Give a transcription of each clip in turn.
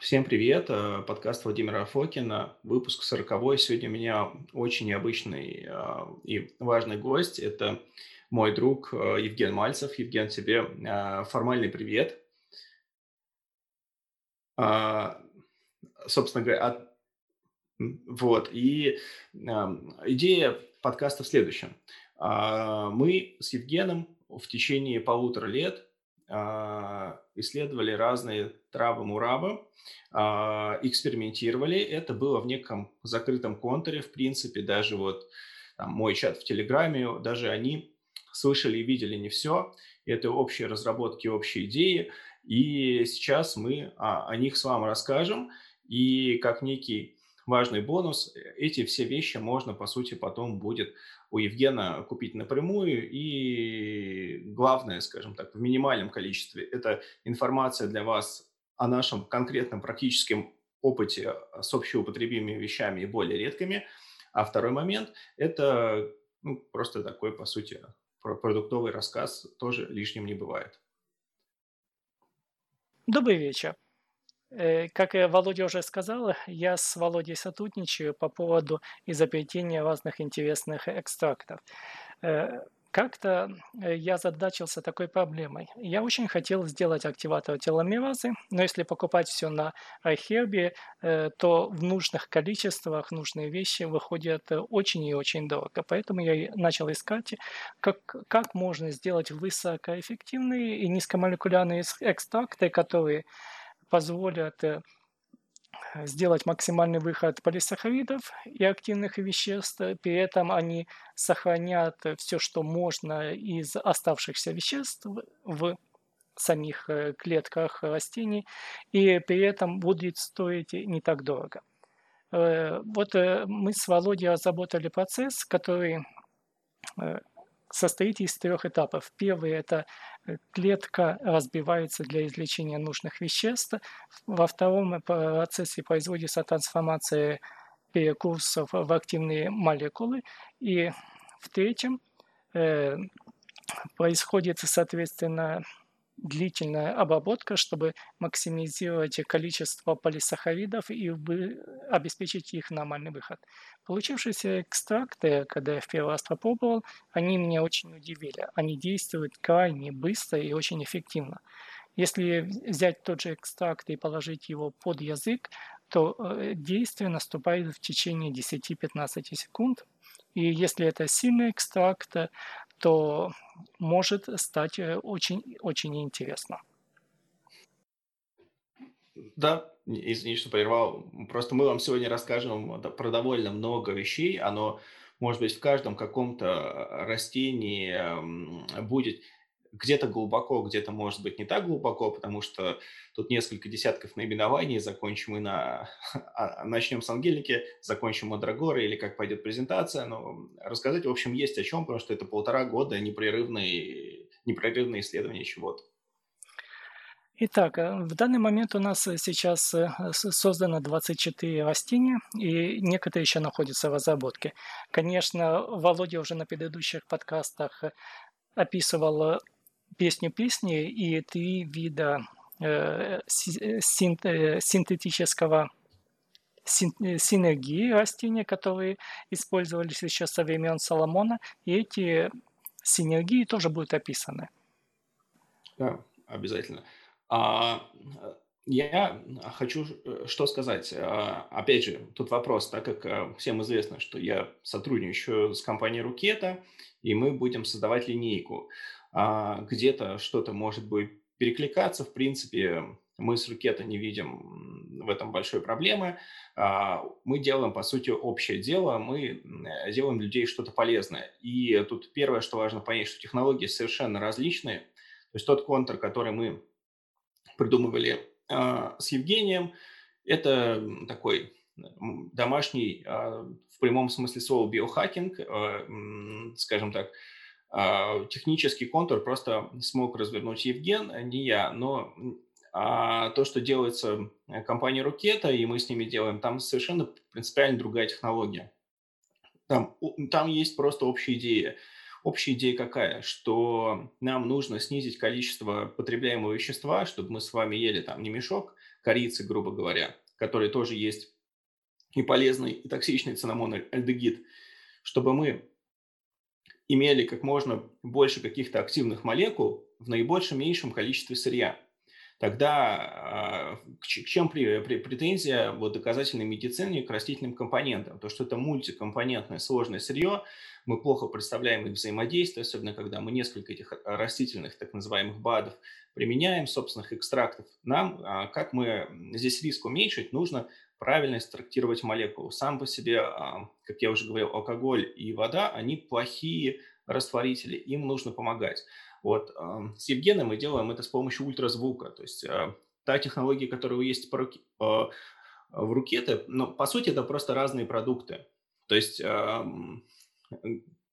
Всем привет! Э, подкаст Владимира Фокина, выпуск 40 Сегодня у меня очень необычный э, и важный гость. Это мой друг э, Евген Мальцев. Евген, тебе формальный привет. А, собственно говоря, от... вот. И идея подкаста в следующем. А, мы с Евгеном в течение полутора лет а, исследовали разные травы мураба, а, экспериментировали. Это было в неком закрытом контуре, в принципе, даже вот там, мой чат в Телеграме, даже они слышали и видели не все. Это общие разработки, общие идеи. И сейчас мы о, о них с вами расскажем. И как некий важный бонус, эти все вещи можно, по сути, потом будет у Евгена купить напрямую. И главное, скажем так, в минимальном количестве, это информация для вас о нашем конкретном практическом опыте с общеупотребимыми вещами и более редкими. А второй момент – это ну, просто такой, по сути, продуктовый рассказ тоже лишним не бывает. Добрый вечер. Э, как Володя уже сказал, я с Володей сотрудничаю по поводу изобретения разных интересных экстрактов. Э, как-то э, я задачился такой проблемой. Я очень хотел сделать активатор теломеразы, но если покупать все на iHerb, то в нужных количествах нужные вещи выходят очень и очень дорого. Поэтому я начал искать, как, как можно сделать высокоэффективные и низкомолекулярные экстракты, которые позволят э, сделать максимальный выход полисахаридов и активных веществ. При этом они сохранят все, что можно из оставшихся веществ в самих э, клетках растений, и при этом будет стоить не так дорого. Э, вот мы с Володей разработали процесс, который состоит из трех этапов. Первый – это э, клетка разбивается для извлечения нужных веществ. Во втором процессе производится трансформация перекурсов в активные молекулы. И в третьем э, происходит, соответственно, длительная обработка, чтобы максимизировать количество полисахаридов и обеспечить их нормальный выход. Получившиеся экстракты, когда я в первый раз попробовал, они меня очень удивили. Они действуют крайне быстро и очень эффективно. Если взять тот же экстракт и положить его под язык, то э, действие наступает в течение 10-15 секунд. И если это сильный экстракт, то может стать э, очень, очень интересно. Да, извини, что прервал. Просто мы вам сегодня расскажем про довольно много вещей. Оно, может быть, в каждом каком-то растении будет где-то глубоко, где-то, может быть, не так глубоко, потому что тут несколько десятков наименований. Закончим мы на... А, начнем с Ангелики, закончим Мадрагоры или как пойдет презентация. Но рассказать, в общем, есть о чем, потому что это полтора года непрерывные, непрерывные исследования чего-то. Итак, э, в данный момент у нас сейчас э, создано 24 растения, и некоторые еще находятся в разработке. Конечно, Володя уже на предыдущих подкастах описывал песню песни и три вида э, синтетического синергии растения, которые использовались еще со времен Соломона, и эти синергии тоже будут описаны. Да, обязательно. А, я хочу э, что сказать. А, опять же, тут вопрос, так как э, всем известно, что я сотрудничаю с компанией Рукета, и мы будем создавать линейку. А, где-то что-то может быть перекликаться. В принципе, мы с Рукета не видим в этом большой проблемы. Мы делаем, по сути, общее дело, мы э, делаем людей что-то полезное. И тут первое, что важно понять, что технологии совершенно различные. То есть тот контур, который мы придумывали э, с Евгением. Это такой домашний, в прямом смысле слова, биохакинг, скажем так, технический контур просто смог развернуть Евген, а не я, но а то, что делается компанией Рукета, и мы с ними делаем, там совершенно принципиально другая технология. Там, там есть просто общая идея. Общая идея какая? Что нам нужно снизить количество потребляемого вещества, чтобы мы с вами ели там не мешок корицы, грубо говоря, который тоже есть и полезный, и токсичный цинамон альдегид, чтобы мы имели как можно больше каких-то активных молекул в наибольшем меньшем количестве сырья. Тогда к чем претензия вот, доказательной медицине к растительным компонентам? То, что это мультикомпонентное сложное сырье, мы плохо представляем их взаимодействие, особенно когда мы несколько этих растительных так называемых БАДов применяем, собственных экстрактов. Нам, а, как мы здесь риск уменьшить, нужно правильно экстрактировать молекулу. Сам по себе, как я уже говорил, алкоголь и вода, они плохие растворители, им нужно помогать. Вот с Евгеном мы делаем это с помощью ультразвука. То есть а, та технология, которая есть а, в руке, это, ну, по сути, это просто разные продукты. То есть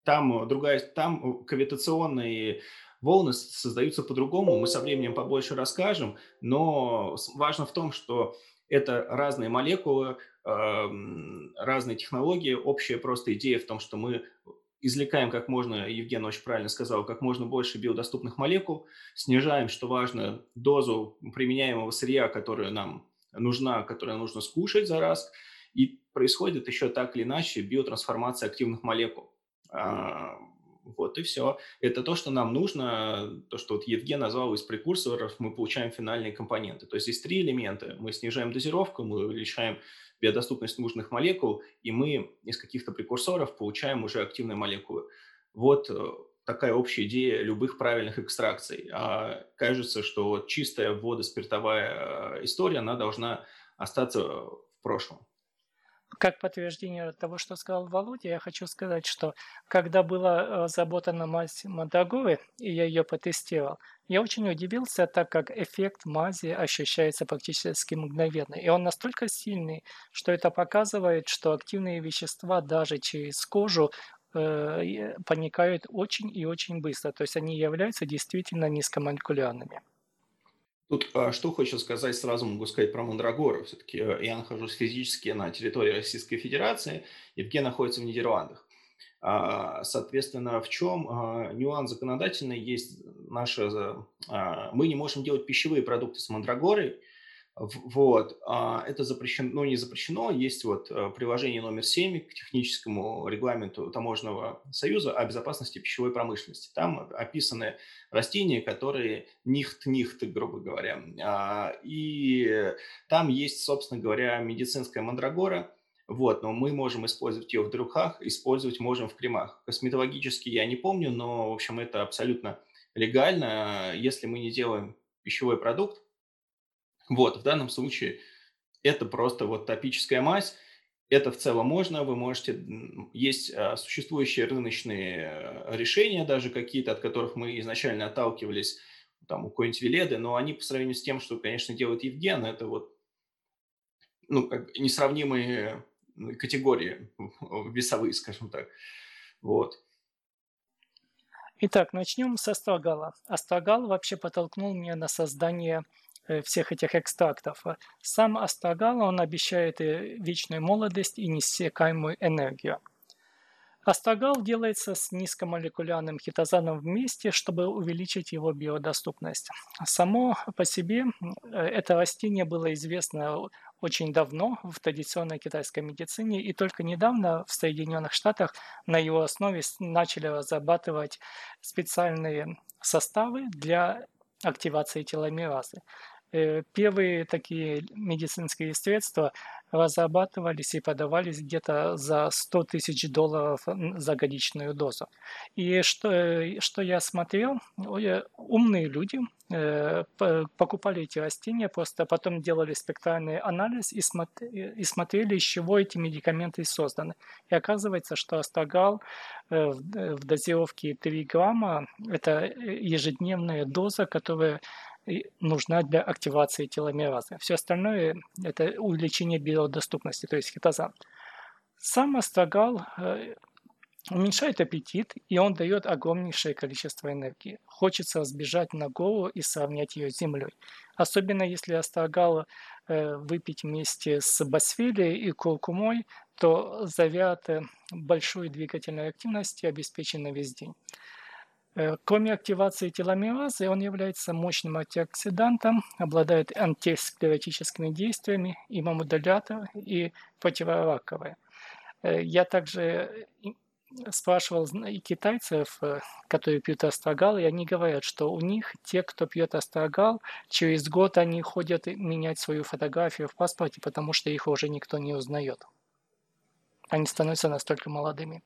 там другая, там кавитационные волны создаются по-другому, мы со временем побольше расскажем, но важно в том, что это разные молекулы, разные технологии. Общая просто идея в том, что мы извлекаем как можно, Евген очень правильно сказал, как можно больше биодоступных молекул, снижаем, что важно, дозу применяемого сырья, которая нам нужна, которая нужно скушать за раз, и происходит еще так или иначе биотрансформация активных молекул. Вот и все. Это то, что нам нужно, то, что вот Евген назвал из прекурсоров, мы получаем финальные компоненты. То есть здесь три элемента. Мы снижаем дозировку, мы увеличаем биодоступность нужных молекул, и мы из каких-то прекурсоров получаем уже активные молекулы. Вот э, такая общая идея любых правильных экстракций. А кажется, что чистая водоспиртовая э, история, она должна остаться в прошлом. Как подтверждение того, что сказал Володя, я хочу сказать, что когда была э, разработана мазь Мандрагоры, и я ее потестировал, я очень удивился, так как эффект мази ощущается практически мгновенно. И он настолько сильный, что это показывает, что активные вещества даже через кожу э, проникают очень и очень быстро. То есть они являются действительно низкомолекулярными. Тут а, что хочу сказать, сразу могу сказать про Мандрагору. Все-таки э, я нахожусь физически на территории Российской Федерации, Евген находится в Нидерландах. А, соответственно, в чем а, нюанс законодательный есть наша... Мы не можем делать пищевые продукты с мандрагорой, вот, а, это запрещено, ну не запрещено, есть вот э, приложение номер 7 к техническому регламенту Таможенного союза о безопасности пищевой промышленности. Там описаны растения, которые нихт-нихт, грубо говоря. А, и там есть, собственно говоря, медицинская мандрагора, вот, но мы можем использовать ее в духах, использовать можем в кремах. Косметологически я не помню, но, в общем, это абсолютно легально, если мы не делаем пищевой продукт, вот, в данном случае это просто вот топическая мазь, это в целом можно, вы можете, есть а, существующие рыночные э, решения даже какие-то, от которых мы изначально отталкивались, там, у какой-нибудь Веледы, но они по сравнению с тем, что, конечно, делает Евген, это вот, ну, как несравнимые категории весовые, скажем так. Вот. Итак, начнем с астрогала. Астрогал вообще подтолкнул меня на создание всех этих экстрактов. Сам астрагал, он обещает э, вечную молодость и неиссякаемую энергию. Астрагал делается с низкомолекулярным хитозаном вместе, чтобы увеличить его биодоступность. Само по себе э, это растение было известно очень давно в традиционной китайской медицине, и только недавно в Соединенных Штатах на его основе начали разрабатывать специальные составы для активации теломеразы. Э, первые такие медицинские средства разрабатывались и продавались где-то за 100 тысяч долларов за годичную дозу. И что, э, что я смотрел, умные люди э, покупали эти растения, просто потом делали спектральный анализ и, и смотрели, из чего эти медикаменты созданы. И оказывается, что астрагал в дозировке 3 грамма – это ежедневная доза, которая нужна для активации теломеразы. Все остальное – это увеличение биодоступности, то есть хитозан. Сам астрагал э, уменьшает аппетит, и он дает огромнейшее количество энергии. Хочется сбежать на голову и сравнять ее с землей. Особенно если астрагал э, выпить вместе с басфилией и куркумой, то заряд большой двигательной активности обеспечен на весь день. Э, кроме активации теломеразы, он является мощным антиоксидантом, обладает антисклеротическими действиями, иммуномодулятор и противораковое. Э, я также спрашивал и китайцев, э, которые пьют астрагал, и они говорят, что у них те, кто пьет астрагал, через год они ходят менять свою фотографию в паспорте, потому что их уже никто не узнает. Они становятся настолько молодыми.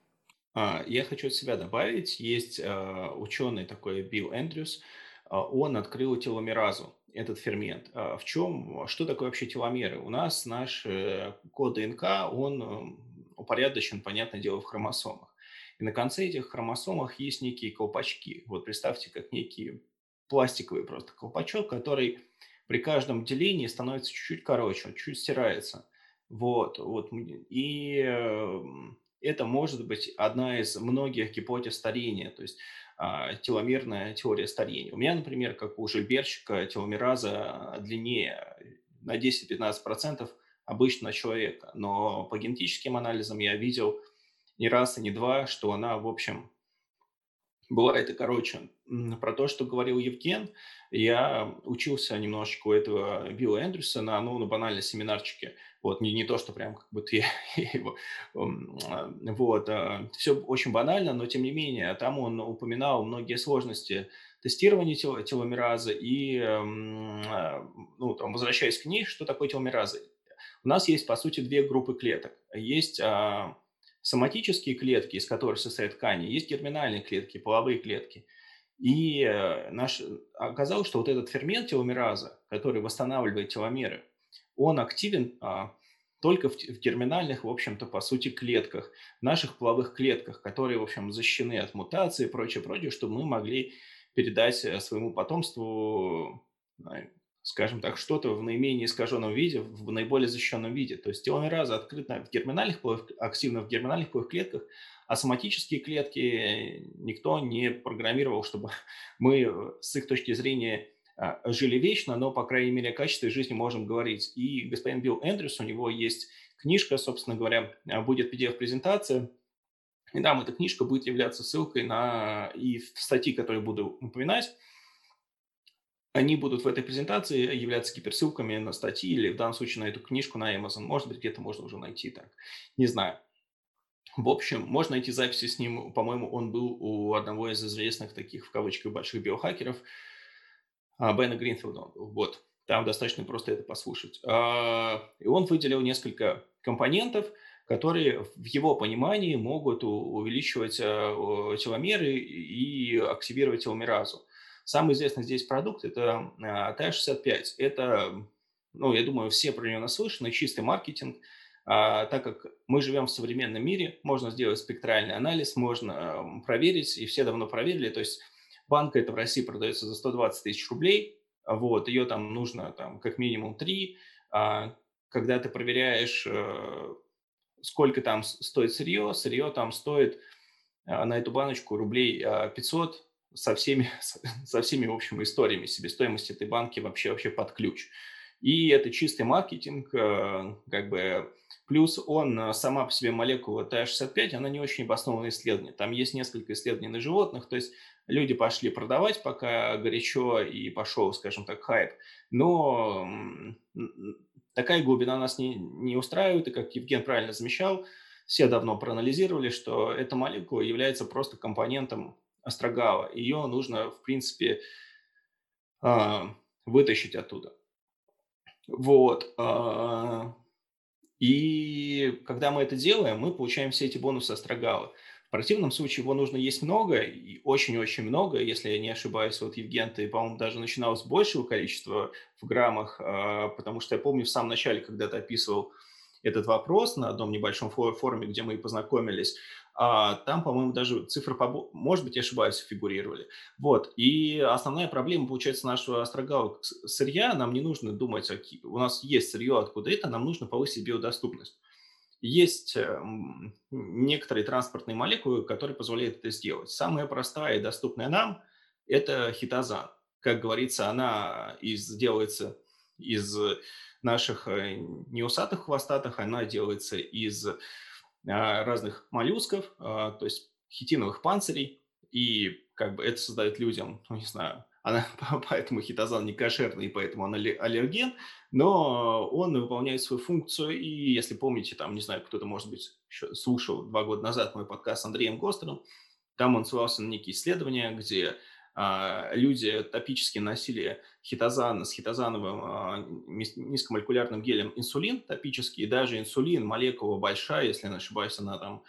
А, я хочу от себя добавить, есть а, ученый такой Билл Эндрюс, а, он открыл теломеразу, этот фермент. В чем, что такое вообще теломеры? У нас наш код ДНК, он упорядочен, понятное дело, в хромосомах. И на конце этих хромосомах есть некие колпачки. Вот представьте, как некий пластиковый просто колпачок, который при каждом делении становится чуть-чуть короче, чуть-чуть стирается. Вот, вот. И это может быть одна из многих гипотез старения, то есть а, теломерная теория старения. У меня, например, как у жильберщика, теломераза длиннее на 10-15% обычного человека, но по генетическим анализам я видел не раз и не два, что она, в общем, бывает и короче. Про то, что говорил Евген, я учился немножечко у этого Билла Эндрюса на, ну, на банальной семинарчике. Вот, не, не то, что прям как будто я его... А, вот, а, все очень банально, но тем не менее, там он упоминал многие сложности тестирования тел, теломеразы и, а, ну, там, возвращаясь к ней, что такое теломераза? У нас есть, по сути, две группы клеток. Есть соматические клетки, из которых состоят ткани, есть герминальные клетки, половые клетки. И э, наш, оказалось, что вот этот фермент теломераза, который восстанавливает теломеры, он активен а, только в, в герминальных, в общем-то, по сути, клетках, наших половых клетках, которые, в общем, защищены от мутации и прочее, прочее, чтобы мы могли передать э, своему потомству скажем так, что-то в наименее искаженном виде, в наиболее защищенном виде. То есть теломераза открыта в герминальных половых, активно в герминальных половых клетках, а соматические клетки никто не программировал, чтобы мы с их точки зрения жили вечно, но, по крайней мере, о качестве жизни можем говорить. И господин Билл Эндрюс, у него есть книжка, собственно говоря, а, будет PDF-презентация, и там эта книжка будет являться ссылкой на и в статьи, которые буду упоминать, они будут в этой презентации являться гиперссылками на статьи или в данном случае на эту книжку на Amazon. Может быть, где-то можно уже найти так. Не знаю. В общем, можно найти записи с ним. По-моему, он был у одного из известных таких, в кавычках, больших биохакеров, а, Бена Гринфилда. Вот. Там достаточно просто это послушать. А, и он выделил несколько компонентов, которые в его понимании могут увеличивать а, теломеры и активировать теломеразу. Самый известный здесь продукт – это ТА-65. Это, ну, я думаю, все про него наслышаны, чистый маркетинг. А, так как мы живем в современном мире, можно сделать спектральный анализ, можно проверить, и все давно проверили. То есть банка это в России продается за 120 тысяч рублей, вот, ее там нужно там как минимум 3. А, когда ты проверяешь, э, сколько там стоит сырье, сырье там стоит а, на эту баночку рублей 500, со всеми, со всеми, в общем, историями себестоимости этой банки вообще, вообще под ключ. И это чистый маркетинг, э, как бы, плюс он, э, сама по себе молекула ТА-65, она не очень обоснованное исследование. Там есть несколько исследований на животных, то есть люди пошли продавать, пока горячо и пошел, скажем так, хайп. Но такая глубина нас не, не устраивает, и как Евген правильно замечал, все давно проанализировали, что эта молекула является просто компонентом Острогава. Ее нужно, в принципе, а, вытащить оттуда. Вот. А, и когда мы это делаем, мы получаем все эти бонусы Острогава. В противном случае его нужно есть много, и очень-очень много, если я не ошибаюсь, вот Евген, ты, по-моему, даже начинал с большего количества в граммах, а, потому что я помню в самом начале, когда ты описывал этот вопрос на одном небольшом форуме, где мы познакомились, а, там, по-моему, даже цифры, побо... может быть, я ошибаюсь, фигурировали. Вот, и основная проблема, получается, нашего острогала сырья, нам не нужно думать, у нас есть сырье, откуда это, нам нужно повысить биодоступность. Есть эм, некоторые транспортные молекулы, которые позволяют это сделать. Самая простая и доступная нам – это хитозан. Как говорится, она из, делается из наших э, неусатых хвостатых, она делается из а, разных моллюсков, то есть хитиновых панцирей. и как бы это создает людям, ну, не знаю, она, поэтому хитозан не кошерный, и поэтому он аллерген, но он выполняет свою функцию, и если помните, там, не знаю, кто-то, может быть, слушал два года назад мой подкаст с Андреем Гостером, там он ссылался на некие исследования, где а, люди топически носили хитозан с хитозановым а, низкомолекулярным гелем инсулин топический, и даже инсулин, молекула большая, если я не ошибаюсь, она там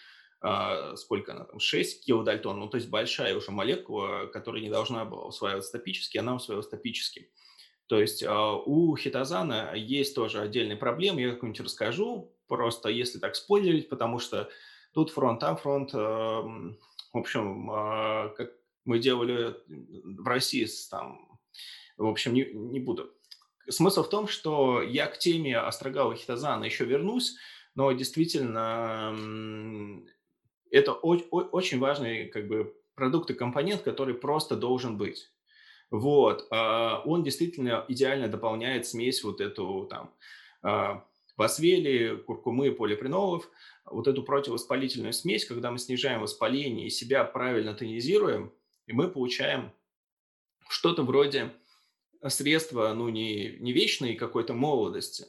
сколько она там, 6 килодальтон, ну, то есть большая уже молекула, которая не должна была усваиваться топически, она усваивалась топически. То есть у хитозана есть тоже отдельные проблемы, я как-нибудь расскажу, просто если так спойлерить, потому что тут фронт, там фронт, эм, в общем, как мы делали в России, там, в общем, не, не буду. Смысл в том, что я к теме Острогала Хитозана еще вернусь, но действительно это очень важный как бы, продукт и компонент, который просто должен быть. Вот, а, он действительно идеально дополняет смесь вот эту там а, посвели, куркумы, полипринолов, вот эту противовоспалительную смесь, когда мы снижаем воспаление и себя правильно тонизируем, и мы получаем что-то вроде средства, ну, не, не вечной какой-то молодости,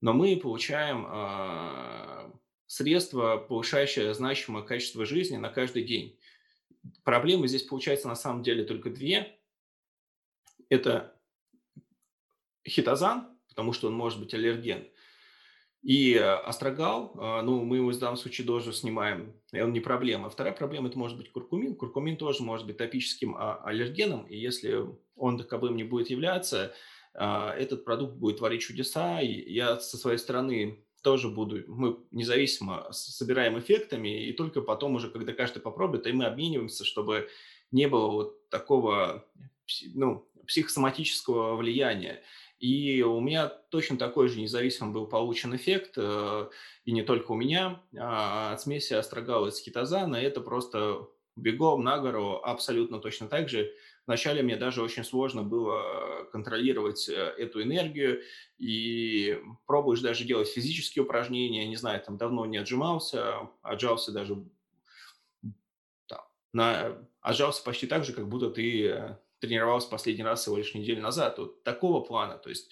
но мы получаем э, средство, повышающее значимое качество жизни на каждый день. Проблемы здесь получается на самом деле только две. Это хитозан, потому что он может быть аллерген – и астрагал, а, ну, мы его в данном случае тоже снимаем, и он не проблема. Вторая проблема – это может быть куркумин. Куркумин тоже может быть топическим а, аллергеном, и если он таковым не будет являться, а, этот продукт будет творить чудеса. Я со своей стороны тоже буду, мы независимо собираем эффектами, и только потом уже, когда каждый попробует, и мы обмениваемся, чтобы не было вот такого ну, психосоматического влияния. И у меня точно такой же независимый был получен эффект, э, и не только у меня, а от смеси астрогала и скитозана. Это просто бегом на гору абсолютно точно так же. Вначале мне даже очень сложно было контролировать э, эту энергию, и пробуешь даже делать физические упражнения, не знаю, там давно не отжимался, отжался даже там, на, отжался почти так же, как будто ты э, тренировался последний раз всего лишь неделю назад. Вот такого плана. То есть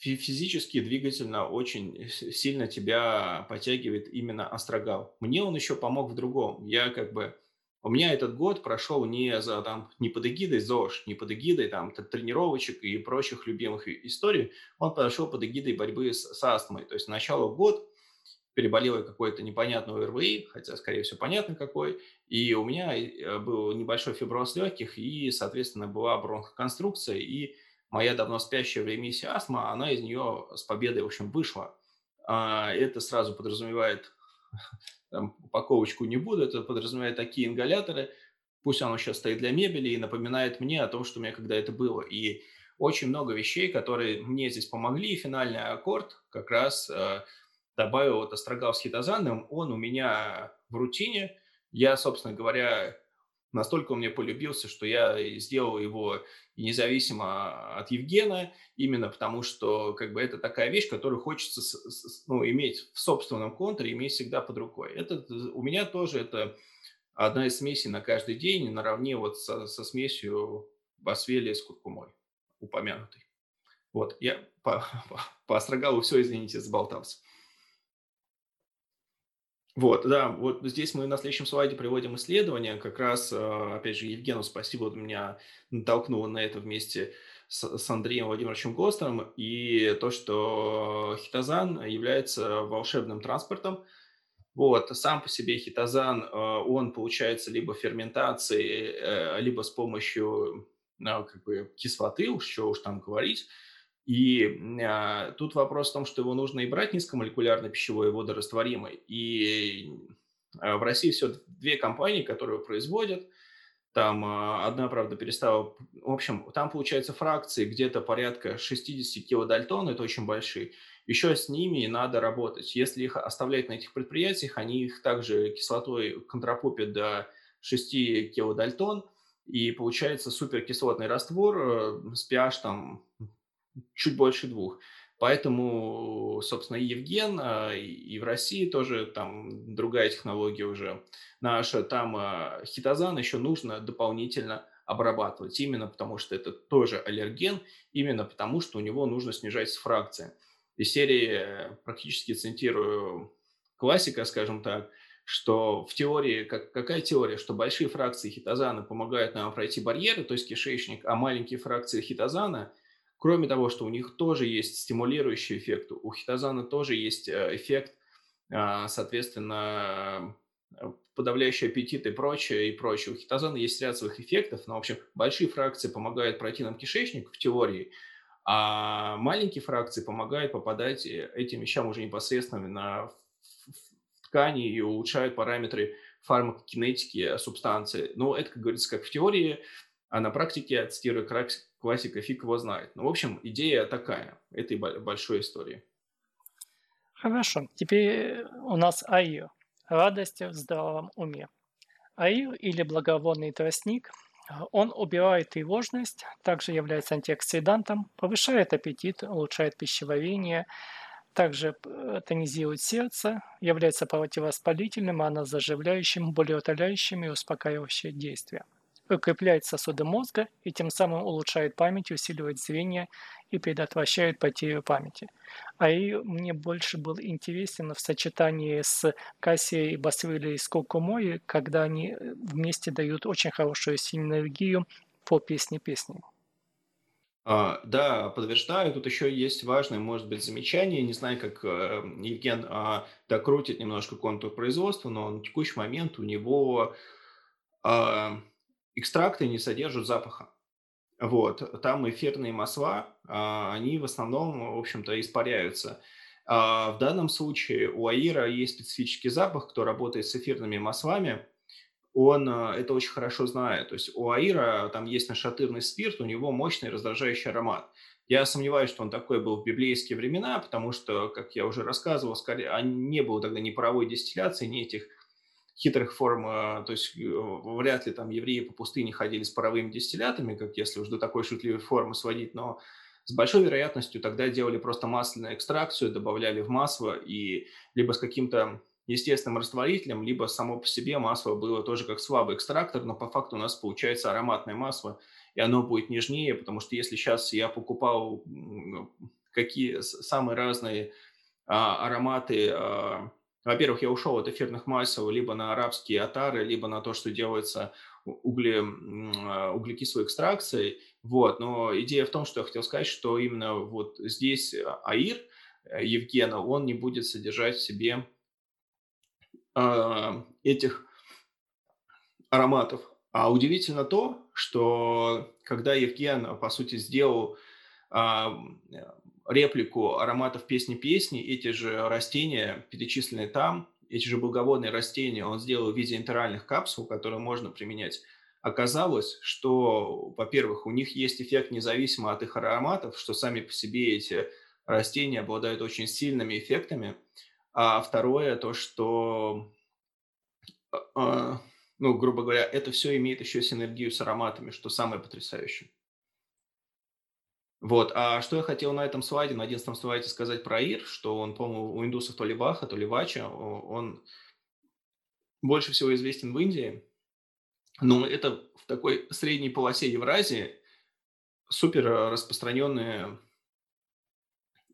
физически, двигательно очень сильно тебя подтягивает именно астрогал. Мне он еще помог в другом. Я как бы... У меня этот год прошел не за там не под эгидой ЗОЖ, не под эгидой там тренировочек и прочих любимых историй. Он прошел под эгидой борьбы с, с астмой. То есть начало год переболел я какой-то непонятный ОРВИ, хотя, скорее всего, понятно какой, и у меня э, был небольшой фиброз легких, и, соответственно, была бронхоконструкция, и моя давно спящая в ремиссии астма, она из нее с победой, в общем, вышла. А, это сразу подразумевает, там, упаковочку не буду, это подразумевает такие ингаляторы, пусть оно сейчас стоит для мебели и напоминает мне о том, что у меня когда это было. И очень много вещей, которые мне здесь помогли, и финальный аккорд как раз э, – добавил вот острогал с хитозаном, он у меня в рутине. Я, собственно говоря, настолько он мне полюбился, что я сделал его независимо от Евгена, именно потому что как бы это такая вещь, которую хочется ну, иметь в собственном контуре, иметь всегда под рукой. Это, у меня тоже это одна из смесей на каждый день, наравне вот со, со смесью басвелия с куркумой упомянутой. Вот, я по, по, по Острогалу все, извините, заболтался. Вот, да, вот здесь мы на следующем слайде приводим исследование. Как раз, а, опять же, Евгену спасибо, он меня натолкнул на это вместе с, с Андреем Владимировичем Гостером. И то, что хитозан является волшебным транспортом. Вот, сам по себе хитозан, а, он получается либо ферментацией, э, либо с помощью ну, как бы кислоты, уж что уж там говорить. И а, тут вопрос в том, что его нужно и брать низкомолекулярный пищевой и водорастворимый. И а, в России все две компании, которые его производят. Там а, одна, правда, перестала... В общем, там, получается, фракции где-то порядка 60 килодальтон, это очень большие. Еще с ними надо работать. Если их оставлять на этих предприятиях, они их также кислотой контрапупят до 6 килодальтон, и получается суперкислотный раствор э, с pH там чуть больше двух. Поэтому, собственно, и Евген, а, и в России тоже там другая технология уже наша, там а, хитозан еще нужно дополнительно обрабатывать, именно потому что это тоже аллерген, именно потому что у него нужно снижать фракции. Из серии практически цитирую классика, скажем так, что в теории, как, какая теория, что большие фракции хитозана помогают нам пройти барьеры, то есть кишечник, а маленькие фракции хитозана, кроме того, что у них тоже есть стимулирующий эффект, у хитозана тоже есть э, эффект, а, соответственно, подавляющий аппетит и прочее, и прочее. У хитозана есть ряд своих эффектов, но, в общем, большие фракции помогают пройти нам кишечник в теории, а маленькие фракции помогают попадать э, этим вещам уже непосредственно на ткани и улучшают параметры фармакокинетики субстанции. Но это, как говорится, как в теории, а на практике, цитирую классика, фиг его знает. Ну, в общем, идея такая, этой большой истории. Хорошо. Теперь у нас АИО. Радость в здравом уме. АИО или благовонный тростник, он убирает тревожность, также является антиоксидантом, повышает аппетит, улучшает пищеварение, также э, тонизирует сердце, является противовоспалительным, анозаживляющим, болеутоляющим и успокаивающее действие. Укрепляет сосуды мозга и тем самым улучшает память, усиливает зрение и предотвращает потерю памяти. А и мне больше был интересен в сочетании с кассией, басвилей и скокумой, когда они э, вместе дают очень хорошую синергию по песне-песне. А, да, подтверждаю. Тут еще есть важное, может быть, замечание. Не знаю, как э, Евген а, докрутит немножко контур производства, но на текущий момент у него а, экстракты не содержат запаха. Вот, там эфирные масла, а, они в основном, в общем-то, испаряются. А в данном случае у Аира есть специфический запах, кто работает с эфирными маслами – он э, это очень хорошо знает. То есть у Аира там есть нашатырный спирт, у него мощный раздражающий аромат. Я сомневаюсь, что он такой был в библейские времена, потому что, как я уже рассказывал, скорее, а не было тогда ни паровой дистилляции, ни этих хитрых форм, э, то есть э, вряд ли там евреи по пустыне ходили с паровыми дистиллятами, как если уж до такой шутливой формы сводить, но с большой вероятностью тогда делали просто масляную экстракцию, добавляли в масло и либо с каким-то естественным растворителем, либо само по себе масло было тоже как слабый экстрактор, но по факту у нас получается ароматное масло, и оно будет нежнее, потому что если сейчас я покупал какие самые разные а, ароматы, а, во-первых, я ушел от эфирных масел либо на арабские атары, либо на то, что делается угле, а, углекислой экстракцией, вот, но идея в том, что я хотел сказать, что именно вот здесь аир э, Евгена, он не будет содержать в себе а, этих ароматов. А удивительно то, что когда Евген, по сути, сделал а, реплику ароматов песни-песни, эти же растения, перечисленные там, эти же благовонные растения он сделал в виде интеральных капсул, которые можно применять. Оказалось, что, во-первых, у них есть эффект независимо от их ароматов, что сами по себе эти растения обладают очень сильными эффектами – а второе, то, что, а, а, ну, грубо говоря, это все имеет еще синергию с ароматами, что самое потрясающее. Вот, а что я хотел на этом слайде, на одиннадцатом слайде сказать про Ир, что он, по-моему, у индусов то ли Баха, то ли Вача, он больше всего известен в Индии, но это в такой средней полосе Евразии супер распространенное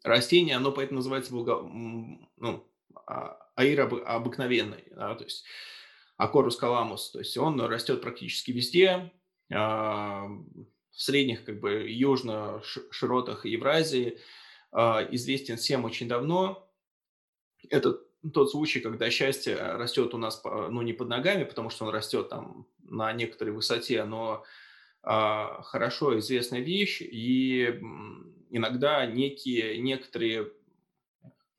растение, оно поэтому называется благо... ну, а, аир обыкновенный, да, то есть акорус каламус, то есть он растет практически везде, а, в средних как бы южно-широтах Евразии, а, известен всем очень давно. Это тот случай, когда счастье растет у нас, ну, не под ногами, потому что он растет там на некоторой высоте, но хорошо известная вещь, и иногда некие, некоторые,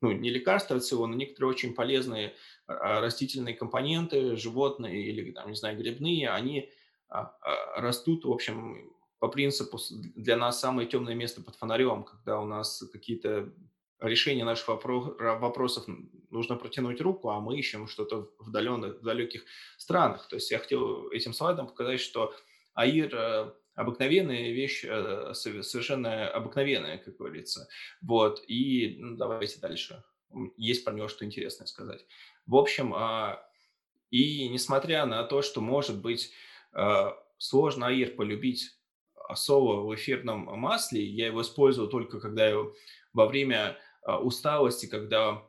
ну, не лекарства рациона, некоторые очень полезные а, растительные компоненты, животные или, там, не знаю, грибные, они растут, в общем, по принципу для нас самое темное место под фонарем, когда у нас какие-то решения наших вопросов нужно протянуть руку, а мы ищем что-то в далеких, в далеких странах. То есть я хотел этим слайдом показать, что Аир э, обыкновенная вещь, э, совершенно обыкновенная, как говорится. Вот, и ну, давайте дальше. Есть про него что интересное сказать. В общем, а, и несмотря на то, что, может быть, а, сложно Аир полюбить соло в эфирном масле, я его использую только когда я во время а, усталости, когда,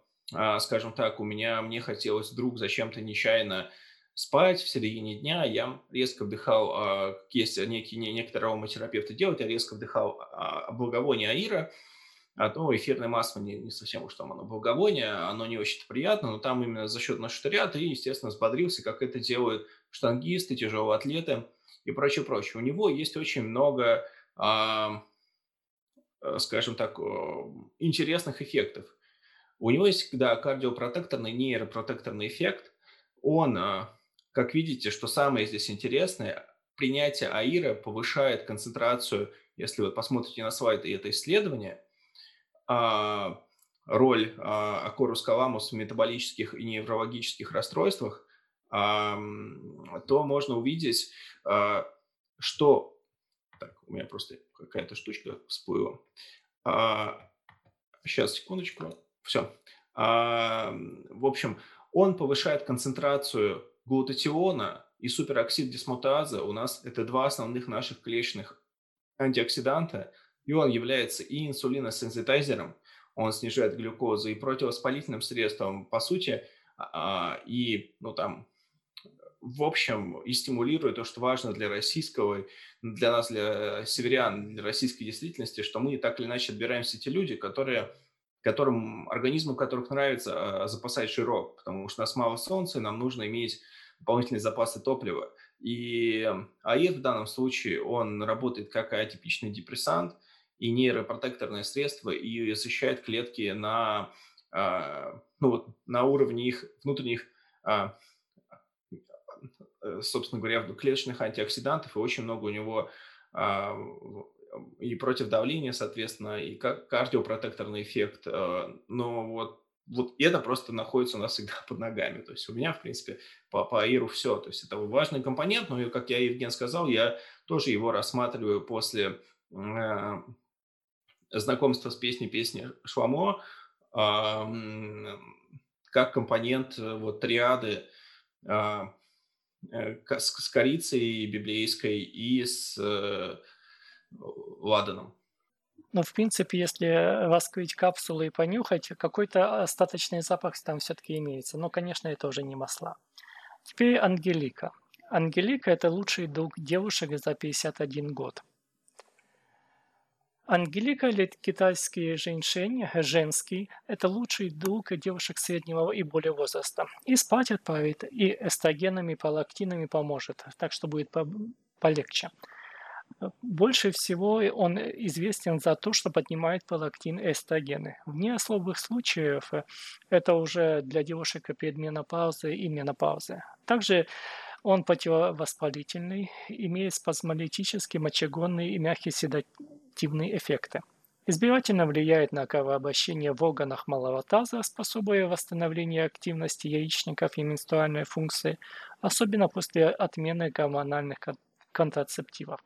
скажем так, у меня, мне хотелось вдруг зачем-то нечаянно спать в середине дня, я резко вдыхал, а, есть некие, некоторые ароматерапевты делают, я резко вдыхал а, благовоние аира, а то эфирное масло не, не совсем уж там оно благовоние, оно не очень приятно, но там именно за счет ряда и, естественно, взбодрился, как это делают штангисты, тяжелые атлеты и прочее, прочее. У него есть очень много, а, скажем так, интересных эффектов. У него есть, да, кардиопротекторный, нейропротекторный эффект. Он как видите, что самое здесь интересное, принятие АИРа повышает концентрацию, если вы посмотрите на слайды это исследование, а, роль акорус каламус в метаболических и неврологических расстройствах, то можно увидеть, а, что... Так, у меня просто какая-то штучка всплыла. Сейчас, секундочку. Все. В общем, он повышает концентрацию глутатиона и супероксид дисмутаза у нас это два основных наших клеточных антиоксиданта, и он является и инсулиносенситайзером, он снижает глюкозу, и противовоспалительным средством, по сути, а, и, ну, там, в общем, и стимулирует то, что важно для российского, для нас, для северян, для российской действительности, что мы так или иначе отбираемся те люди, которые которым, организму которых нравится а, запасать жирок, потому что у нас мало солнца, и нам нужно иметь дополнительные запасы топлива. И АИР в данном случае, он работает как атипичный депрессант и нейропротекторное средство, и защищает клетки на, а, ну, вот, на уровне их внутренних собственно говоря, клеточных антиоксидантов, и очень много у него и против давления, соответственно, и кардиопротекторный эффект. Э, но вот, вот это просто находится у нас всегда под ногами. То есть у меня, в принципе, по, по АИРу все. То есть это важный компонент, но, как я Евген сказал, я тоже его рассматриваю после э, знакомства с песней песни Шламо э, как компонент э, вот триады э, с, с корицей библейской и с ладаном. Ну, в принципе, если раскрыть капсулы и понюхать, какой-то остаточный запах там все-таки имеется. Но, конечно, это уже не масла. Теперь Ангелика. Ангелика – это лучший друг девушек за 51 год. Ангелика или китайский женьшень, женский, это лучший друг девушек среднего и более возраста. И спать отправит, и эстрогенами, пролактинами поможет, так что будет полегче. Больше всего он известен за то, что поднимает пролактин и эстрогены. Вне особых случаев это уже для девушек перед менопаузой и менопаузы. Также он противовоспалительный, имеет спазмолитические, мочегонные и мягкие седативные эффекты. Избирательно влияет на кровообращение в органах малого таза, способуя восстановление активности яичников и менструальной функции, особенно после отмены гормональных контрацептивов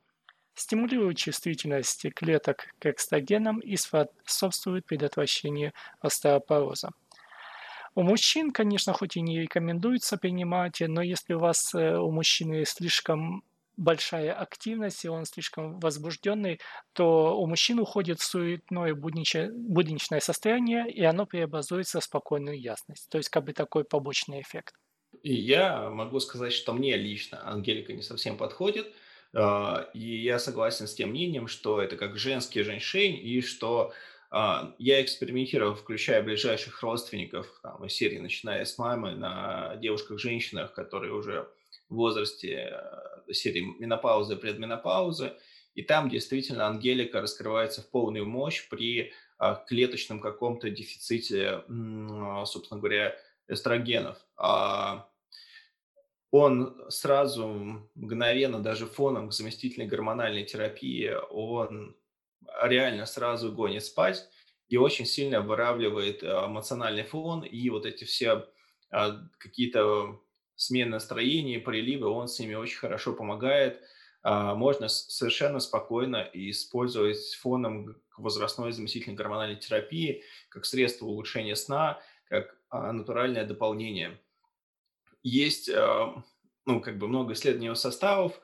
стимулирует чувствительность клеток к экстрагенам и способствует предотвращению остеопороза. У мужчин, конечно, хоть и не рекомендуется принимать, но если у вас э, у мужчины слишком большая активность, и он слишком возбужденный, то у мужчин уходит суетное будничное состояние, и оно преобразуется в спокойную ясность. То есть как бы такой побочный эффект. И я могу сказать, что мне лично Ангелика не совсем подходит – а, и я согласен с тем мнением, что это как женский женьшень, и что я экспериментировал, включая ближайших родственников, там, из серии, начиная с мамы, на девушках-женщинах, которые уже в возрасте э, серии менопаузы, предменопаузы, и там действительно ангелика раскрывается в полную мощь при а, клеточном каком-то дефиците, собственно говоря, эстрогенов. Он сразу мгновенно, даже фоном к заместительной гормональной терапии, он реально сразу гонит спать и очень сильно выравливает э, эмоциональный фон и вот эти все а, какие-то смены настроения, приливы, он с ними очень хорошо помогает. а, можно совершенно спокойно использовать фоном возрастной заместительной гормональной терапии как средство улучшения сна, как а, натуральное дополнение. Есть ну, как бы много исследований составов,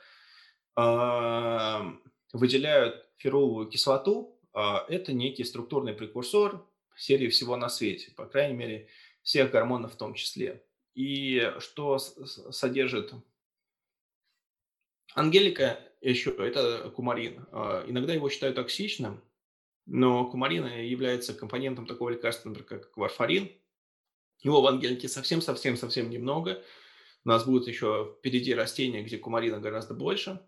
выделяют феруловую кислоту. Это некий структурный прекурсор серии всего на свете, по крайней мере, всех гормонов в том числе. И что содержит Ангелика еще, это кумарин. А, иногда его считают токсичным, но кумарин является компонентом такого лекарства, например, как варфарин. Его в ангелике совсем-совсем-совсем немного. У нас будет еще впереди растения, где кумарина гораздо больше.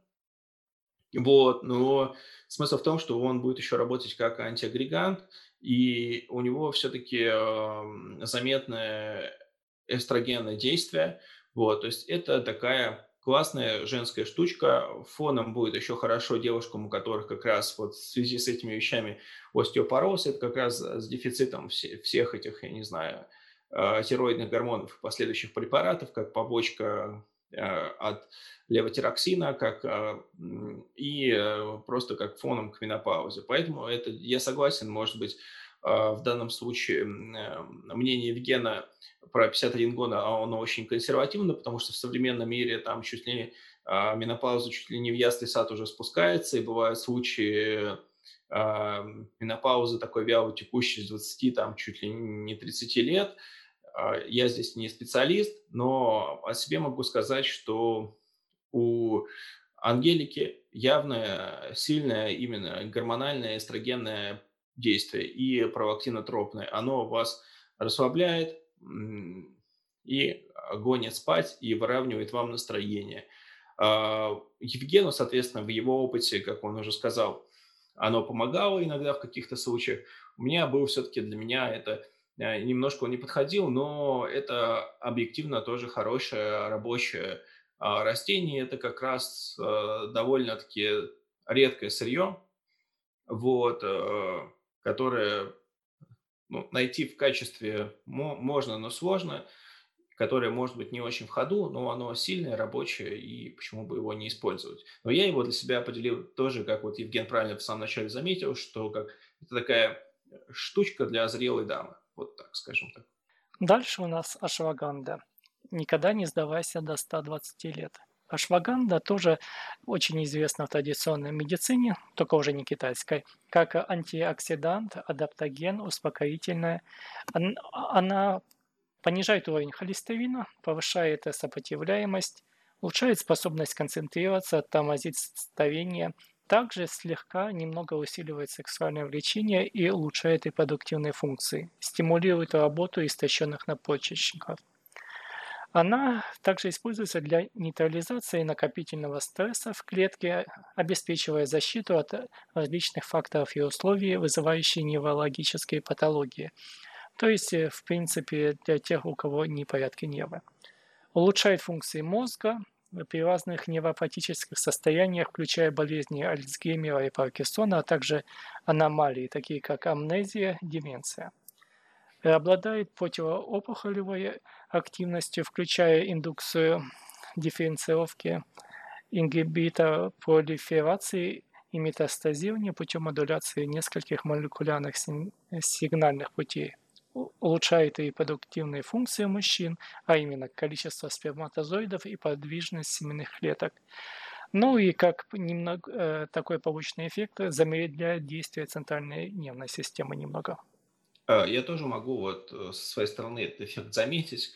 Вот, но смысл в том, что он будет еще работать как антиагрегант, и у него все-таки э, заметное эстрогенное действие. Вот, то есть это такая классная женская штучка. Фоном будет еще хорошо девушкам, у которых как раз вот в связи с этими вещами остеопороз, это как раз с дефицитом всех этих, я не знаю, э, тироидных гормонов и последующих препаратов, как побочка э, от левотироксина, как э, и просто как фоном к менопаузе. Поэтому это я согласен, может быть, в данном случае мнение Евгена про 51 год, а оно очень консервативно, потому что в современном мире там чуть ли а, менопауза чуть ли не в ясный сад уже спускается, и бывают случаи менопаузы такой вяло текущей с 20, там чуть ли не 30 лет. А, я здесь не специалист, но о себе могу сказать, что у Ангелики явное, сильное именно гормональное эстрогенное действие и пролактинотропное. Оно вас расслабляет, и гонит спать и выравнивает вам настроение. А, Евгену, соответственно, в его опыте, как он уже сказал, оно помогало иногда в каких-то случаях. У меня был все-таки для меня это немножко он не подходил, но это объективно тоже хорошее рабочее а, растение. Это как раз э, довольно-таки редкое сырье, вот, э, которое ну, найти в качестве можно, но сложно, которое может быть не очень в ходу, но оно сильное, рабочее, и почему бы его не использовать. Но я его для себя определил тоже, как вот Евген правильно в самом начале заметил, что как, это такая штучка для зрелой дамы, вот так скажем так. Дальше у нас ашваганда. Никогда не сдавайся до 120 лет. Ашваганда тоже очень известна в традиционной медицине, только уже не китайской, как антиоксидант, адаптоген, успокоительная. Она понижает уровень холестерина, повышает сопротивляемость, улучшает способность концентрироваться, тормозит старение, также слегка немного усиливает сексуальное влечение и улучшает репродуктивные функции, стимулирует работу истощенных надпочечников. Она также используется для нейтрализации накопительного стресса в клетке, обеспечивая защиту от различных факторов и условий, вызывающих неврологические патологии. То есть, э, в принципе, для тех, у кого непорядки нервы. Улучшает функции мозга при разных невропатических состояниях, включая болезни Альцгеймера и Паркинсона, а также аномалии, такие как амнезия, деменция. Обладает противоопухолевой активностью, включая индукцию дифференцировки, ингибитор пролиферации и метастазирования путем модуляции нескольких молекулярных сигнальных путей улучшает репродуктивные функции мужчин, а именно количество сперматозоидов и подвижность семенных клеток. Ну и как немного, э, такой побочный эффект замедляет действие центральной нервной системы немного. Э, я тоже могу вот э, со своей стороны этот эффект заметить.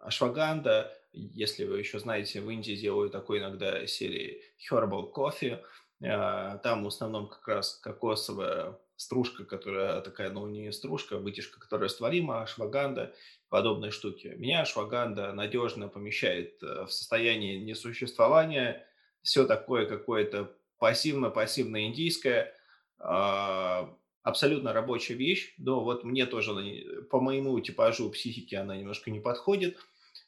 Ашваганда, если вы еще знаете, в Индии делают такой иногда серии Herbal Coffee. Там в основном как раз кокосовая стружка, которая такая, ну не стружка, вытяжка, которая растворима, ашваганда, подобные штуки. Меня ашваганда надежно помещает э, в состояние несуществования. Все такое какое-то пассивно-пассивно индийское абсолютно рабочая вещь, но вот мне тоже по моему типажу психики она немножко не подходит,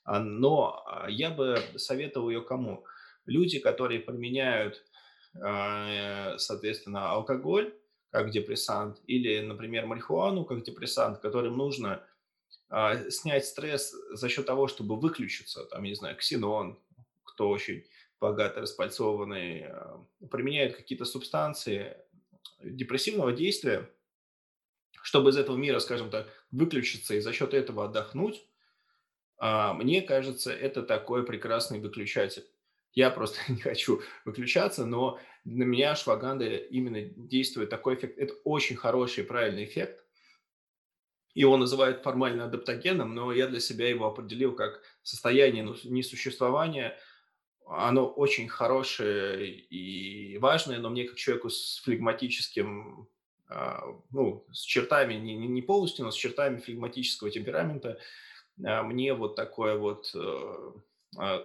а, но а, я бы советовал ее кому? Люди, которые применяют, а, соответственно, алкоголь как депрессант или, например, марихуану как депрессант, которым нужно снять стресс за счет того, чтобы выключиться, там, не знаю, ксенон, кто очень богато распальцованный, э, применяют какие-то субстанции депрессивного действия, чтобы из этого мира, скажем так, выключиться и за счет этого отдохнуть, а, мне кажется, это такой прекрасный выключатель. Я просто не хочу выключаться, но на меня ашваганда именно действует такой эффект. Это очень хороший, правильный эффект. Его называют формально адаптогеном, но я для себя его определил как состояние несуществования. Оно очень хорошее и важное, но мне как человеку с флегматическим, а, ну, с чертами, не, не полностью, но с чертами флегматического темперамента, а, мне вот такое вот э,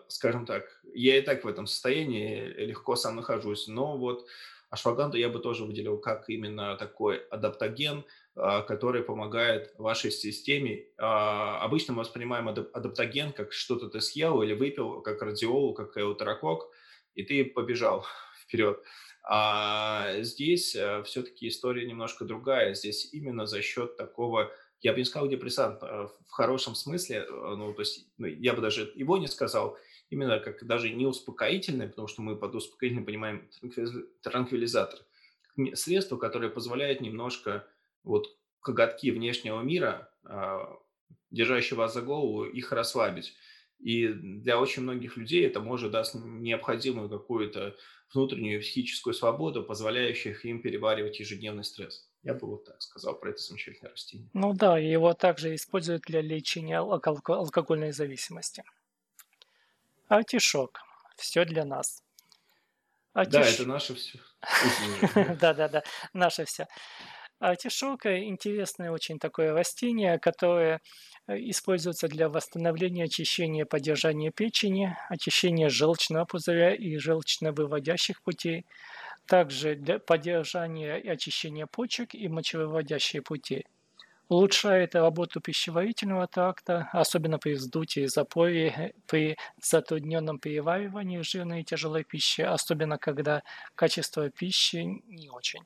скажем так, я и так в этом состоянии легко сам нахожусь, но вот ашваганду я бы тоже выделил как именно такой адаптоген, а, который помогает вашей системе. А, обычно мы воспринимаем адаптоген как что-то ты съел или выпил, как радиолу, как эутерокок, и ты побежал вперед. А здесь э, все-таки история немножко другая. Здесь именно за счет такого я бы не сказал депрессант а в хорошем смысле, э, ну, то есть ну, я бы даже его не сказал, именно как даже не успокоительное, потому что мы под успокоительным понимаем транквилизатор, средство, которое позволяет немножко вот коготки внешнего мира, а, держащие вас за голову, их расслабить. И для очень многих людей это может даст необходимую какую-то внутреннюю психическую свободу, позволяющую им переваривать ежедневный стресс. Я бы вот так сказал про это замечательное растение. Ну да, его также используют для лечения алкогольной зависимости. Артишок. Все для нас. Артиш... Да, это наше все. Да-да-да, наше все. Артишок – интересное очень такое растение, которое э, используется для восстановления, очищения, поддержания печени, очищения желчного пузыря и желчно-выводящих путей, также для поддержания и очищения почек и мочевыводящие пути. Улучшает работу пищеварительного тракта, особенно при вздутии запоре, при затрудненном переваривании жирной и тяжелой пищи, особенно когда качество пищи не очень.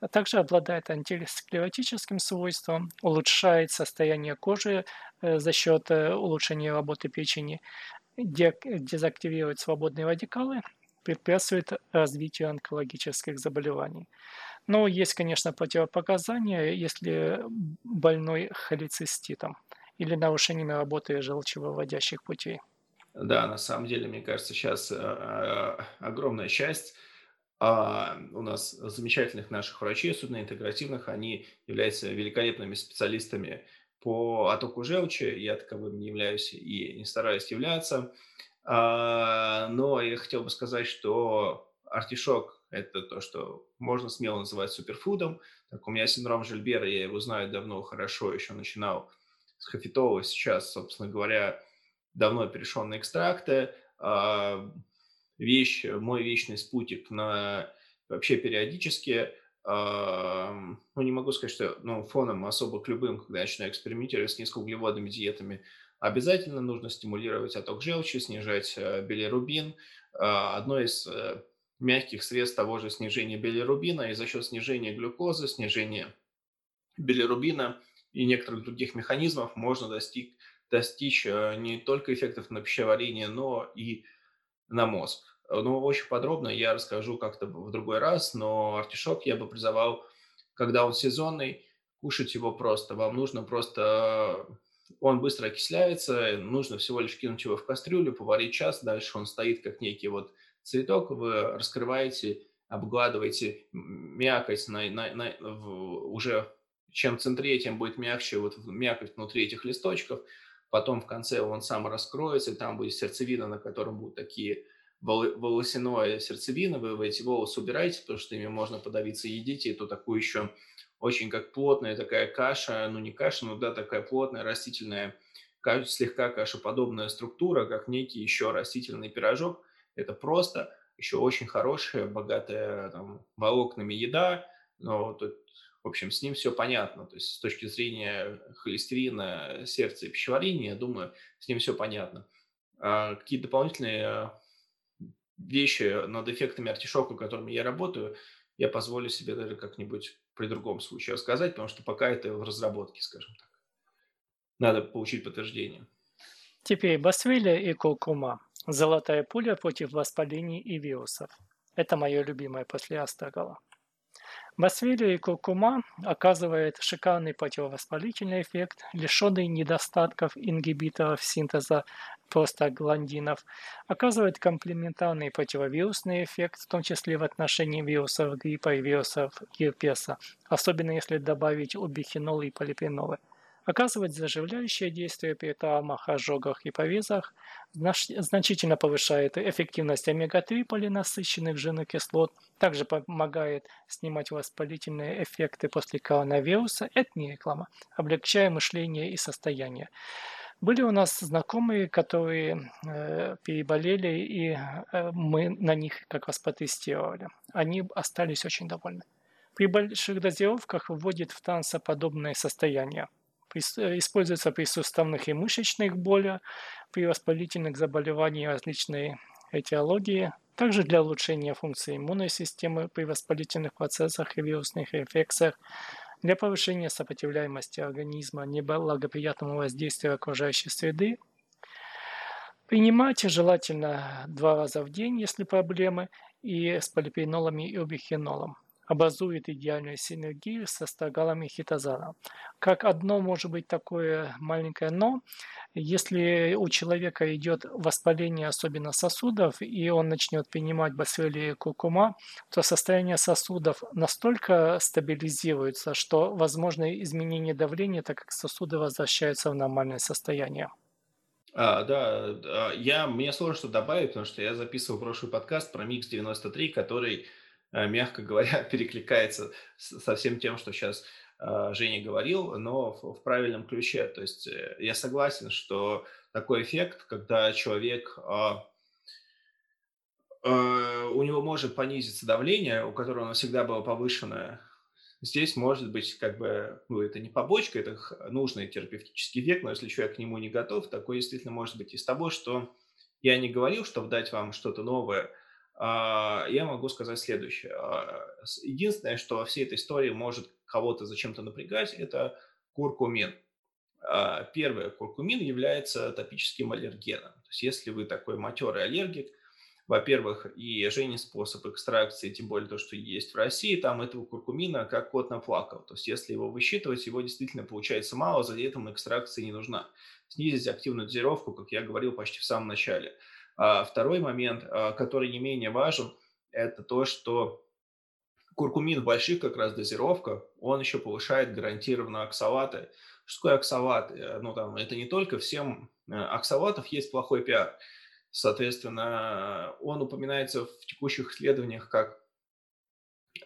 А также обладает антисклеротическим свойством, улучшает состояние кожи э, за счет э, улучшения работы печени, дезактивирует свободные радикалы препятствует развитию онкологических заболеваний. Но есть, конечно, противопоказания, если больной холециститом или нарушениями работы желчевыводящих путей. Да, на самом деле, мне кажется, сейчас э, э, огромная часть а, у нас замечательных наших врачей, особенно интегративных, они являются великолепными специалистами по оттоку желчи. Я таковым не являюсь и не стараюсь являться. А, но я хотел бы сказать, что артишок – это то, что можно смело называть суперфудом. Так, у меня синдром Жильбера, я его знаю давно хорошо, еще начинал с хафитола, сейчас, собственно говоря, давно перешел на экстракты. А, вещь, мой вечный спутник на вообще периодически, а, ну, не могу сказать, что ну, фоном особо к любым, когда я начинаю экспериментировать с низкоуглеводными диетами – Обязательно нужно стимулировать отток желчи, снижать э, билирубин. А, одно из э, мягких средств того же снижения билирубина и за счет снижения глюкозы, снижения билирубина и некоторых других механизмов можно достиг, достичь э, не только эффектов на пищеварение, но и на мозг. Ну, очень подробно я расскажу как-то в другой раз, но артишок я бы призывал, когда он сезонный, кушать его просто. Вам нужно просто он быстро окисляется, нужно всего лишь кинуть его в кастрюлю, поварить час, дальше он стоит как некий вот цветок, вы раскрываете, обгладываете мякоть на, на, на, в, уже чем центрее, тем будет мягче вот мякоть внутри этих листочков, потом в конце он сам раскроется, и там будет сердцевина, на котором будут такие волосяное сердцевина, вы эти волосы убираете, потому что ими можно подавиться, едите эту такую еще очень как плотная такая каша, ну не каша, но да, такая плотная растительная, слегка кашеподобная структура, как некий еще растительный пирожок. Это просто еще очень хорошая, богатая там, волокнами еда, но тут, в общем, с ним все понятно. То есть с точки зрения холестерина, сердца и пищеварения, я думаю, с ним все понятно. А какие дополнительные вещи над эффектами артишока, которыми я работаю, я позволю себе даже как-нибудь при другом случае рассказать, потому что пока это в разработке, скажем так. Надо получить подтверждение. Теперь басвиля и куркума. Золотая пуля против воспалений и вирусов. Это мое любимое после астагала. Басвилия и куркума оказывает шикарный противовоспалительный эффект, лишенный недостатков ингибиторов синтеза простагландинов, оказывает комплементарный противовирусный эффект, в том числе в отношении вирусов гриппа и вирусов герпеса, особенно если добавить убихинолы и полипенолы – оказывать заживляющее действие при травмах, ожогах и порезах, значительно повышает эффективность омега-3 полинасыщенных жирных кислот, также помогает снимать воспалительные эффекты после коронавируса, это не реклама, облегчая мышление и состояние. Были у нас знакомые, которые э, переболели, и э, мы на них как раз потестировали. Они остались очень довольны. При больших дозировках вводит в трансоподобное состояние. Э, используется при суставных и мышечных болях, при воспалительных заболеваниях различной этиологии, также для улучшения функции иммунной системы при воспалительных процессах и вирусных инфекциях, для повышения сопротивляемости организма неблагоприятному воздействию окружающей среды. Принимать желательно два раза в день, если проблемы, и с полипенолами и обихинолом образует идеальную синергию со стагалами хитозана. Как одно может быть такое маленькое «но», если у человека идет воспаление особенно сосудов, и он начнет принимать басвели куркума, то состояние сосудов настолько стабилизируется, что возможно изменение давления, так как сосуды возвращаются в нормальное состояние. А, да, я, мне сложно что добавить, потому что я записывал прошлый подкаст про Микс 93, который мягко говоря, перекликается со всем тем, что сейчас э, Женя говорил, но в, правильном ключе. То есть э, я согласен, что такой эффект, когда человек а, у него может понизиться давление, у которого оно всегда было повышенное, здесь может быть как бы, ну, это не побочка, это нужный терапевтический эффект, но если человек к нему не готов, такой действительно может быть. Из того, что я не говорил, чтобы дать вам что-то новое – я могу сказать следующее. А, единственное, что во всей этой истории может кого-то зачем-то напрягать, это куркумин. А, первое, куркумин является топическим аллергеном. То есть если вы такой матерый аллергик, во-первых, и Жене способ экстракции, тем более то, что есть в России, там этого куркумина как кот наплакал. То есть если его высчитывать, его действительно получается мало, за этим экстракции не нужна. Снизить активную дозировку, как я говорил почти в самом начале – а второй момент, а, который не менее важен, это то, что куркумин в больших как раз дозировках, он еще повышает гарантированно оксалаты. Что такое оксалаты? Э, ну, там, это не только всем э, оксалатов есть плохой пиар. Соответственно, он упоминается в текущих исследованиях как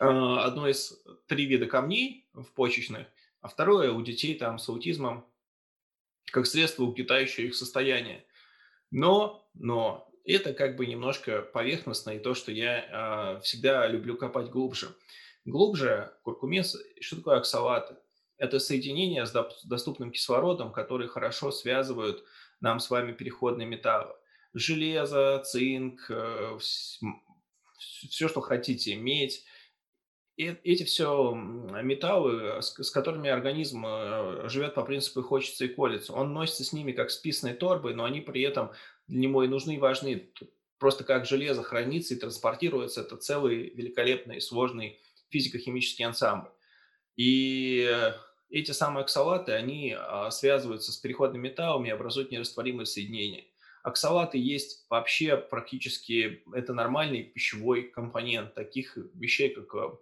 а, одно из три вида камней в почечных, а второе у детей там с аутизмом как средство угнетающее их состояние. Но, но это как бы немножко поверхностно и то, что я э, всегда люблю копать глубже. Глубже куркумин, что такое оксалаты? Это соединение с доступным кислородом, которые хорошо связывают нам с вами переходные металлы. Железо, цинк, э, все, что хотите, медь – и эти все металлы, с, которыми организм э, живет по принципу «хочется и колется», он носится с ними как с писаной торбой, но они при этом для него и нужны, и важны. Просто как железо хранится и транспортируется, это целый великолепный, сложный физико-химический ансамбль. И эти самые оксалаты, они а, связываются с переходными металлами и образуют нерастворимые соединения. Оксалаты есть вообще практически, это нормальный пищевой компонент таких вещей, как, э, то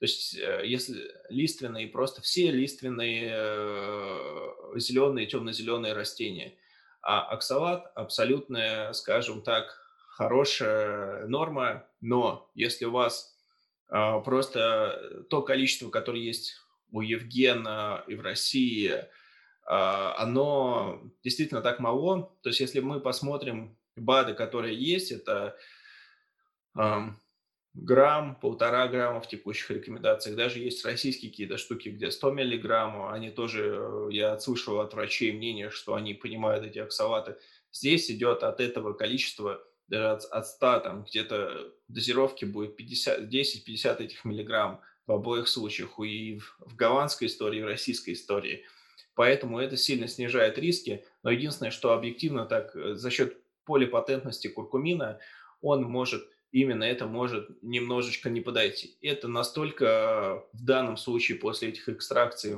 есть э, если лиственные, просто все лиственные э, зеленые, темно-зеленые растения. А оксалат абсолютная, скажем так, хорошая норма, но если у вас а, просто то количество, которое есть у Евгена и в России – оно действительно так мало. То есть если мы посмотрим БАДы, которые есть, это грамм, полтора грамма в текущих рекомендациях. Даже есть российские какие-то штуки, где 100 миллиграмм. Они тоже, э, я слышал от врачей мнение, что они понимают эти оксалаты. Здесь идет от этого количества, даже от, от 100, там где-то дозировки будет 10-50 этих миллиграмм в обоих случаях. И в, в голландской истории, и в российской истории – поэтому это сильно снижает риски. Но единственное, что объективно так э, за счет полипатентности куркумина, он может, именно это может немножечко не подойти. Это настолько в данном случае после этих экстракций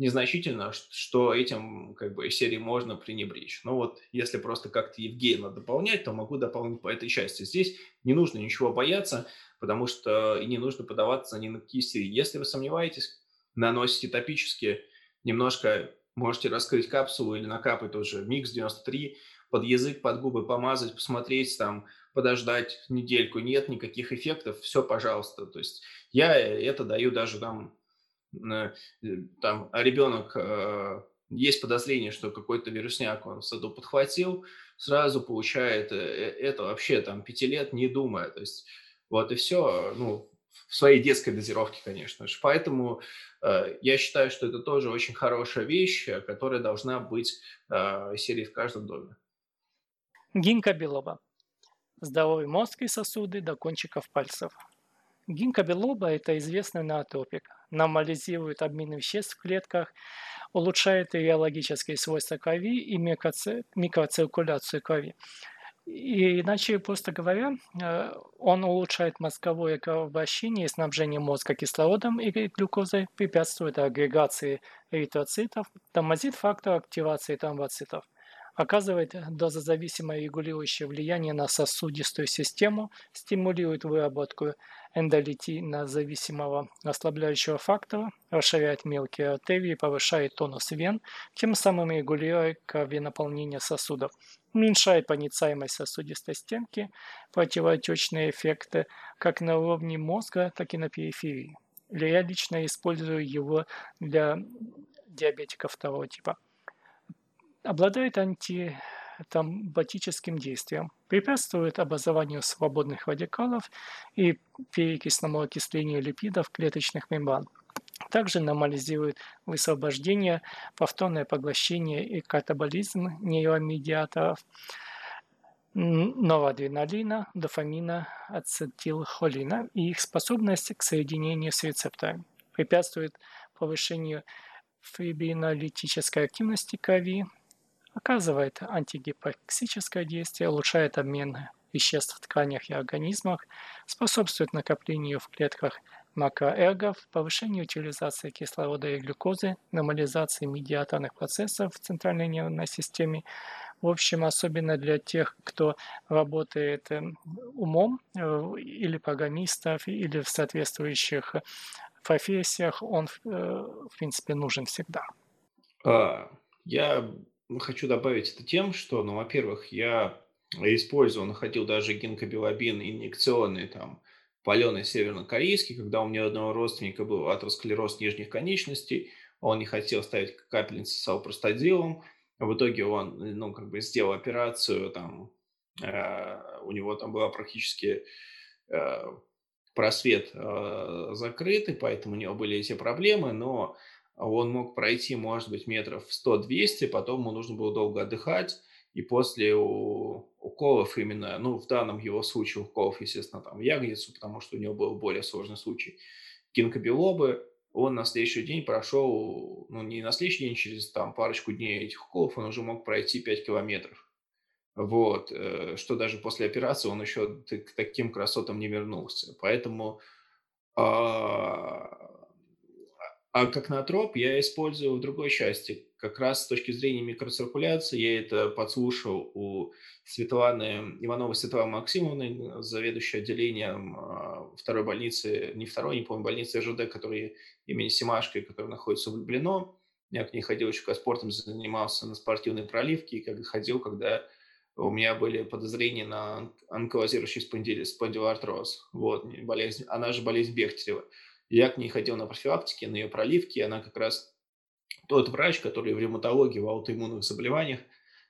незначительно, что этим как бы серии можно пренебречь. Но вот если просто как-то Евгения дополнять, то могу дополнить по этой части. Здесь не нужно ничего бояться, потому что и не нужно подаваться ни на какие серии. Если вы сомневаетесь, наносите топические, немножко можете раскрыть капсулу или накапать тоже микс 93, под язык, под губы помазать, посмотреть там, подождать недельку, нет никаких эффектов, все, пожалуйста. То есть я это даю даже там Э, там а ребенок, э, есть подозрение, что какой-то вирусняк он в саду подхватил, сразу получает э, это вообще там пяти лет не думая. То есть вот и все, ну, в своей детской дозировке, конечно же. Поэтому э, я считаю, что это тоже очень хорошая вещь, которая должна быть э, серией в каждом доме. Гинка белоба. Здоровый мозг и сосуды до кончиков пальцев. Гинка белоба – это известный ноотропик. Нормализирует обмен веществ в клетках, улучшает реологические свойства крови и микроциркуляцию крови. И иначе просто говоря, э, он улучшает мозговое кровообращение и снабжение мозга кислородом и глюкозой, препятствует агрегации эритроцитов, тормозит фактор активации тромбоцитов – оказывает дозозависимое регулирующее влияние на сосудистую систему, стимулирует выработку эндолитина-зависимого расслабляющего фактора, расширяет мелкие артерии, повышает тонус вен, тем самым регулируя кровенаполнение сосудов, уменьшает проницаемость сосудистой стенки, противоотечные эффекты как на уровне мозга, так и на периферии. Я лично использую его для диабетиков второго типа обладает антитромботическим действием, препятствует образованию свободных радикалов и перекисному окислению липидов клеточных мембран. Также нормализирует высвобождение, повторное поглощение и катаболизм нейромедиаторов, норадреналина, дофамина, ацетилхолина и их способность к соединению с рецепторами. Препятствует повышению фибринолитической активности крови, оказывает антигипоксическое действие, улучшает обмен веществ в тканях и организмах, способствует накоплению в клетках макроэргов, повышению утилизации кислорода и глюкозы, нормализации медиаторных процессов в центральной нервной системе. В общем, особенно для тех, кто работает эм, умом э, или программистов, или в соответствующих профессиях, он, э, в принципе, нужен всегда. А, я хочу добавить это тем, что, ну, во-первых, я использовал, находил даже гинкобилобин инъекционный, там, паленый севернокорейский, когда у меня одного родственника был атеросклероз нижних конечностей, он не хотел ставить капельницы с алпростадилом, в итоге он, ну, как бы сделал операцию, там, э, у него там была практически э, просвет э, закрытый, поэтому у него были эти проблемы, но он мог пройти, может быть, метров 100-200, потом ему нужно было долго отдыхать, и после уколов именно, ну, в данном его случае уколов, естественно, там в ягодицу, потому что у него был более сложный случай, гинкобилобы, он на следующий день прошел, ну, не на следующий день, через там парочку дней этих уколов он уже мог пройти 5 километров. Вот, э, что даже после операции он еще к таким красотам не вернулся. Поэтому а, а как натроп я использую в другой части. Как раз с точки зрения микроциркуляции я это подслушал у Светланы Ивановой Светланы Максимовны, заведующей отделением а, второй больницы, не второй, не помню, больницы РЖД, которая имени Симашкой, которая находится в Люблино. Я к ней ходил еще, когда спортом занимался на спортивной проливке, и как ходил, когда у меня были подозрения на анкилозирующий спондилоартроз. Вот, болезнь, она же болезнь Бехтерева. Я к ней ходил на профилактике, на ее проливке. Она как раз тот врач, который в ревматологии, в аутоиммунных заболеваниях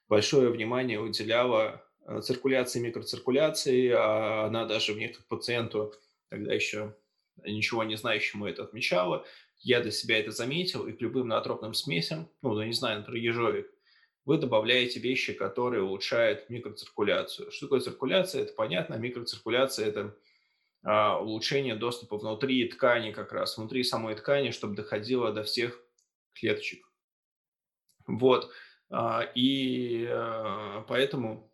большое внимание уделяла э, циркуляции, микроциркуляции. А она даже мне как пациенту, тогда еще ничего не знающему это отмечала. Я для себя это заметил, и к любым натропным смесям, ну, не знаю, например, ежовик, вы добавляете вещи, которые улучшают микроциркуляцию. Что такое циркуляция? Это понятно. Микроциркуляция – это а, улучшение доступа внутри ткани как раз, внутри самой ткани, чтобы доходило до всех клеточек. Вот. А, и а, поэтому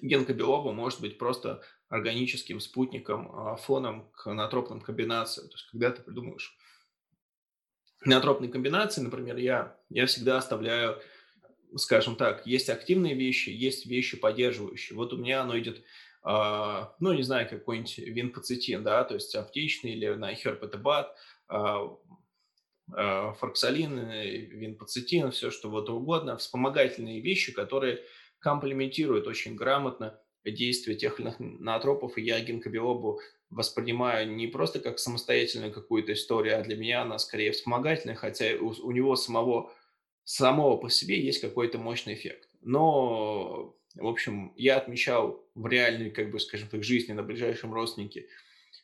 генкобелоба может быть просто органическим спутником, а, фоном к натропным комбинациям. То есть когда ты придумываешь неотропные комбинации, например, я, я всегда оставляю, скажем так, есть активные вещи, есть вещи поддерживающие. Вот у меня оно идет, э, ну, не знаю, какой-нибудь винпоцитин, да, то есть аптечный или нахерпетебат, э, э, фарксалин, винпоцитин, все что вот угодно, вспомогательные вещи, которые комплементируют очень грамотно действия тех или иных наотропов, и я гинкобиобу воспринимаю не просто как самостоятельную какую-то историю, а для меня она скорее вспомогательная, хотя у, у него самого, самого по себе есть какой-то мощный эффект. Но, в общем, я отмечал в реальной, как бы, скажем так, жизни на ближайшем родственнике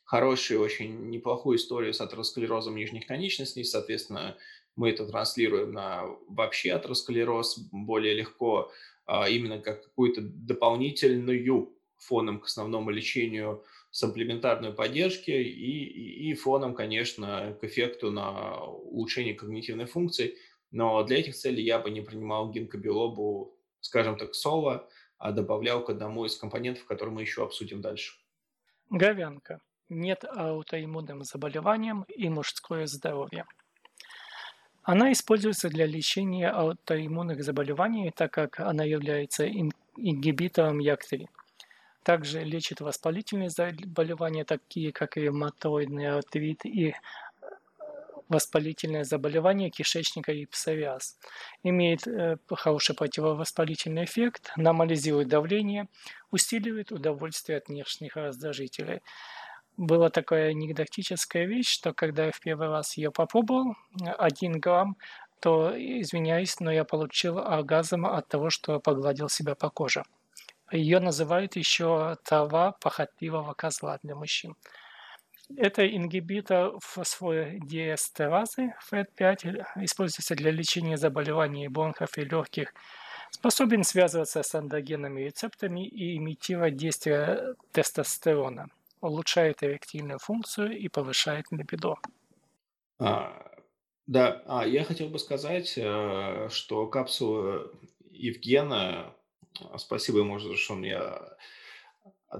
хорошую, очень неплохую историю с атеросклерозом нижних конечностей, соответственно, мы это транслируем на вообще атеросклероз более легко, а, именно как какую-то дополнительную фоном к основному лечению комплементарной поддержки и, и, и фоном, конечно, к эффекту на улучшение когнитивной функции. Но для этих целей я бы не принимал гинкобилобу, скажем так, соло, а добавлял к одному из компонентов, который мы еще обсудим дальше. Говянка. Нет аутоиммунным заболеваниям и мужское здоровье. Она используется для лечения аутоиммунных заболеваний, так как она является ингибитором ЯК-3. Также лечит воспалительные заболевания, такие как ревматоидный артрит и воспалительное заболевание кишечника и псориаз. Имеет э, хороший противовоспалительный эффект, нормализирует давление, усиливает удовольствие от внешних раздражителей была такая анекдотическая вещь, что когда я в первый раз ее попробовал, один грамм, то, извиняюсь, но я получил оргазм от того, что погладил себя по коже. Ее называют еще трава похотливого козла для мужчин. Это ингибитор фосфоридиэстеразы ФЭД5, используется для лечения заболеваний бронхов и легких, способен связываться с эндогенными рецептами и имитировать действие тестостерона – улучшает эректильную функцию и повышает либидо. А, да, а, я хотел бы сказать, э, что капсула Евгена, а, спасибо ему, что он я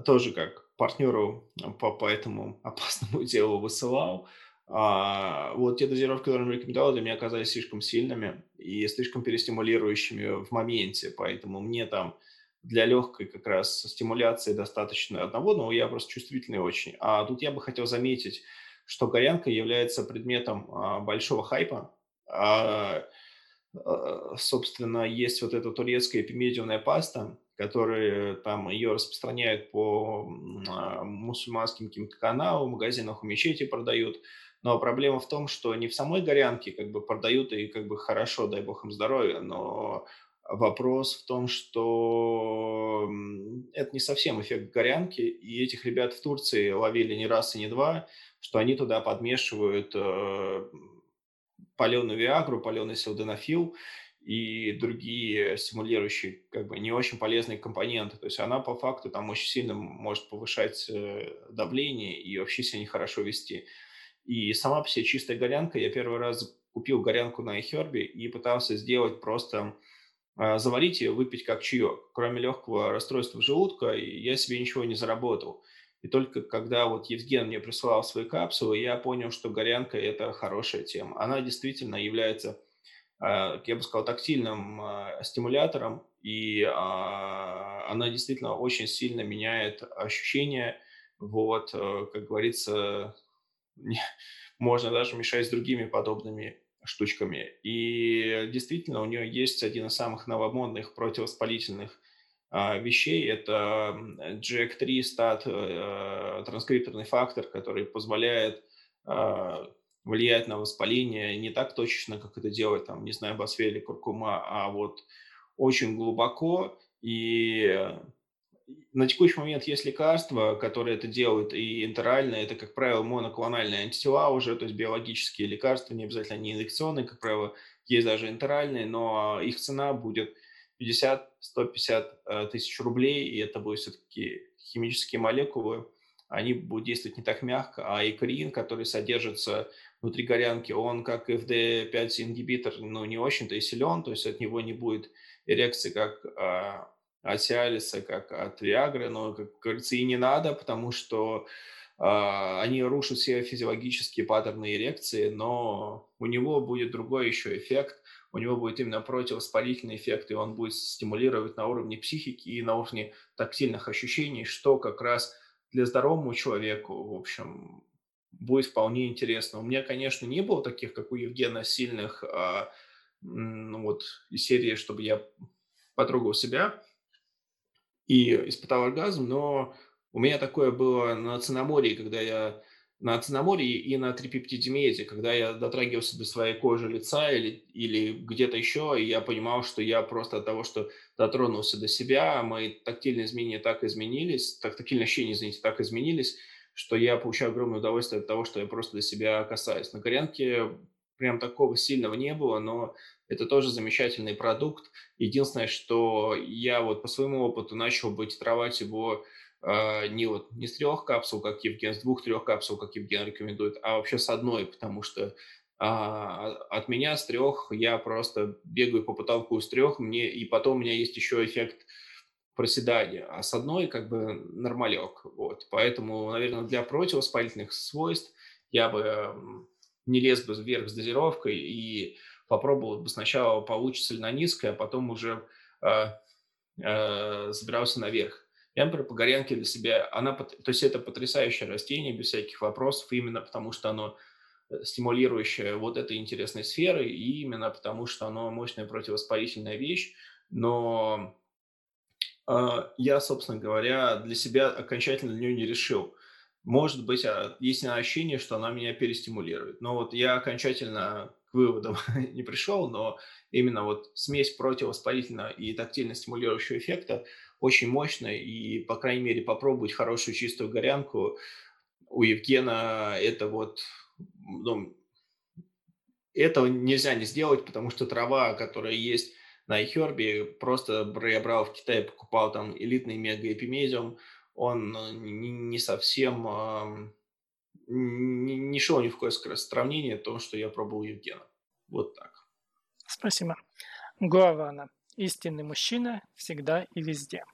тоже как партнеру по, по этому опасному делу высылал. А, вот те дозировки, которые он рекомендовал, для меня оказались слишком сильными и слишком перестимулирующими в моменте, поэтому мне там для легкой как раз стимуляции достаточно одного, но я просто чувствительный очень. А тут я бы хотел заметить, что горянка является предметом а, большого хайпа. А, а, собственно, есть вот эта турецкая эпимедиумная паста, которая там ее распространяют по мусульманским каким-то каналам, магазинах у мечети продают. Но проблема в том, что не в самой горянке как бы продают и как бы хорошо, дай бог им здоровья, но Вопрос в том, что это не совсем эффект горянки, и этих ребят в Турции ловили не раз и не два, что они туда подмешивают э, паленую виагру, паленый силденофил и другие стимулирующие, как бы не очень полезные компоненты. То есть она по факту там очень сильно может повышать э, давление и вообще себя нехорошо вести. И сама по себе чистая горянка, я первый раз купил горянку на iHerb и пытался сделать просто заварить ее, выпить как чаек. Кроме легкого расстройства желудка, я себе ничего не заработал. И только когда вот Евген мне присылал свои капсулы, я понял, что горянка – это хорошая тема. Она действительно является, а, я бы сказал, тактильным а, стимулятором, и она действительно очень сильно меняет ощущения. Вот, э, как говорится, можно даже мешать с другими подобными штучками. И действительно, у нее есть один из самых новомодных противовоспалительных а, вещей. Это GX3 стат э, транскрипторный фактор, который позволяет а, влиять на воспаление не так точечно, как это делает, там, не знаю, басфе или куркума, а вот очень глубоко и на текущий момент есть лекарства, которые это делают, и интерально это, как правило, моноклональные антитела уже, то есть биологические лекарства, не обязательно не инъекционные, как правило, есть даже интеральные, но их цена будет 50-150 э, тысяч рублей, и это будут все-таки химические молекулы, они будут действовать не так мягко, а икрин, который содержится внутри горянки, он как FD5 ингибитор, ну, не очень-то и силен, то есть от него не будет эрекции, как а, от Сиалиса, как от Виагры, но, как говорится, и не надо, потому что э, они рушат все физиологические паттерны эрекции, но у него будет другой еще эффект, у него будет именно противовоспалительный эффект, и он будет стимулировать на уровне психики и на уровне тактильных ощущений, что как раз для здоровому человеку, в общем, будет вполне интересно. У меня, конечно, не было таких, как у Евгена, сильных а, ну, вот из серии, чтобы я потрогал себя и испытал оргазм, но у меня такое было на Циноморье, когда я на Циноморье и на трипептидимезе, когда я дотрагивался до своей кожи лица или, или где-то еще, и я понимал, что я просто от того, что дотронулся до себя, мои тактильные изменения так изменились, так, тактильные ощущения, извините, так изменились, что я получаю огромное удовольствие от того, что я просто до себя касаюсь. На Горянке прям такого сильного не было, но это тоже замечательный продукт. Единственное, что я вот по своему опыту начал бы титровать его э, не вот не с трех капсул, как Евген, с двух-трех капсул, как Евген рекомендует, а вообще с одной, потому что э, от меня с трех я просто бегаю по потолку с трех, мне и потом у меня есть еще эффект проседания, а с одной как бы нормалек. Вот. Поэтому, наверное, для противовоспалительных свойств я бы не лез бы вверх с дозировкой и попробовал бы сначала, получится ли на низкое, а потом уже э, э, забирался наверх. Я, например, по горянке для себя, она, то есть это потрясающее растение, без всяких вопросов, именно потому что оно э, стимулирующее вот этой интересной сферы, и именно потому что оно мощная противовоспалительная вещь, но э, я, собственно говоря, для себя окончательно для нее не решил. Может быть, а, есть ощущение, что она меня перестимулирует. Но вот я окончательно к выводам не пришел, но именно вот смесь противовоспалительного и тактильно стимулирующего эффекта очень мощная, и, по крайней мере, попробовать хорошую чистую горянку у Евгена это вот, ну, этого нельзя не сделать, потому что трава, которая есть на iHerb, просто я брал в Китае, покупал там элитный мегаэпимезиум, он э, не совсем не, шел ни в какое сравнение то, что я пробовал Евгена. Вот так. Спасибо. Гуавана. Истинный мужчина всегда и везде.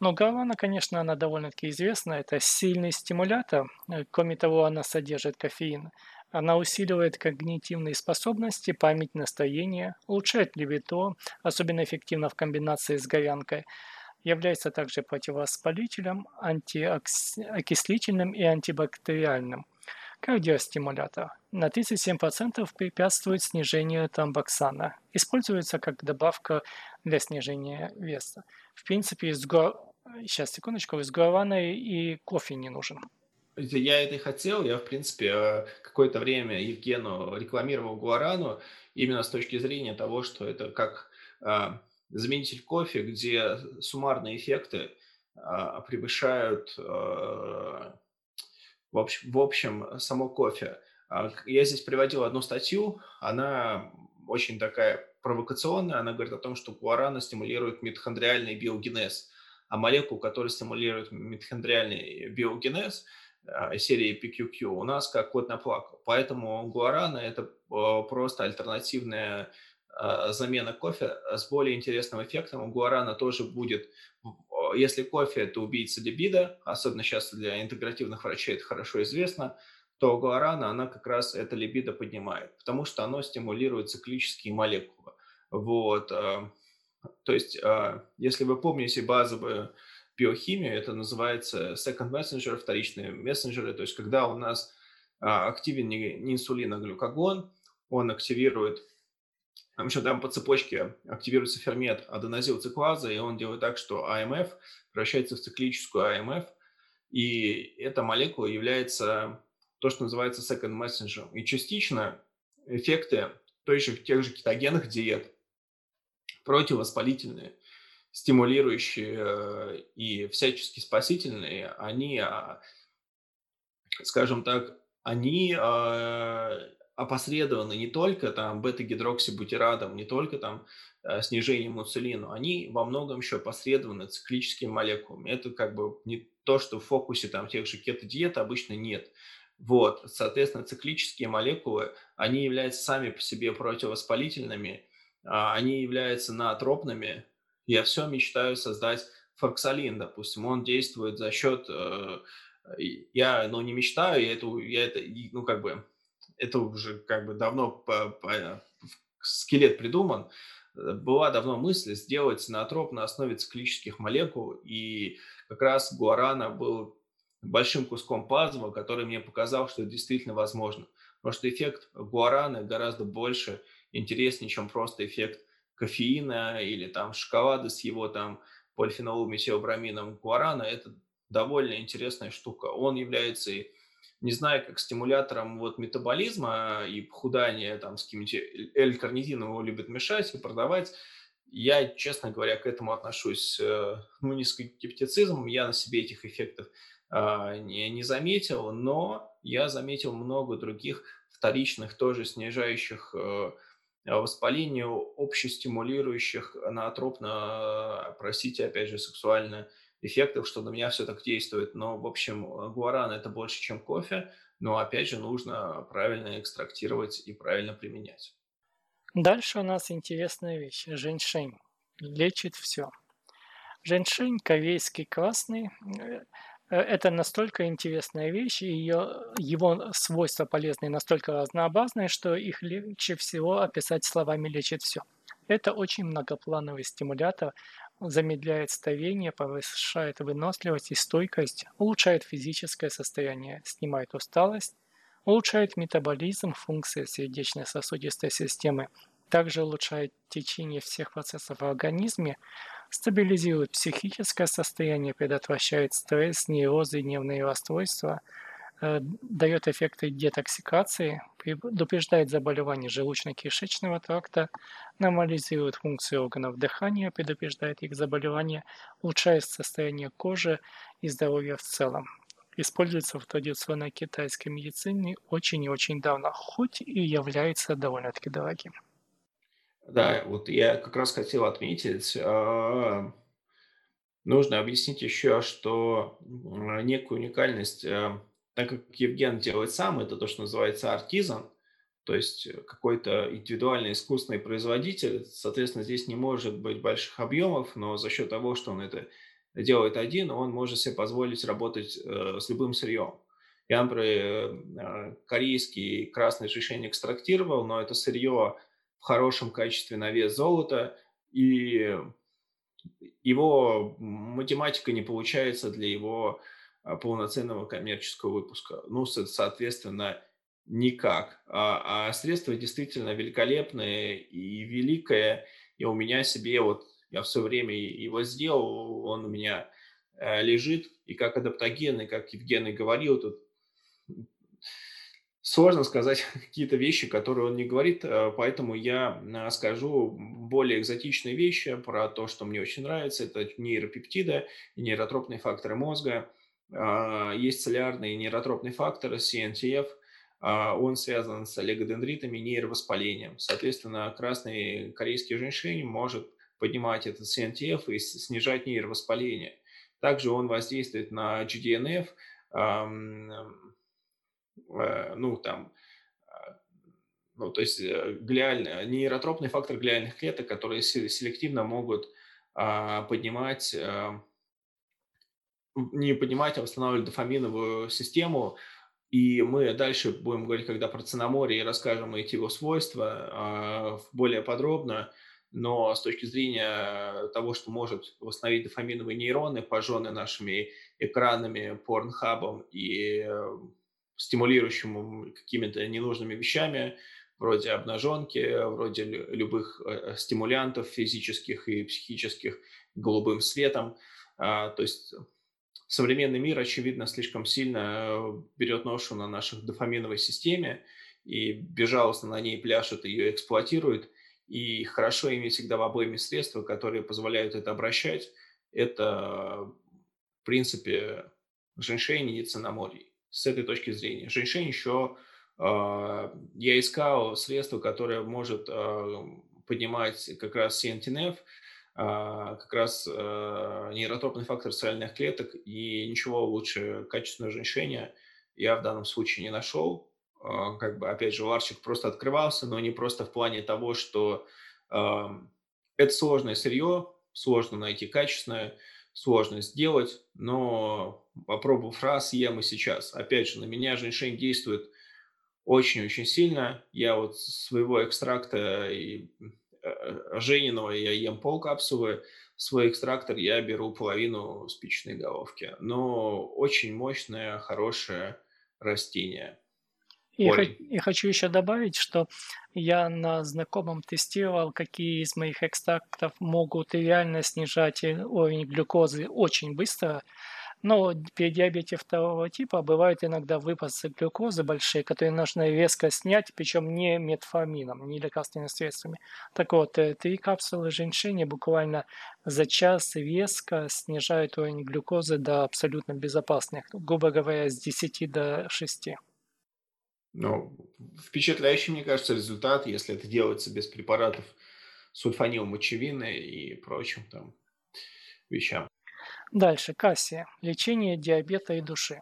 Но гуавана, конечно, она довольно-таки известна. Это сильный стимулятор. Э, кроме того, она содержит кофеин. Она усиливает когнитивные способности, память, настроение, улучшает либидо, особенно эффективно в комбинации с горянкой – Является также противовоспалителем, антиокислительным и антибактериальным. Кардиостимулятор. На 37% препятствует снижению тромбоксана. Используется как добавка для снижения веса. В принципе, из гуа... сейчас, секундочку, из гуарана и кофе не нужен. Я это и хотел. Я, в принципе, э, какое-то время Евгену рекламировал гуарану именно с точки зрения того, что это как э, заменитель кофе, где суммарные эффекты а, превышают, а, в, общем, в общем, само кофе. А, я здесь приводил одну статью, она очень такая провокационная, она говорит о том, что гуарана стимулирует митохондриальный биогенез, а молекул, которые стимулируют митохондриальный биогенез, серии PQQ, у нас как кот наплакал. Поэтому гуарана – это просто альтернативная замена кофе с более интересным эффектом. У гуарана тоже будет, если кофе – это убийца либидо, особенно сейчас для интегративных врачей это хорошо известно, то гуарана, она как раз это либидо поднимает, потому что оно стимулирует циклические молекулы. Вот. А, то есть, а, если вы помните базовую биохимию, это называется second messenger, вторичные мессенджеры, то есть когда у нас активен не инсулин, а глюкагон, он активирует там еще там по цепочке активируется фермент аденозилциклаза, и он делает так, что АМФ превращается в циклическую АМФ, и эта молекула является то, что называется second messenger. И частично эффекты той же, тех же кетогенных диет, противовоспалительные, стимулирующие э, и всячески спасительные, они, а, скажем так, они опосредованы не только там бета-гидроксибутирадом, не только там э, снижением инсулина, они во многом еще опосредованы циклическими молекулами. Это как бы не то, что в фокусе там тех же кето-диет обычно нет. Вот, соответственно, циклические молекулы, они являются сами по себе противовоспалительными, а, они являются наотропными, я все мечтаю создать фарксалин, допустим. Он действует за счет... Э, я, ну, не мечтаю, я это, я это, ну, как бы, это уже как бы давно по, по, скелет придуман, была давно мысль сделать наотроп на основе циклических молекул, и как раз гуарана был большим куском пазла, который мне показал, что это действительно возможно. Потому что эффект гуараны гораздо больше, интереснее, чем просто эффект кофеина или там шоколада с его там полифенолом метилбромином. Гуарана – это довольно интересная штука. Он является и не знаю, как стимулятором вот метаболизма и похудания, там, с каким-нибудь L-карнитином его любят мешать и продавать. Я, честно говоря, к этому отношусь, э, ну, не с скептицизмом. Я на себе этих эффектов а, не, не заметил, но я заметил много других вторичных, тоже снижающих э, воспаление, общестимулирующих наотропно, простите, опять же, сексуально эффектов, что на меня все так действует. Но, в общем, гуаран – это больше, чем кофе, но, опять же, нужно правильно экстрактировать и правильно применять. Дальше у нас интересная вещь. Женьшень лечит все. Женьшень корейский красный э, это настолько интересная вещь, и ее, его свойства полезные настолько разнообразные, что их легче всего описать словами «лечит все». Это очень многоплановый стимулятор, замедляет старение, повышает выносливость и стойкость, улучшает физическое состояние, снимает усталость, улучшает метаболизм, функции сердечно-сосудистой системы, также улучшает течение всех процессов в организме, стабилизирует психическое состояние, предотвращает стресс, неврозы и нервные расстройства – дает эффекты детоксикации, предупреждает заболевания желудочно-кишечного тракта, нормализирует функции органов дыхания, предупреждает их заболевания, улучшает состояние кожи и здоровье в целом. Используется в традиционной китайской медицине очень и очень давно, хоть и является довольно-таки дорогим. Да, вот я как раз хотел отметить, а, нужно объяснить еще, что некую уникальность а, так как Евген делает сам, это то, что называется артизан, то есть э, какой-то индивидуальный искусственный производитель, соответственно, здесь не может быть больших объемов, но за счет того, что он это делает один, он может себе позволить работать э, с любым сырьем. Я, например, э, корейский красный решение экстрактировал, но это сырье в хорошем качестве на вес золота, и его математика не получается для его полноценного коммерческого выпуска. Ну, соответственно, никак. А, а средство действительно великолепное и великое. И у меня себе вот, я все время его сделал, он у меня э, лежит. И как адаптоген, и как Евгений говорил, тут сложно сказать какие-то вещи, которые он не говорит, э, поэтому я э, скажу более экзотичные вещи про то, что мне очень нравится. Это нейропептиды нейротропные факторы мозга – а, есть солярный нейротропный фактор, CNTF, а, он связан с олигодендритами, нейровоспалением. Соответственно, красный корейский женьшень может поднимать этот CNTF и снижать нейровоспаление. Также он воздействует на GDNF, э, ну, там, а, ну, то есть э, глиальный, нейротропный фактор глиальных клеток, которые селективно могут поднимать не поднимать, а восстанавливать дофаминовую систему. И мы дальше будем говорить, когда про циноморье, и расскажем эти его свойства э, более подробно. Но с точки зрения того, что может восстановить дофаминовые нейроны, пожженные нашими экранами, порнхабом и э, стимулирующим какими-то ненужными вещами, вроде обнаженки, вроде любых э, стимулянтов физических и психических, голубым светом. А, то есть современный мир, очевидно, слишком сильно э, берет ношу на наших дофаминовой системе и безжалостно на ней пляшет, ее эксплуатирует. И хорошо иметь всегда в обойме средства, которые позволяют это обращать. Это, в принципе, женьшень и цинаморий. С этой точки зрения. Женьшень еще... Э, я искал средство, которое может э, поднимать как раз CNTNF, как раз а, нейротропный фактор социальных клеток, и ничего лучше качественного женьшеня я в данном случае не нашел. А, как бы, опять же, ларчик просто открывался, но не просто в плане того, что это сложное сырье, сложно найти качественное, сложно сделать, но попробовав раз, ем и сейчас. Опять же, на меня женьшень действует очень-очень сильно. Я вот своего экстракта и Жениного я ем полкапсулы, свой экстрактор я беру половину спичной головки. Но очень мощное, хорошее растение. И, и хочу еще добавить, что я на знакомом тестировал, какие из моих экстрактов могут реально снижать э, уровень глюкозы очень быстро. Но при диабете второго типа бывают иногда выпасы глюкозы большие, которые нужно резко снять, причем не метформином, не лекарственными средствами. Так вот, э, три капсулы женьшеня буквально за час резко снижают уровень глюкозы до абсолютно безопасных, грубо говоря, с 10 до 6. Ну, впечатляющий, мне кажется, результат, если это делается без препаратов сульфанил мочевины и прочим там вещам. Дальше, кассия. Лечение диабета и души.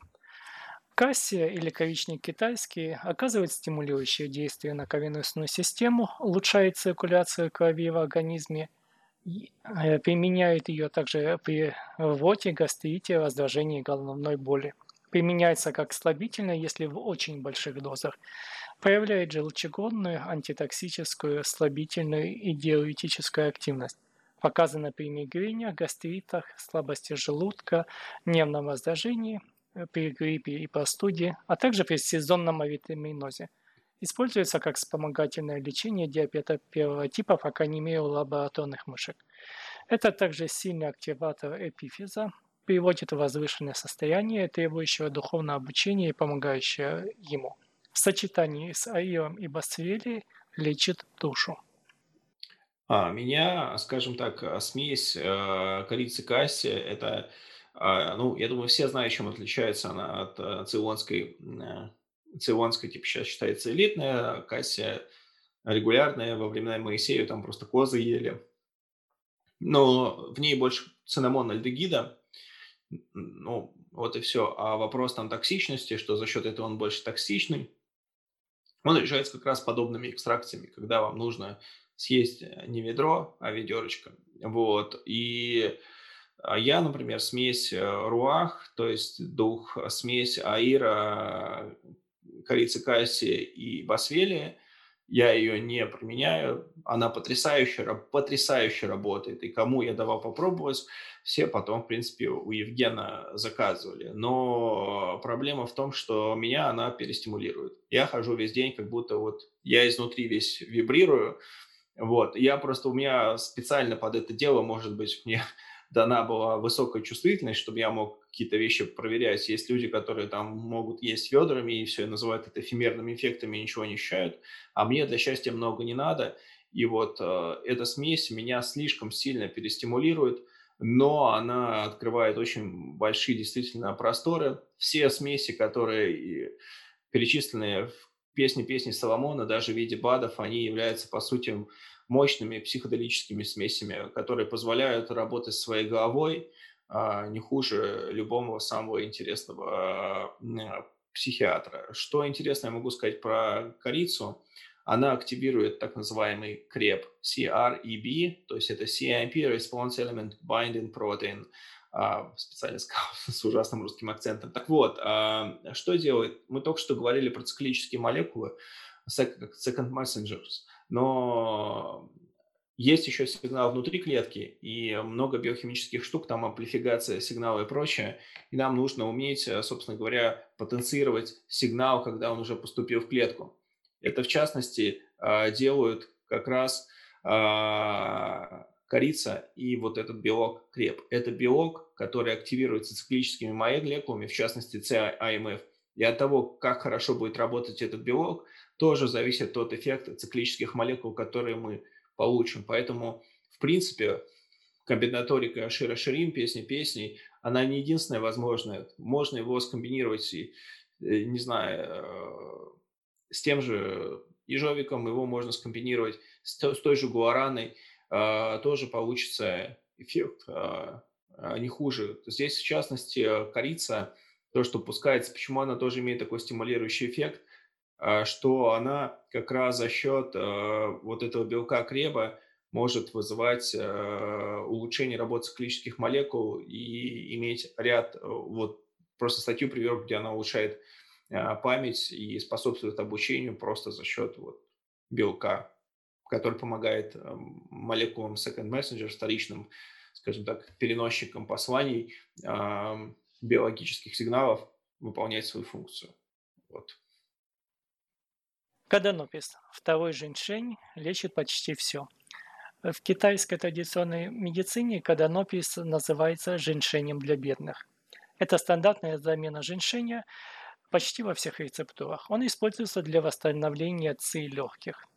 Кассия или коричник китайский оказывает стимулирующее действие на кровеносную систему, улучшает циркуляцию крови в организме, э, применяет ее также при рвоте, гастрите, раздражении головной боли. Применяется как слабительное, если в очень больших дозах. Проявляет желчегонную, антитоксическую, слабительную и диуретическую активность. Показано при мигренях, гастритах, слабости желудка, нервном раздражении, э, при гриппе и простуде, а также при сезонном авитаминозе. Используется как вспомогательное лечение диабета первого типа, пока не имею лабораторных мышек. Это также сильный активатор эпифиза, приводит в возвышенное состояние, требующего духовного обучения и помогающее ему. В сочетании с аиром и басцвели лечит душу. А, меня, скажем так, а, смесь э, корицы касси, это, э, ну, я думаю, все знают, чем отличается она от э, цейлонской. Э, цейлонская, типа, сейчас считается элитная, кассия регулярная, во времена Моисея там просто козы ели. Но в ней больше цинамон альдегида, ну, вот и все. А вопрос там токсичности, что за счет этого он больше токсичный, он решается как раз подобными экстракциями, когда вам нужно съесть э, не ведро, а ведерочко. Вот. И а, я, например, смесь э, руах, то есть дух, э, смесь аира, корицы касси и басвели, я ее не применяю, она потрясающе, потрясающе работает, и кому я давал попробовать, все потом, в принципе, у Евгена заказывали. Но проблема в том, что меня она перестимулирует. Я хожу весь день, как будто вот я изнутри весь вибрирую, вот. Я просто, у меня специально под это дело, может быть, мне дана была высокая чувствительность, чтобы я мог какие-то вещи проверять. Есть люди, которые там могут есть ведрами и все, и называют это эфемерными эффектами, и ничего не ощущают. А мне для счастья много не надо. И вот э, эта смесь меня слишком сильно перестимулирует, но она открывает очень большие действительно просторы. Все смеси, которые перечисленные в песни песни Соломона, даже в виде БАДов, они являются, по сути, мощными психоделическими смесями, которые позволяют работать своей головой а, не хуже любого самого интересного а, психиатра. Что интересно я могу сказать про корицу, она активирует так называемый CREB, CREB, то есть это CIMP, Response Element Binding Protein, специально сказал с ужасным русским акцентом. Так вот, а, что делает? Мы только что говорили про циклические молекулы, second messengers, но есть еще сигнал внутри клетки и много биохимических штук, там амплификация сигнала и прочее. И нам нужно уметь, э, собственно говоря, потенцировать сигнал, когда он уже поступил в клетку. Это, в частности, а, делают как раз корица и вот этот белок креп. Это белок, который активируется циклическими молекулами, в частности CIMF. И от того, как хорошо будет работать этот белок, тоже зависит тот эффект циклических молекул, которые мы получим. Поэтому, в принципе, комбинаторика Шира Ширим, песни песней, она не единственная возможная. Можно его скомбинировать, и, э, не знаю, э, с тем же ежовиком, его можно скомбинировать с той же гуараной – тоже получится эффект а, а, не хуже. Здесь, в частности, корица, то, что пускается, почему она тоже имеет такой стимулирующий эффект, что она как раз за счет вот этого белка креба может вызывать э, улучшение работы циклических молекул и иметь ряд, э, вот просто статью привел, где она улучшает э, память и способствует обучению просто за счет вот, белка, который помогает э, молекулам second messenger, вторичным, скажем так, переносчикам посланий э, биологических сигналов выполнять свою функцию. Вот. Каданопис, второй женьшень, лечит почти все. В китайской традиционной медицине каданопис называется женьшенем для бедных. Это стандартная замена женьшеня почти во всех рецептурах. Он используется для восстановления ци легких.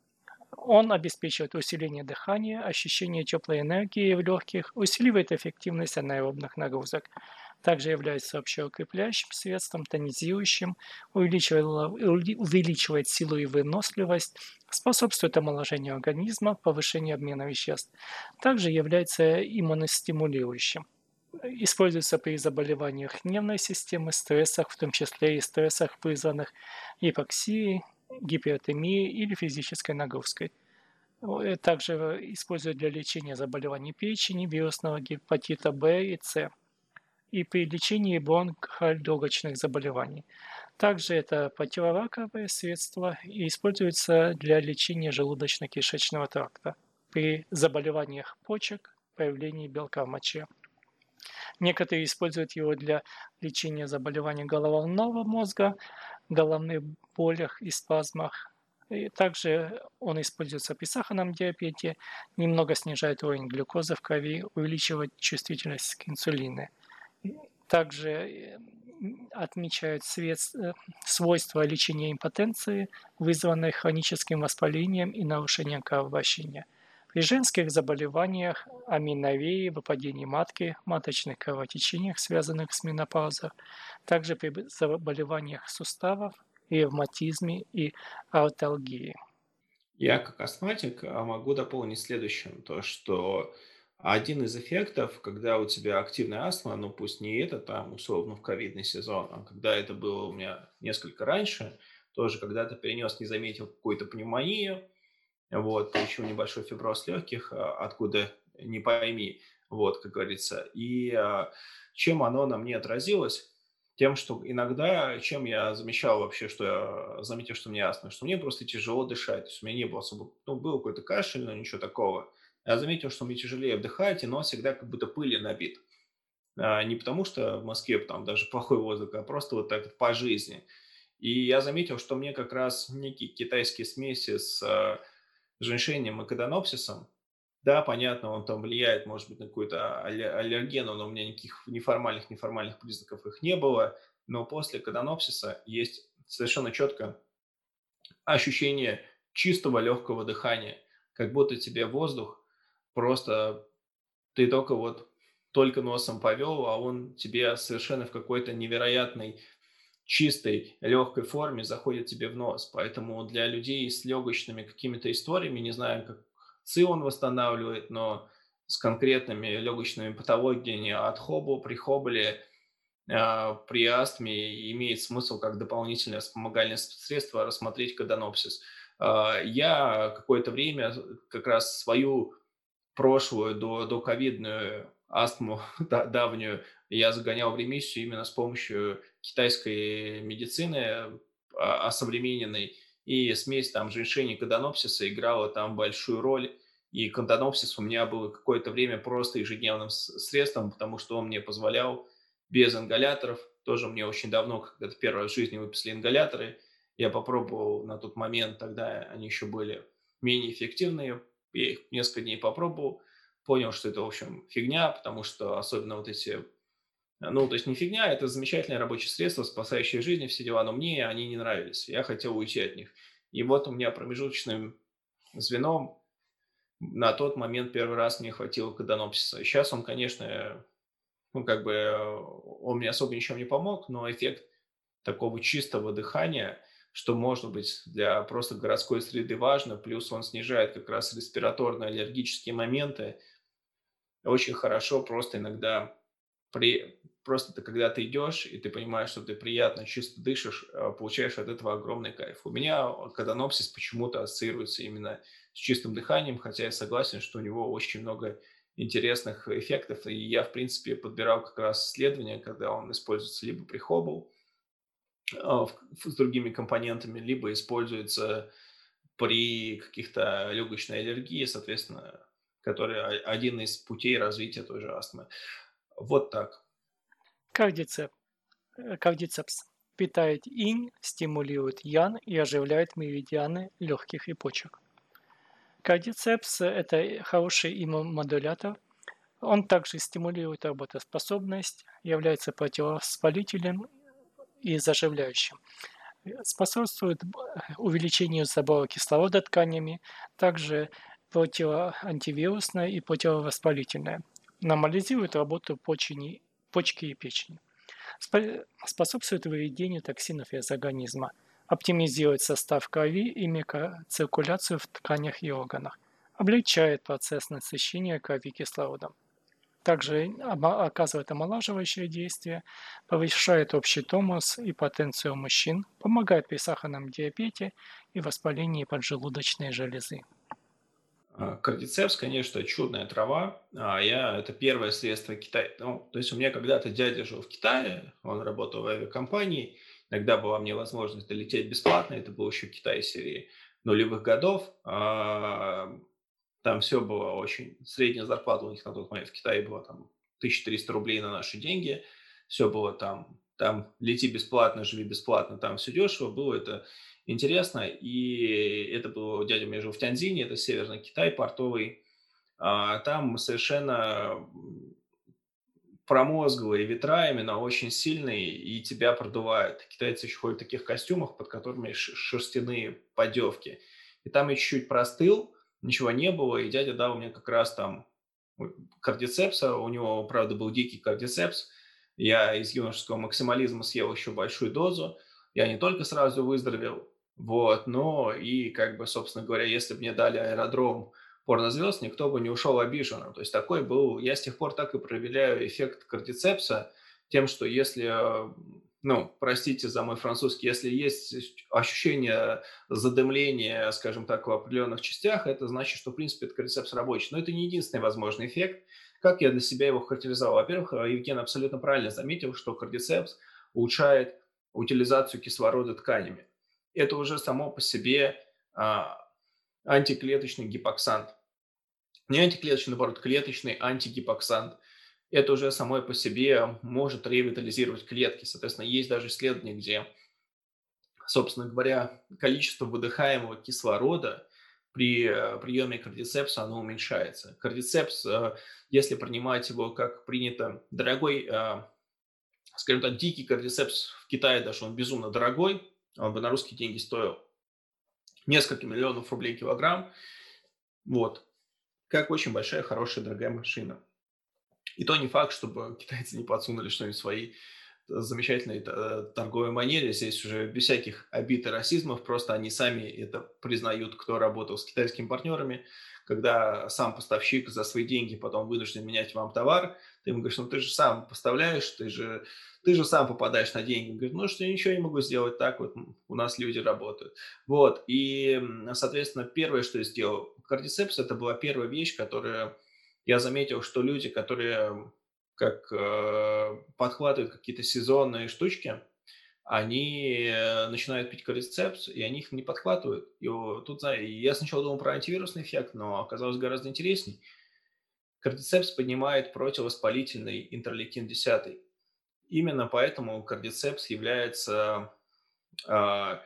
Он обеспечивает усиление дыхания, ощущение теплой энергии в легких, усиливает эффективность анаэробных нагрузок. Также является общеукрепляющим средством, тонизирующим, увеличивает, увеличивает силу и выносливость, способствует омоложению организма, повышению обмена веществ. Также является иммуностимулирующим. Используется при заболеваниях нервной системы, стрессах, в том числе и стрессах, вызванных гипоксией, гипертемией или физической нагрузкой. Также используют для лечения заболеваний печени, вирусного гепатита В и С и при лечении бронхолегочных заболеваний. Также это противораковое средство и используется для лечения желудочно-кишечного тракта при заболеваниях почек, появлении белка в моче. Некоторые используют его для лечения заболеваний головного мозга, головных болях и спазмах. И также он используется при сахарном диабете, немного снижает уровень глюкозы в крови, увеличивает чувствительность к инсулину. Также э, отмечают э, свойства лечения импотенции, вызванной хроническим воспалением и нарушением кровообращения. При женских заболеваниях, аминовее, выпадении матки, маточных кровотечениях, связанных с менопаузой, также при заболеваниях суставов, ревматизме и арталгии. Я как астматик а, могу дополнить следующим, то что один из эффектов, когда у тебя активная астма, ну пусть не это там условно в ковидный сезон, а когда это было у меня несколько раньше, тоже когда ты перенес, не заметил какую-то пневмонию, вот, еще небольшой фиброз легких, а, откуда не пойми, вот, как говорится. И а, чем оно на мне отразилось? Тем, что иногда, чем я замечал вообще, что я заметил, что мне астма, что мне просто тяжело дышать, то есть у меня не было особо, ну, был какой-то кашель, но ничего такого – я заметил, что мне тяжелее вдыхать, и нос всегда как будто пыли набит. А, не потому что в Москве там даже плохой воздух, а просто вот так по жизни. И я заметил, что мне как раз некие китайские смеси с э, женьшенем и каденопсисом, да, понятно, он там влияет, может быть, на какую-то аллерген, но у меня никаких неформальных, неформальных признаков их не было. Но после каденопсиса есть совершенно четко ощущение чистого легкого дыхания, как будто тебе воздух просто ты только вот только носом повел, а он тебе совершенно в какой-то невероятной чистой, легкой форме заходит тебе в нос. Поэтому для людей с легочными какими-то историями, не знаю, как ЦИ он восстанавливает, но с конкретными легочными патологиями от хобо, при хоболе, э, при астме имеет смысл как дополнительное вспомогательное средство рассмотреть кадонопсис. Э, я какое-то время как раз свою прошлую, до, до ковидную астму да, давнюю я загонял в ремиссию именно с помощью китайской медицины а, осовремененной, и смесь там женьшени и кадонопсиса играла там большую роль. И кадонопсис у меня был какое-то время просто ежедневным средством, потому что он мне позволял без ингаляторов, тоже мне очень давно, когда-то первый раз в жизни выписали ингаляторы, я попробовал на тот момент, тогда они еще были менее эффективные, я их несколько дней попробовал, понял, что это, в общем, фигня, потому что особенно вот эти... Ну, то есть не фигня, это замечательное рабочее средство, спасающее жизни, все дела, но мне они не нравились. Я хотел уйти от них. И вот у меня промежуточным звеном на тот момент первый раз мне хватило кадонопсиса. Сейчас он, конечно, ну, как бы, он мне особо ничем не помог, но эффект такого чистого дыхания – что может быть для просто городской среды важно, плюс он снижает как раз респираторные аллергические моменты. Очень хорошо просто иногда при просто ты когда ты идешь и ты понимаешь, что ты приятно чисто дышишь, а, получаешь от этого огромный кайф. У меня кадонопсис почему-то ассоциируется именно с чистым дыханием, хотя я согласен, что у него очень много интересных эффектов. И я, в принципе, подбирал как раз исследования, когда он используется либо при Hobble а, с другими компонентами, либо используется при каких-то легочной аллергии, соответственно, который один из путей развития той же астмы. Вот так. Кардицепс. Э, кардицепс питает инь, стимулирует ян и оживляет меридианы легких и почек. Кардицепс – это хороший иммуномодулятор. Он также стимулирует работоспособность, является противовоспалителем и заживляющим. Способствует увеличению забора кислорода тканями, также противоантивирусное и противовоспалительное. Нормализирует работу почени, почки и печени. Способствует выведению токсинов из организма – оптимизирует состав крови и микроциркуляцию в тканях и органах, облегчает процесс насыщения крови кислородом. Также оказывает омолаживающее действие, повышает общий тонус и потенцию мужчин, помогает при сахарном диабете и воспалении поджелудочной железы. А, кардицепс, конечно, чудная трава. А я это первое средство Китая. Ну, то есть у меня когда-то дядя жил в Китае, он работал в авиакомпании, Иногда была мне возможность долететь бесплатно, это был еще Китай серии нулевых годов. А, там все было очень... Средняя зарплата у них на тот момент в Китае была там 1300 рублей на наши деньги. Все было там, там лети бесплатно, живи бесплатно, там все дешево. Было это интересно. И это был, дядя у меня жил в Тяньзине, это Северный Китай, портовый. А, там совершенно промозглые ветра именно очень сильные, и тебя продувают. Китайцы еще ходят в таких костюмах, под которыми шерстяные подевки. И там я чуть-чуть простыл, ничего не было, и дядя дал мне как раз там кардицепса, у него, правда, был дикий кардицепс, я из юношеского максимализма съел еще большую дозу, я не только сразу выздоровел, вот, но и, как бы, собственно говоря, если бы мне дали аэродром порнозвезд, никто бы не ушел обиженным. То есть такой был, я с тех пор так и проявляю эффект кардицепса, тем, что если, ну, простите за мой французский, если есть ощущение задымления, скажем так, в определенных частях, это значит, что, в принципе, этот кардицепс рабочий. Но это не единственный возможный эффект. Как я для себя его характеризовал? Во-первых, Евген абсолютно правильно заметил, что кардицепс улучшает утилизацию кислорода тканями. Это уже само по себе а, антиклеточный гипоксант. Не антиклеточный, наоборот, клеточный антигипоксант. Это уже самой по себе может ревитализировать клетки. Соответственно, есть даже исследования, где, собственно говоря, количество выдыхаемого кислорода при э, приеме кардицепса оно уменьшается. Кардицепс, э, если принимать его как принято, дорогой, э, скажем так, дикий кардицепс в Китае даже он безумно дорогой, он бы на русские деньги стоил несколько миллионов рублей килограмм. Вот. Как очень большая, хорошая, дорогая машина. И то не факт, чтобы китайцы не подсунули что-нибудь свои замечательной э, торговой манере. Здесь уже без всяких обид и расизмов, просто они сами это признают, кто работал с китайскими партнерами. Когда сам поставщик за свои деньги потом вынужден менять вам товар, ты ему говоришь, ну ты же сам поставляешь, ты же ты же сам попадаешь на деньги. Он говорит, ну что, я ничего не могу сделать, так вот у нас люди работают. Вот, и, соответственно, первое, что я сделал, кардицепс, это была первая вещь, которая я заметил, что люди, которые как э, подхватывают какие-то сезонные штучки, они э, начинают пить кардицепс, и они их не подхватывают. И тут, я сначала думал про антивирусный эффект, но оказалось гораздо интересней. Кардицепс поднимает противовоспалительный интерлейкин 10. Именно поэтому кардицепс является э,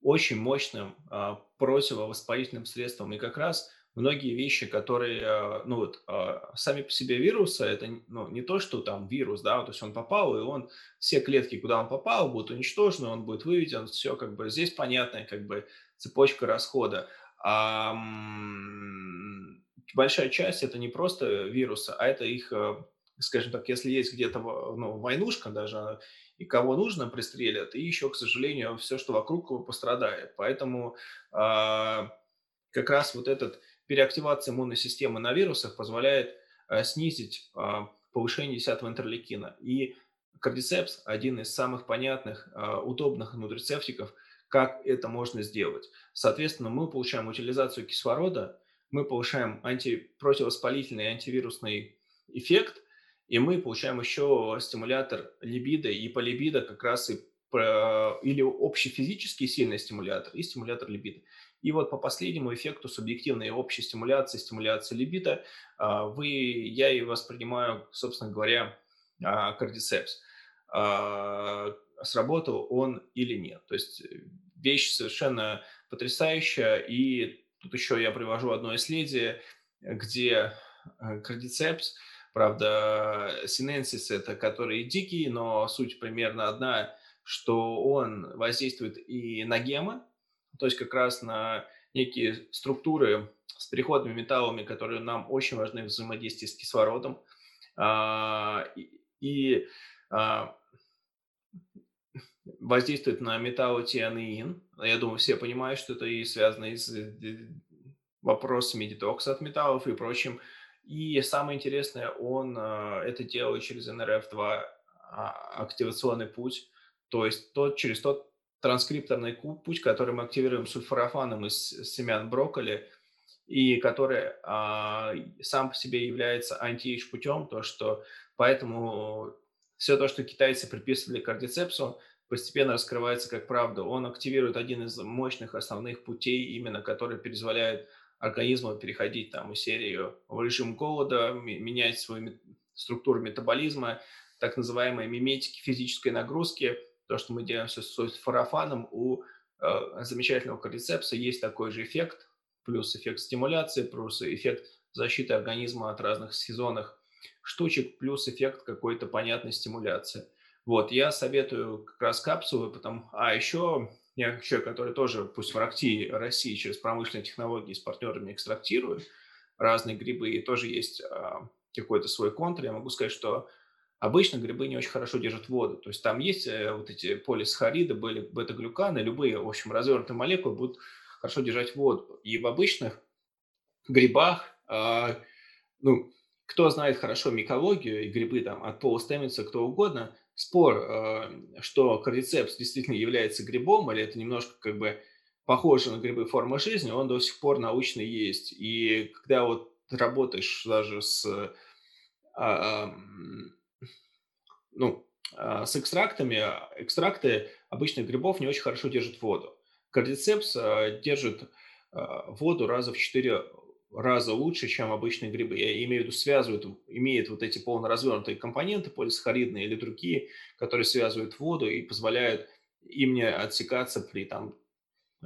очень мощным э, противовоспалительным средством. И как раз многие вещи, которые, э, ну вот, э, сами по себе вирусы, это ну, не то, что там вирус, да, то есть он попал, и он, все клетки, куда он попал, будут уничтожены, он будет выведен, все как бы здесь понятная как бы цепочка расхода. А, большая часть это не просто вирусы, а это их скажем так, если есть где-то ну, войнушка даже, и кого нужно пристрелят, и еще, к сожалению, все, что вокруг пострадает. Поэтому э, как раз вот этот переактивация иммунной системы на вирусах позволяет э, снизить э, повышение 10 интерлейкина. И кардицепс – один из самых понятных, э, удобных нутрицептиков, как это можно сделать. Соответственно, мы получаем утилизацию кислорода, мы повышаем анти, противовоспалительный антивирусный эффект, и мы получаем еще стимулятор либидо, и по либидо как раз и или общий физический сильный стимулятор и стимулятор либидо. И вот по последнему эффекту субъективной общей стимуляции, стимуляции либидо, а, вы, я и воспринимаю, собственно говоря, а, кардицепс. А, сработал он или нет. То есть вещь совершенно потрясающая. И тут еще я привожу одно исследие, где кардицепс, правда, синенсис – это которые дикие, но суть примерно одна, что он воздействует и на гемы, то есть как раз на некие структуры с переходными металлами, которые нам очень важны в взаимодействии с кислородом. А, и а, воздействует на металлотианеин. Я думаю, все понимают, что это и связано с вопросами детокса от металлов и прочим. И самое интересное, он а, это делает через НРФ2 активационный путь, то есть тот, через тот транскрипторный путь, который мы активируем сульфорафаном из семян брокколи, и который а, сам по себе является анти путем, то что поэтому все то, что китайцы приписывали кардицепсу, постепенно раскрывается как правда. Он активирует один из мощных основных путей, именно который позволяет организму переходить там из серии в режим голода, менять свою структуру метаболизма, так называемые миметики физической нагрузки – то, что мы делаем с фарафаном, у э, замечательного кордицепса есть такой же эффект, плюс эффект стимуляции, плюс эффект защиты организма от разных сезонных штучек, плюс эффект какой-то понятной стимуляции. Вот, я советую как раз капсулы, потом, а еще я человек, который тоже, пусть в России, России через промышленные технологии с партнерами экстрактирую разные грибы, и тоже есть а, какой-то свой контр, я могу сказать, что Обычно грибы не очень хорошо держат воду. То есть там есть э, вот эти полисахариды, бета-глюканы, любые, в общем, развернутые молекулы будут хорошо держать воду. И в обычных грибах, э, ну, кто знает хорошо микологию и грибы там от Пола кто угодно, спор, э, что кардицепс действительно является грибом, или это немножко как бы похоже на грибы формы жизни, он до сих пор научно есть. И когда вот работаешь даже с а, ну, а, с экстрактами, а, экстракты обычных грибов не очень хорошо держат воду. Кардицепс а, держит воду раза в 4 раза лучше, чем обычные грибы. Я имею в виду, связывают, имеет вот эти полноразвернутые компоненты, полисахаридные или другие, которые связывают воду и позволяют им не отсекаться при там,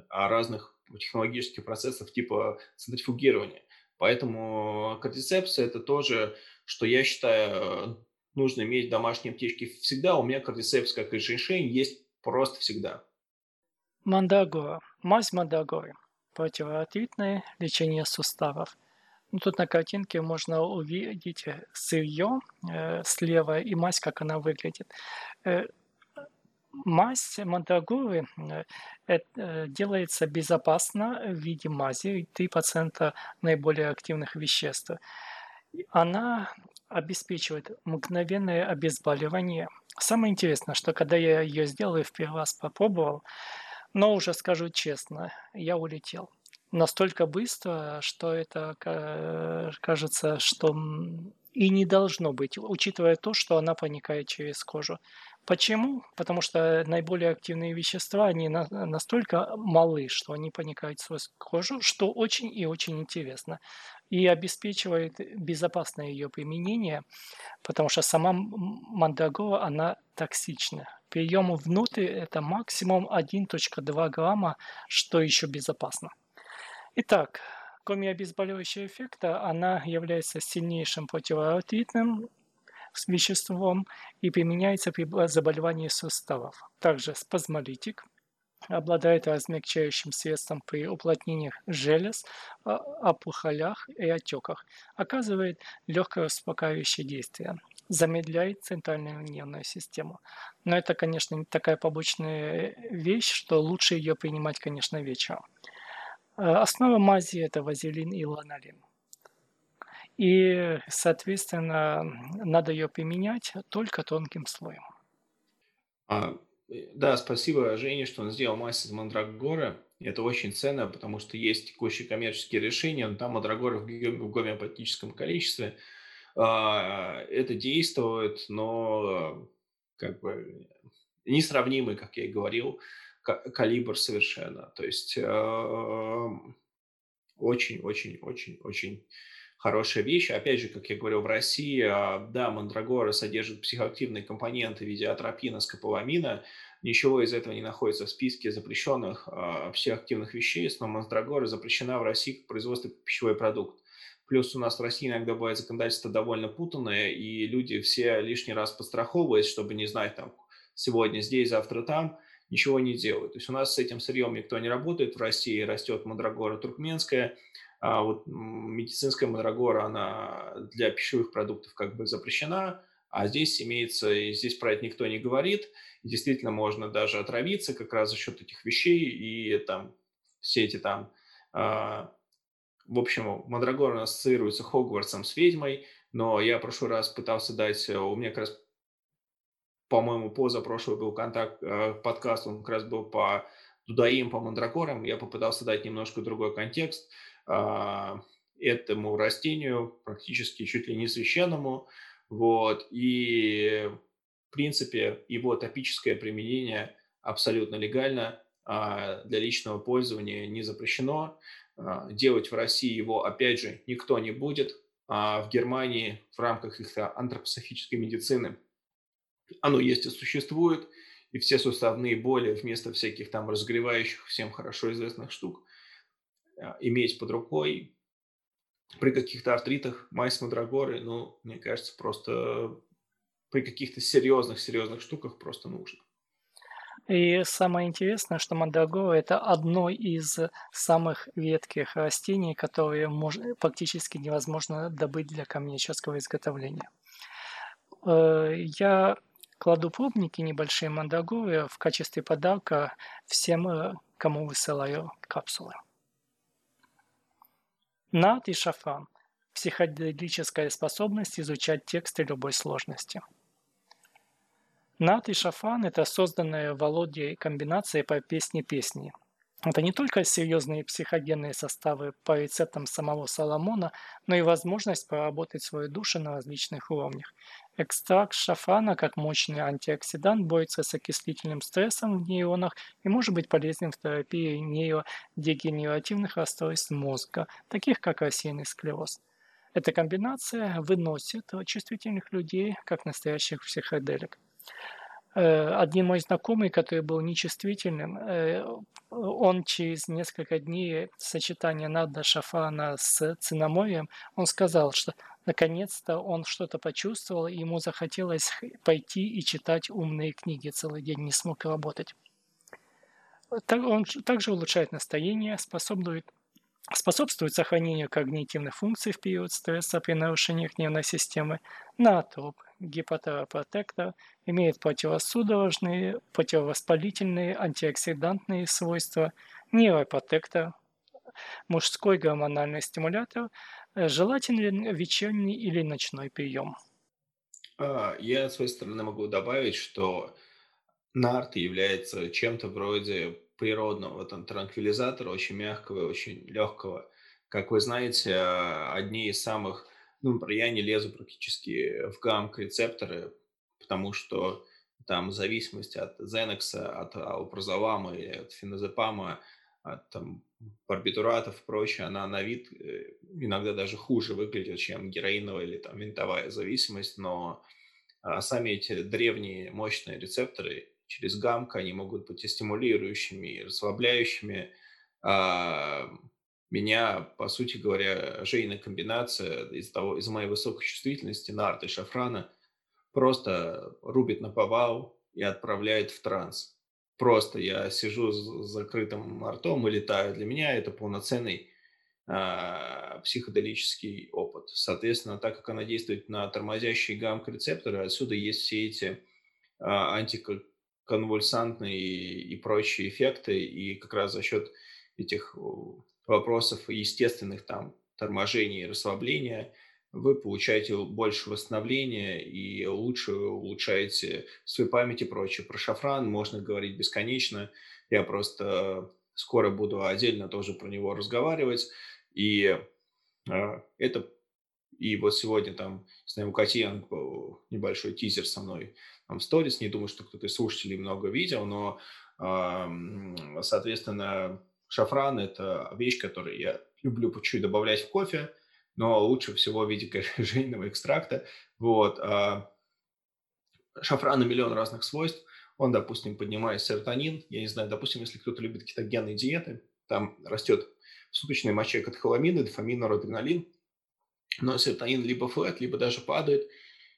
разных технологических процессах типа центрифугирования. Поэтому кардицепс – это тоже, что я считаю, нужно иметь в домашней аптечке всегда. У меня кардицепс, как и женьшень, есть просто всегда. Мандагора. Мазь мандагоры. Противоартритное лечение суставов. Ну, тут на картинке можно увидеть сырье э, слева и мазь, как она выглядит. Э, мазь мандрагоры э, э, делается безопасно в виде мази, 3% наиболее активных веществ. Она обеспечивает мгновенное обезболивание. Самое интересное, что когда я ее сделал и в первый раз попробовал, но уже скажу честно, я улетел. Настолько быстро, что это кажется, что и не должно быть, учитывая то, что она проникает через кожу. Почему? Потому что наиболее активные вещества, они на, настолько малы, что они проникают сквозь кожу, что очень и очень интересно. И обеспечивает безопасное ее применение, потому что сама мандрагора, она токсична. Прием внутрь это максимум 1.2 грамма, что еще безопасно. Итак, кроме обезболивающего эффекта, она является сильнейшим противоартритным веществом и применяется при заболевании суставов. Также спазмолитик, обладает размягчающим средством при уплотнениях желез, а, опухолях и отеках, оказывает легкое успокаивающее действие, замедляет центральную нервную систему. Но это, конечно, такая побочная вещь, что лучше ее принимать, конечно, вечером. А, основа мази – это вазелин и ланолин. И, соответственно, надо ее применять только тонким слоем. А, Э, да, спасибо Жене, что он сделал мазь из мандрагоры. Это очень ценно, потому что есть текущие коммерческие решения, но там мандрагоры в гомеопатическом количестве. А, Это действует, но как бы несравнимый, как я и говорил, калибр совершенно. То есть очень-очень-очень-очень хорошая вещь. Опять же, как я говорил, в России, а, да, мандрагора содержит психоактивные компоненты в виде атропина, скополамина. Ничего из этого не находится в списке запрещенных психоактивных веществ, но мандрагора запрещена в России как производство пищевой продукт. Плюс у нас в России иногда бывает законодательство довольно путанное, и люди все лишний раз подстраховываясь, чтобы не знать, там, сегодня здесь, завтра там, ничего не делают. То есть у нас с этим сырьем никто не работает. В России растет мандрагора туркменская, а вот медицинская мандрагора, она для пищевых продуктов как бы запрещена, а здесь имеется, и здесь про это никто не говорит. И действительно, можно даже отравиться как раз за счет этих вещей, и там все эти там... Э, в общем, мандрагора ассоциируется Хогвартсом с ведьмой, но я в прошлый раз пытался дать... У меня как раз, по-моему, позапрошлый был контакт, э, подкаст, он как раз был по дудаим, по мандрагорам. Я попытался дать немножко другой контекст – а, этому растению, практически чуть ли не священному. Вот. И, в принципе, его топическое применение абсолютно легально, а для личного пользования не запрещено. А, делать в России его, опять же, никто не будет. А в Германии в рамках их антропософической медицины оно есть и существует, и все суставные боли вместо всяких там разогревающих всем хорошо известных штук а, иметь под рукой при каких-то артритах мазь мандрагоры, ну, мне кажется, просто при каких-то серьезных-серьезных штуках просто нужно. И самое интересное, что мандрагора – это одно из самых редких растений, которые мож... практически невозможно добыть для коммерческого изготовления. Э, я кладу пробники небольшие мандрагоры в качестве подарка всем, э, кому высылаю капсулы. Над и шафран – психоделическая способность изучать тексты любой сложности. Над и шафран – это созданная Володей комбинация по песне песни – это не только серьезные психогенные составы по рецептам самого Соломона, но и возможность поработать свою душу на различных уровнях. Экстракт шафрана, как мощный антиоксидант, борется с окислительным стрессом в нейронах и может быть полезен в терапии нейродегенеративных расстройств мозга, таких как рассеянный склероз. Эта комбинация выносит чувствительных людей как настоящих психоделик. Э, один мой знакомый, который был нечувствительным, э, он через несколько дней сочетания Надда Шафана с Цинаморием, он сказал, что наконец-то он что-то почувствовал, и ему захотелось пойти и читать умные книги целый день, не смог работать. Он также улучшает настроение, способствует способствует сохранению когнитивных функций в период стресса при нарушениях нервной системы, натроп, гипотеропротектор, имеет противосудорожные, противовоспалительные, антиоксидантные свойства, нейропротектор, мужской гормональный стимулятор, желательно вечерний или ночной прием. А, я, с своей стороны, могу добавить, что нарт является чем-то вроде природного там, транквилизатора, очень мягкого, очень легкого. Как вы знаете, одни из самых, ну, я не лезу практически в гамк-рецепторы, потому что там зависимость от Зенекса, от алпрозолама или от феназепама, от там, барбитуратов и прочее, она на вид э, иногда даже хуже выглядит, чем героиновая или там винтовая зависимость, но а сами эти древние мощные рецепторы через гамк, они могут быть и стимулирующими, и расслабляющими. А меня, по сути говоря, жейная комбинация из того, из моей высокой чувствительности на и шафрана просто рубит на повал и отправляет в транс. Просто я сижу с закрытым ртом и летаю. Для меня это полноценный э, психоделический опыт. Соответственно, так как она действует на тормозящие гамк-рецепторы, отсюда есть все эти э, антикоагулянты конвульсантные и, прочие эффекты, и как раз за счет этих вопросов естественных там торможений и расслабления вы получаете больше восстановления и лучше улучшаете свою память и прочее. Про шафран можно говорить бесконечно. Я просто скоро буду отдельно тоже про него разговаривать. И э, это и вот сегодня там, не знаю, у Катьян небольшой тизер со мной там сторис. Не думаю, что кто-то из слушателей много видел, но, соответственно, шафран – это вещь, которую я люблю по чуть добавлять в кофе но лучше всего в виде кофейного экстракта. Вот. А шафран на миллион разных свойств. Он, допустим, поднимает серотонин. Я не знаю, допустим, если кто-то любит кетогенные диеты, там растет в суточной моче катехоламины, дофамин, норадреналин, но серотонин либо флэт, либо даже падает.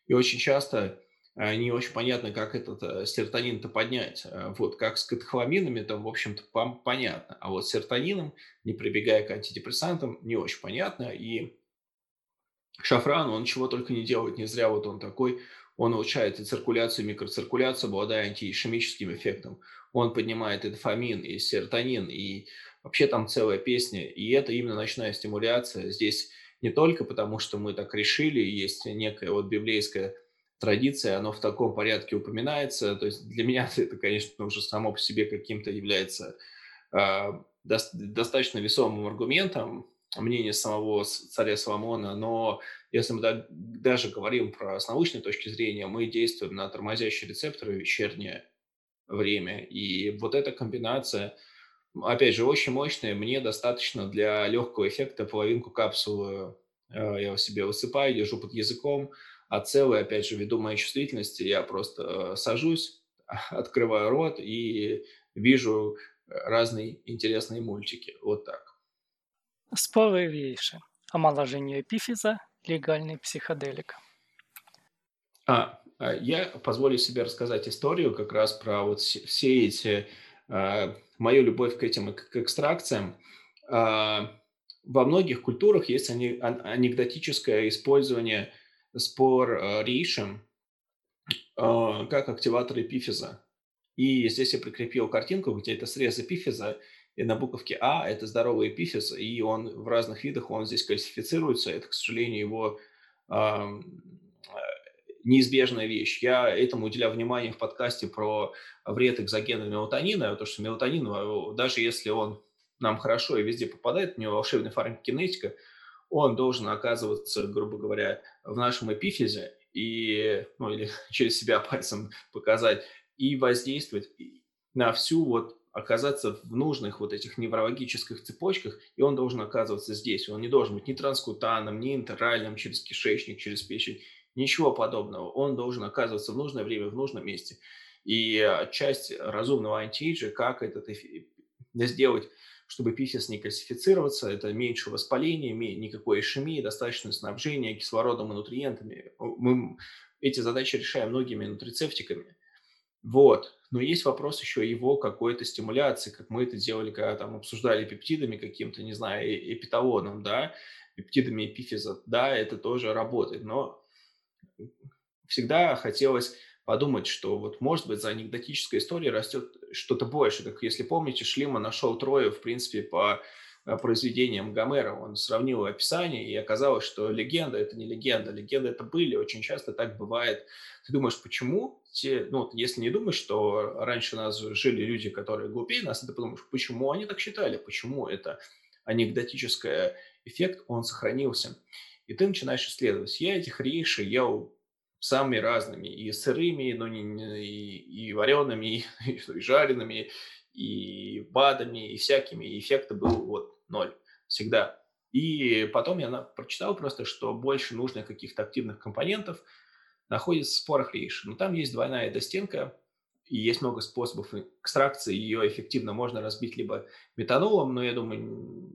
И очень часто не очень понятно, как этот э, серотонин-то поднять. А, вот, как с катехоламинами, там, в общем-то, понятно. А вот с серотонином, не прибегая к антидепрессантам, не очень понятно. И Шафран, он чего только не делает, не зря вот он такой, он улучшает и циркуляцию, и микроциркуляцию, обладая антиишемическим эффектом. Он поднимает и дофамин, и серотонин, и вообще там целая песня. И это именно ночная стимуляция. Здесь не только потому, что мы так решили, есть некая вот библейская традиция, оно в таком порядке упоминается. То есть для меня это, конечно, уже само по себе каким-то является э, достаточно весомым аргументом, мнение самого царя Соломона, но если мы даже говорим про с научной точки зрения, мы действуем на тормозящие рецепторы в вечернее время. И вот эта комбинация, опять же, очень мощная. Мне достаточно для легкого эффекта половинку капсулы э, я себе высыпаю, держу под языком, а целый, опять же, ввиду моей чувствительности, я просто э, сажусь, открываю рот и вижу разные интересные мультики. Вот так. Споровейше. Омоложение эпифиза, легальный психоделик. А, а, я позволю себе рассказать историю как раз про вот все эти, а, мою любовь к этим к экстракциям. А, во многих культурах есть анекдотическое использование спор рейшем как активатор эпифиза. И здесь я прикрепил картинку, где это срез эпифиза, и на буковке А это здоровый эпифиз, и он в разных видах, он здесь классифицируется. Это, к сожалению, его э, неизбежная вещь. Я этому уделяю внимание в подкасте про вред экзогена мелатонина, то, что мелатонин, э, даже если он нам хорошо и везде попадает, у него волшебная фармакинетика, он должен оказываться, грубо говоря, в нашем эпифизе и, ну, или через себя пальцем показать и воздействовать на всю вот оказаться в нужных вот этих неврологических цепочках, и он должен оказываться здесь. Он не должен быть ни транскутаном, ни интеральным через кишечник, через печень, ничего подобного. Он должен оказываться в нужное время, в нужном месте. И э, часть разумного антиэйджа, как это сделать, чтобы пифис не классифицироваться, это меньше воспаления, никакой ишемии, достаточное снабжение кислородом и нутриентами. Мы эти задачи решаем многими нутрицептиками. Вот. Но есть вопрос еще его какой-то стимуляции, как мы это делали, когда там обсуждали пептидами каким-то, не знаю, эпиталоном, да, пептидами эпифиза. Да, это тоже работает, но всегда хотелось подумать, что вот может быть за анекдотической историей растет что-то больше. Как если помните, Шлима нашел трое, в принципе, по Э, произведением Гомера. Он сравнил описание, и оказалось, что легенда – это не легенда. Легенды – это были, очень часто так бывает. Ты думаешь, почему те, ну, если не думаешь, что раньше у нас жили люди, которые глупее нас, ты подумаешь, почему они так считали, почему это анекдотический эффект, он сохранился. И ты начинаешь исследовать. Я этих рейши ел самыми разными, и сырыми, но не, и, и вареными, и, и жареными, и БАДами, и всякими. И эффекта был вот ноль всегда. И потом я прочитал просто, что больше нужных каких-то активных компонентов находится в спорах рейши. Но там есть двойная достенка, и есть много способов экстракции, ее эффективно можно разбить либо метанолом, но я думаю,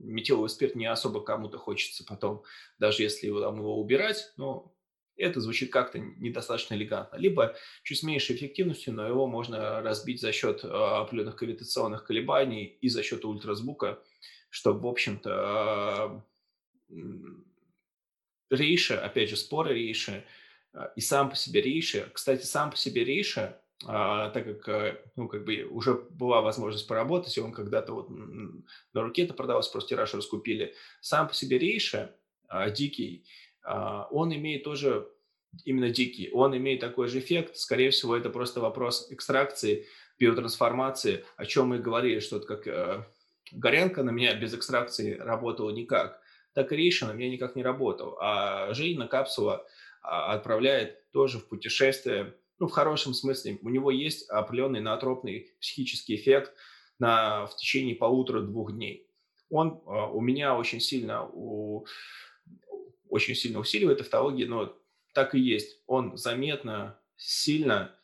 метиловый спирт не особо кому-то хочется потом, даже если его, там, его убирать, но это звучит как-то недостаточно элегантно. Либо чуть с меньшей эффективностью, но его можно разбить за счет определенных гравитационных колебаний и за счет ультразвука, что, в общем-то, Рейша, опять же, споры Рейши а, и сам по себе Рейши. Кстати, сам по себе Рейша, а, так как, э, ну, как бы уже была возможность поработать, и он когда-то вот на руке это продавался, просто тираж раскупили. Сам по себе Рейша, а, дикий, а, он имеет тоже именно дикий, он имеет такой же эффект. Скорее всего, это просто вопрос экстракции, биотрансформации, о чем мы говорили, что это как э, Горенко на меня без экстракции работала никак, так и Риша на меня никак не работал. А Женина капсула а, отправляет тоже в путешествие, ну, в хорошем смысле. У него есть определенный наотропный психический эффект на, в течение полутора-двух дней. Он а, у меня очень сильно, у, очень сильно усиливает автологию, но так и есть. Он заметно, сильно,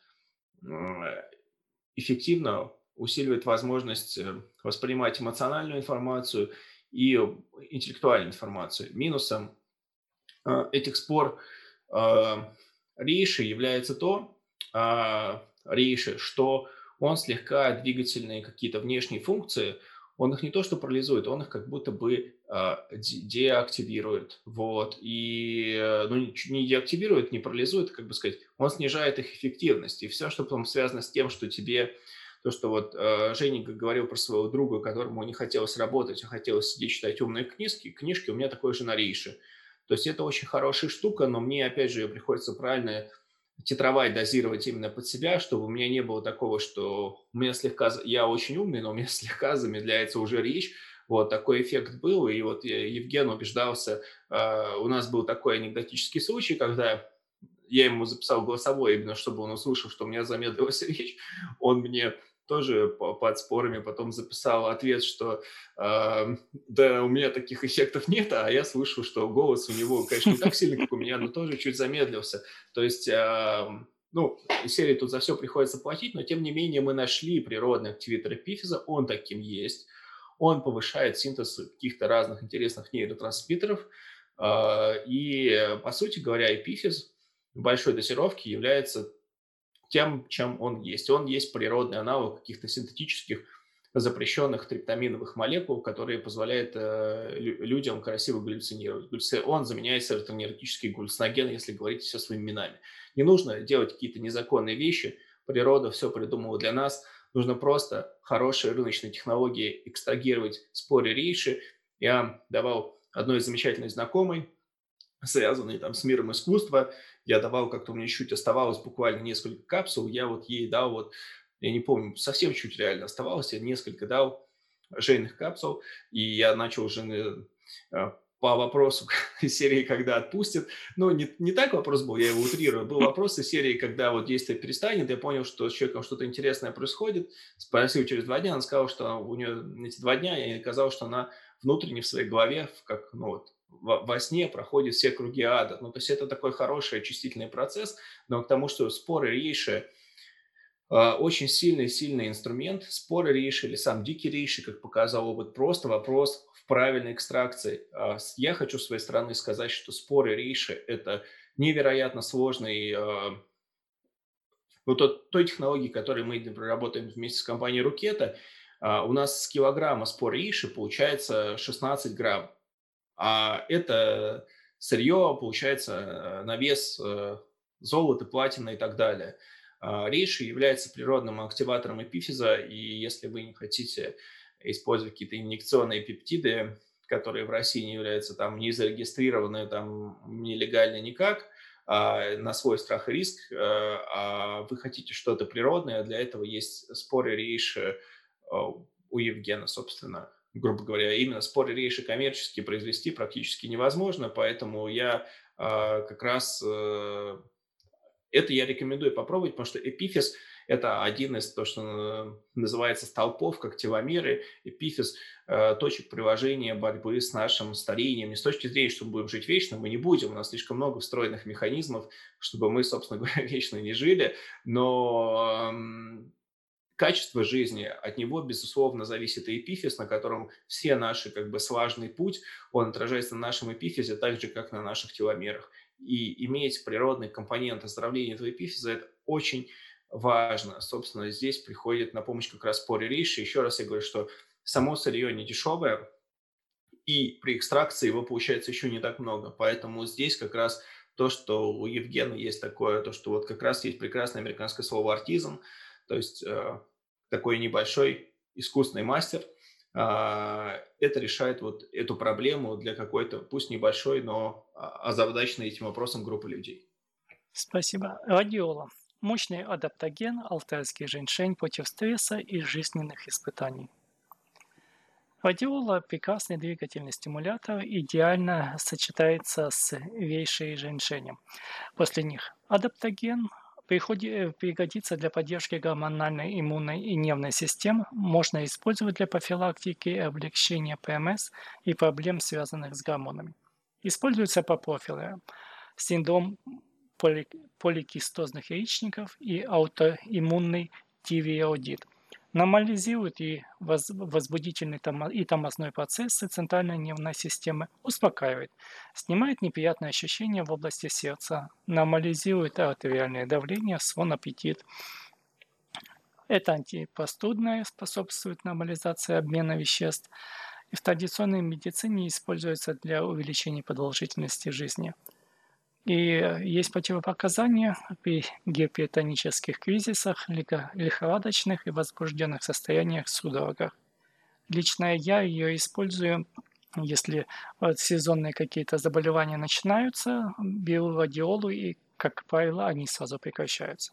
эффективно усиливает возможность э, воспринимать эмоциональную информацию и интеллектуальную информацию. Минусом э, этих спор э, рейши является то, рейши, что он слегка двигательные какие-то внешние функции – он их не то что парализует, он их как будто бы э, деактивирует. Вот. И э, ну, не деактивирует, не парализует, как бы сказать, он снижает их эффективность. И все, что потом связано с тем, что тебе то, что вот э, говорил про своего друга, которому не хотелось работать, а хотелось сидеть читать умные книжки, книжки у меня такой же на рейше. То есть это очень хорошая штука, но мне, опять же, ее приходится правильно титровать, дозировать именно под себя, чтобы у меня не было такого, что у меня слегка, я очень умный, но у меня слегка замедляется уже речь, вот такой эффект был, и вот Евген убеждался, э, у нас был такой анекдотический случай, когда я ему записал голосовой, именно чтобы он услышал, что у меня замедлилась речь, он мне тоже под спорами потом записал ответ, что э, да, у меня таких эффектов нет, а я слышу, что голос у него, конечно, не так сильный, как у меня, но тоже чуть замедлился. То есть, э, ну, серии тут за все приходится платить, но тем не менее мы нашли природный активитор эпифиза, он таким есть. Он повышает синтез каких-то разных интересных нейротрансмиттеров. Э, и, по сути говоря, эпифиз большой дозировки является тем, чем он есть. Он есть природный аналог каких-то синтетических запрещенных триптаминовых молекул, которые позволяют э, людям красиво галлюцинировать. Он заменяет серотонергетический галлюциноген, если говорить все своими именами. Не нужно делать какие-то незаконные вещи. Природа все придумала для нас. Нужно просто хорошие рыночные технологии экстрагировать споры рейши. Я давал одной замечательной знакомой, связанной там с миром искусства, я давал, как-то у меня чуть оставалось буквально несколько капсул, я вот ей дал вот, я не помню, совсем чуть реально оставалось, я несколько дал жейных капсул, и я начал уже э, по вопросу серии, когда отпустят. Ну, не, не так вопрос был, я его утрирую. Был вопрос из серии, когда вот действие перестанет, я понял, что с человеком что-то интересное происходит. Спросил через два дня, она сказала, что у нее эти два дня, ей сказал, что она внутренне в своей голове, как, ну вот, во сне проходит все круги ада. Ну, то есть это такой хороший очистительный процесс, но к тому, что споры рейши а, очень сильный-сильный инструмент. Споры рейши или сам дикий рейши, как показал опыт, просто вопрос в правильной экстракции. А, я хочу с своей стороны сказать, что споры рейши – это невероятно сложный а, ну, тот, той технологии, которой мы работаем вместе с компанией Рукета, у нас с килограмма спор рейши получается 16 грамм. А это сырье, получается, на вес золота, платина и так далее. А рейши является природным активатором эпифиза, и если вы не хотите использовать какие-то инъекционные пептиды, которые в России не являются там не зарегистрированы, там нелегально никак, а на свой страх и риск, э, а вы хотите что-то природное, для этого есть споры рейши у Евгена, собственно, грубо говоря, именно споры рейши коммерчески произвести практически невозможно, поэтому я э, как раз э, это я рекомендую попробовать, потому что эпифиз – это один из то, что называется столпов, как теломеры. Эпифиз э, – точек приложения борьбы с нашим старением. Не с точки зрения, что мы будем жить вечно, мы не будем. У нас слишком много встроенных механизмов, чтобы мы, собственно говоря, вечно не жили. Но качество жизни, от него, безусловно, зависит и эпифиз, на котором все наши, как бы, сважный путь, он отражается на нашем эпифизе так же, как на наших теломерах. И иметь природный компонент оздоровления этого эпифиза – это очень важно. Собственно, здесь приходит на помощь как раз споры рейши. Еще раз я говорю, что само сырье не дешевое, и при экстракции его получается еще не так много. Поэтому здесь как раз то, что у Евгена есть такое, то, что вот как раз есть прекрасное американское слово «артизм», то есть э, такой небольшой искусственный мастер, а, это решает вот эту проблему для какой-то, пусть небольшой, но озадаченной этим вопросом группы людей. Спасибо. Радиола. Мощный адаптоген, алтайский женьшень против стресса и жизненных испытаний. Радиола – прекрасный двигательный стимулятор, идеально сочетается с вейшей женьшенем. После них адаптоген пригодится для поддержки гормональной, иммунной и нервной систем, можно использовать для профилактики и облегчения ПМС и проблем, связанных с гормонами. Используется по профилю синдром поликистозных яичников и аутоиммунный тивиодит – нормализирует и возбудительный и тормозной процессы центральной нервной системы, успокаивает, снимает неприятные ощущения в области сердца, нормализирует артериальное давление, сон, аппетит. Это антипростудное, способствует нормализации обмена веществ. И в традиционной медицине используется для увеличения продолжительности жизни – и э, есть противопоказания при гипертонических кризисах, лихорадочных и возбужденных состояниях, судорогах. Лично я ее использую, если вот сезонные какие-то заболевания начинаются, беру радиолу, и, как правило, они сразу прекращаются.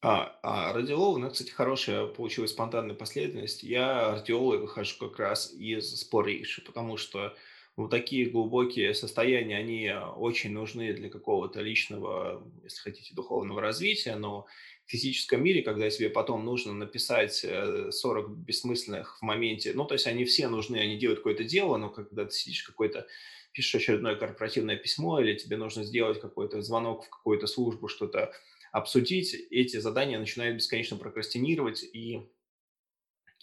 А, а радиолол, у нас, кстати, хорошая получилась спонтанная последовательность. Я радиолой выхожу как раз из спорейши, потому что вот такие глубокие состояния, они э, очень нужны для какого-то личного, если хотите, духовного развития, но в физическом мире, когда тебе потом нужно написать 40 э, бессмысленных в моменте, ну, то есть они все нужны, они делают какое-то дело, но когда ты сидишь какой-то пишешь очередное корпоративное письмо или тебе нужно сделать какой-то звонок в какую-то службу, что-то обсудить, эти задания начинают бесконечно прокрастинировать, и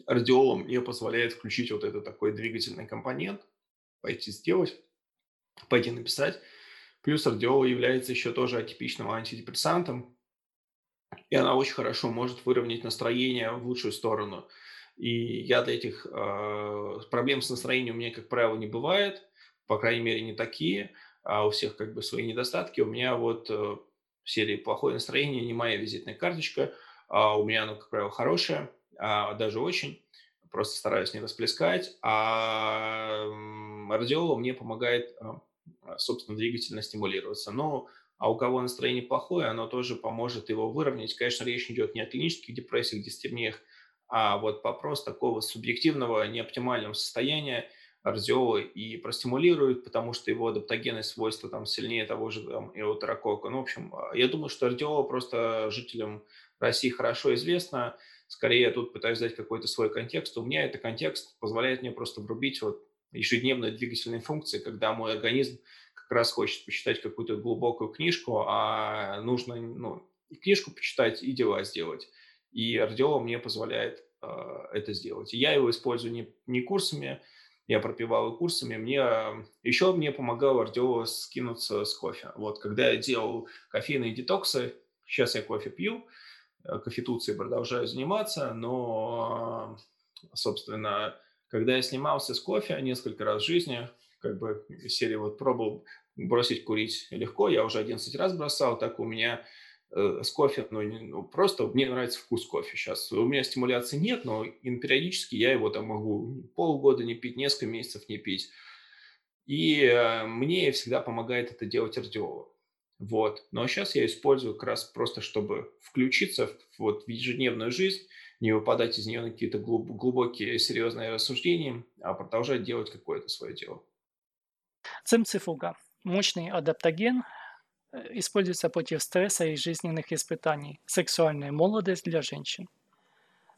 радиолом мне позволяет включить вот этот такой двигательный компонент – пойти сделать, пойти написать. Плюс радиола является еще тоже атипичным антидепрессантом, и она очень хорошо может выровнять настроение в лучшую сторону. И я для этих э, проблем с настроением у меня, как правило, не бывает, по крайней мере, не такие, а у всех как бы свои недостатки. У меня вот э, серии «Плохое настроение» не моя визитная карточка, а у меня оно, как правило, хорошее, а даже очень просто стараюсь не расплескать, а радиола мне помогает, а, а, собственно, двигательно стимулироваться. Но а у кого настроение плохое, оно тоже поможет его выровнять. Конечно, речь идет не о клинических депрессиях, дистерниях, а вот вопрос такого субъективного неоптимального состояния радиола и простимулирует, потому что его адаптогенные свойства там сильнее того же там, эутерокока. Ну, в общем, я думаю, что радиола просто жителям России хорошо известно. Скорее, я тут пытаюсь дать какой-то свой контекст. У меня этот контекст позволяет мне просто врубить вот ежедневные двигательные функции, когда мой организм как раз хочет почитать какую-то глубокую книжку, а нужно ну, и книжку почитать, и дела сделать. И радиола мне позволяет э, это сделать. И я его использую не, не курсами, я пропивал и курсами. Мне, еще мне помогал радиола скинуться с кофе. Вот, когда я делал кофейные детоксы, сейчас я кофе пью, Э, конституции продолжаю заниматься, но, собственно, когда я снимался с кофе несколько раз в жизни, как бы серии вот пробовал бросить курить легко, я уже 11 раз бросал, так у меня э, с кофе, ну, не, ну, просто мне нравится вкус кофе сейчас. У меня стимуляции нет, но периодически я его там могу полгода не пить, несколько месяцев не пить. И э, мне всегда помогает это делать радиолог. Вот. Но сейчас я использую как раз просто, чтобы включиться в, вот, в ежедневную жизнь, не выпадать из нее на какие-то глубокие серьезные рассуждения, а продолжать делать какое-то свое дело. Цимцифуга. Мощный адаптоген э, используется против стресса и жизненных испытаний. Сексуальная молодость для женщин.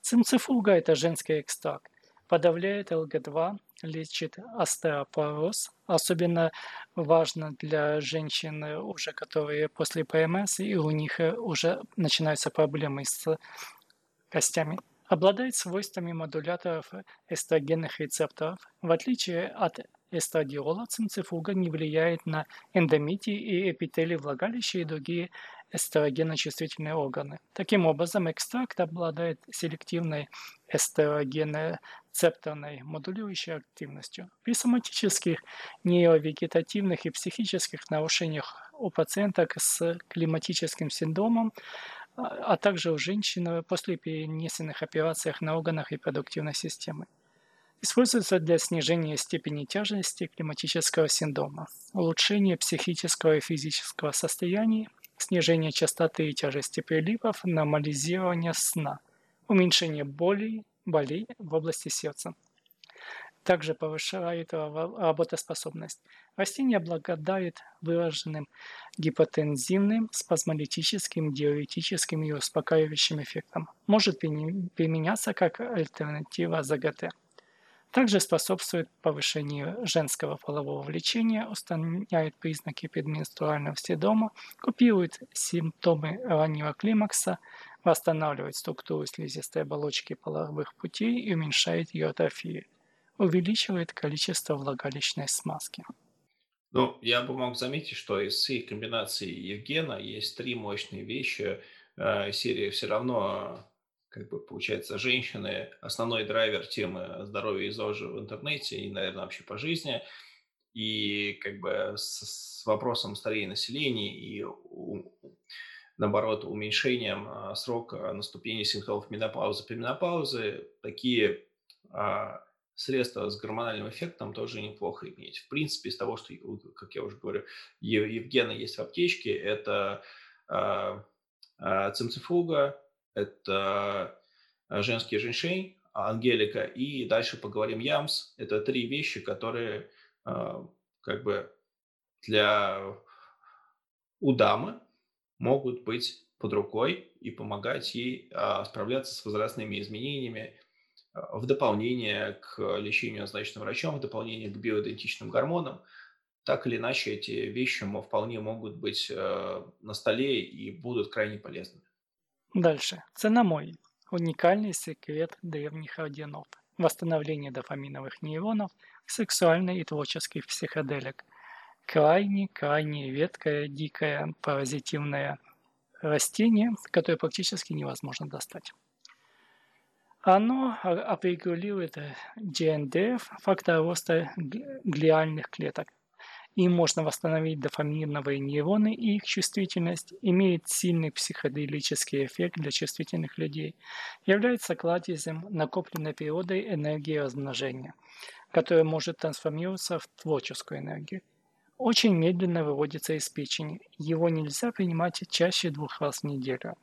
Цимцифуга – это женский экстракт подавляет ЛГ2, лечит остеопороз. Особенно важно для женщин, уже которые после ПМС, и у них уже начинаются проблемы с костями. Обладает свойствами модуляторов эстрогенных рецепторов. В отличие от эстрадиола, цинцифуга не влияет на эндометий и эпителий влагалища и другие эстрогеночувствительные органы. Таким образом, экстракт обладает селективной эстрогенорецепторной модулирующей активностью. При соматических, нейровегетативных и психических нарушениях у пациенток с климатическим синдромом, а, а также у женщин после перенесенных операциях на органах репродуктивной системы. Используется для снижения степени тяжести климатического синдрома, улучшения психического и физического состояния, снижения частоты и тяжести приливов, нормализирования сна, уменьшение болей, болей в области сердца. Также повышает работоспособность. Растение обладает выраженным гипотензивным, спазмолитическим, диуретическим и успокаивающим эффектом. Может применяться как альтернатива ЗГТ. Также способствует повышению женского полового влечения, устраняет признаки предменструального синдрома, купирует симптомы раннего климакса, восстанавливает структуру слизистой оболочки половых путей и уменьшает ее атрофию увеличивает количество влагалищной смазки. Ну, я бы мог заметить, что из всей комбинации Евгена есть три мощные вещи. Э, серия все равно, как бы получается, женщины – основной драйвер темы здоровья и ЗОЖа в интернете и, наверное, вообще по жизни. И как бы с, с вопросом старения населения и у, наоборот, уменьшением а, срока наступления симптомов менопаузы, переменопаузы, такие а, средства с гормональным эффектом тоже неплохо иметь. В принципе, из того, что, как я уже говорю, Евгена есть в аптечке, это э, э, цимцифуга, это женский женьшень, ангелика, и дальше поговорим ямс. Это три вещи, которые э, как бы для у дамы могут быть под рукой и помогать ей э, справляться с возрастными изменениями в дополнение к лечению, назначенным врачом, в дополнение к биоидентичным гормонам, так или иначе эти вещи вполне могут быть э, на столе и будут крайне полезными. Дальше. Ценомой. Уникальный секрет древних орденов. Восстановление дофаминовых нейронов, сексуальный и творческий психоделик. Крайне, крайне редкое, дикое, паразитивное растение, которое практически невозможно достать. Оно отрегулирует GNDF, фактор роста глиальных клеток. Им можно восстановить дофаминовые нейроны и их чувствительность, имеет сильный психоделический эффект для чувствительных людей, является кладезем накопленной природой энергии размножения, которая может трансформироваться в творческую энергию. Очень медленно выводится из печени. Его нельзя принимать чаще двух раз в неделю.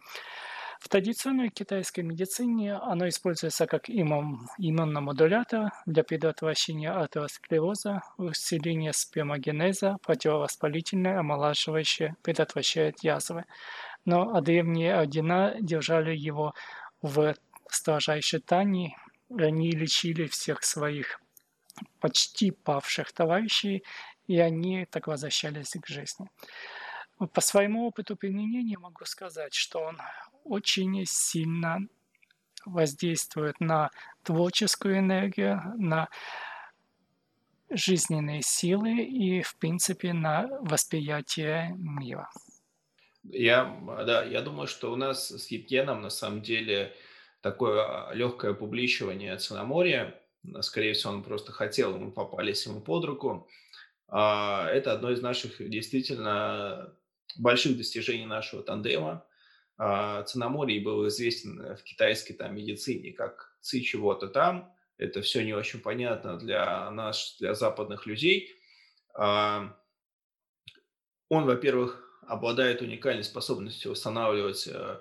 В традиционной китайской медицине оно используется как иммуномодулятор для предотвращения атеросклероза, усиления спермогенеза, противовоспалительное, омолаживающее, предотвращает язвы. Но древние ордена держали его в строжайшей тайне, они лечили всех своих почти павших товарищей, и они так возвращались к жизни. По своему опыту применения могу сказать, что он очень сильно воздействует на творческую энергию, на жизненные силы и, в принципе, на восприятие мира. Я, да, я думаю, что у нас с Евгеном на самом деле такое легкое публичивание Ценоморья. Скорее всего, он просто хотел, мы попались ему под руку. А, это одно из наших действительно больших достижений нашего тандема. А, Цинаморий был известен э, в китайской там медицине как ци чего-то там. Это все не очень понятно для нас, для западных людей. А, он, во-первых, обладает уникальной способностью восстанавливать э,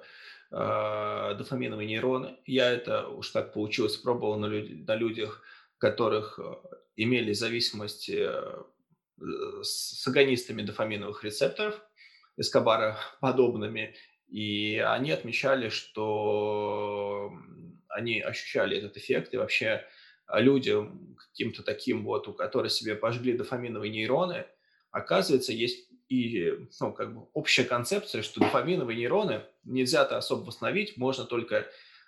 дофаминовые нейроны. Я это уж так получилось, пробовал на, люд- на людях, которых э, имели зависимость с агонистами дофаминовых рецепторов, Эскобара подобными, и они отмечали, что они ощущали этот эффект, и вообще а, людям каким-то таким вот, у которых себе пожгли дофаминовые нейроны, оказывается, есть и ну, как бы общая концепция, что дофаминовые нейроны нельзя-то особо восстановить, можно только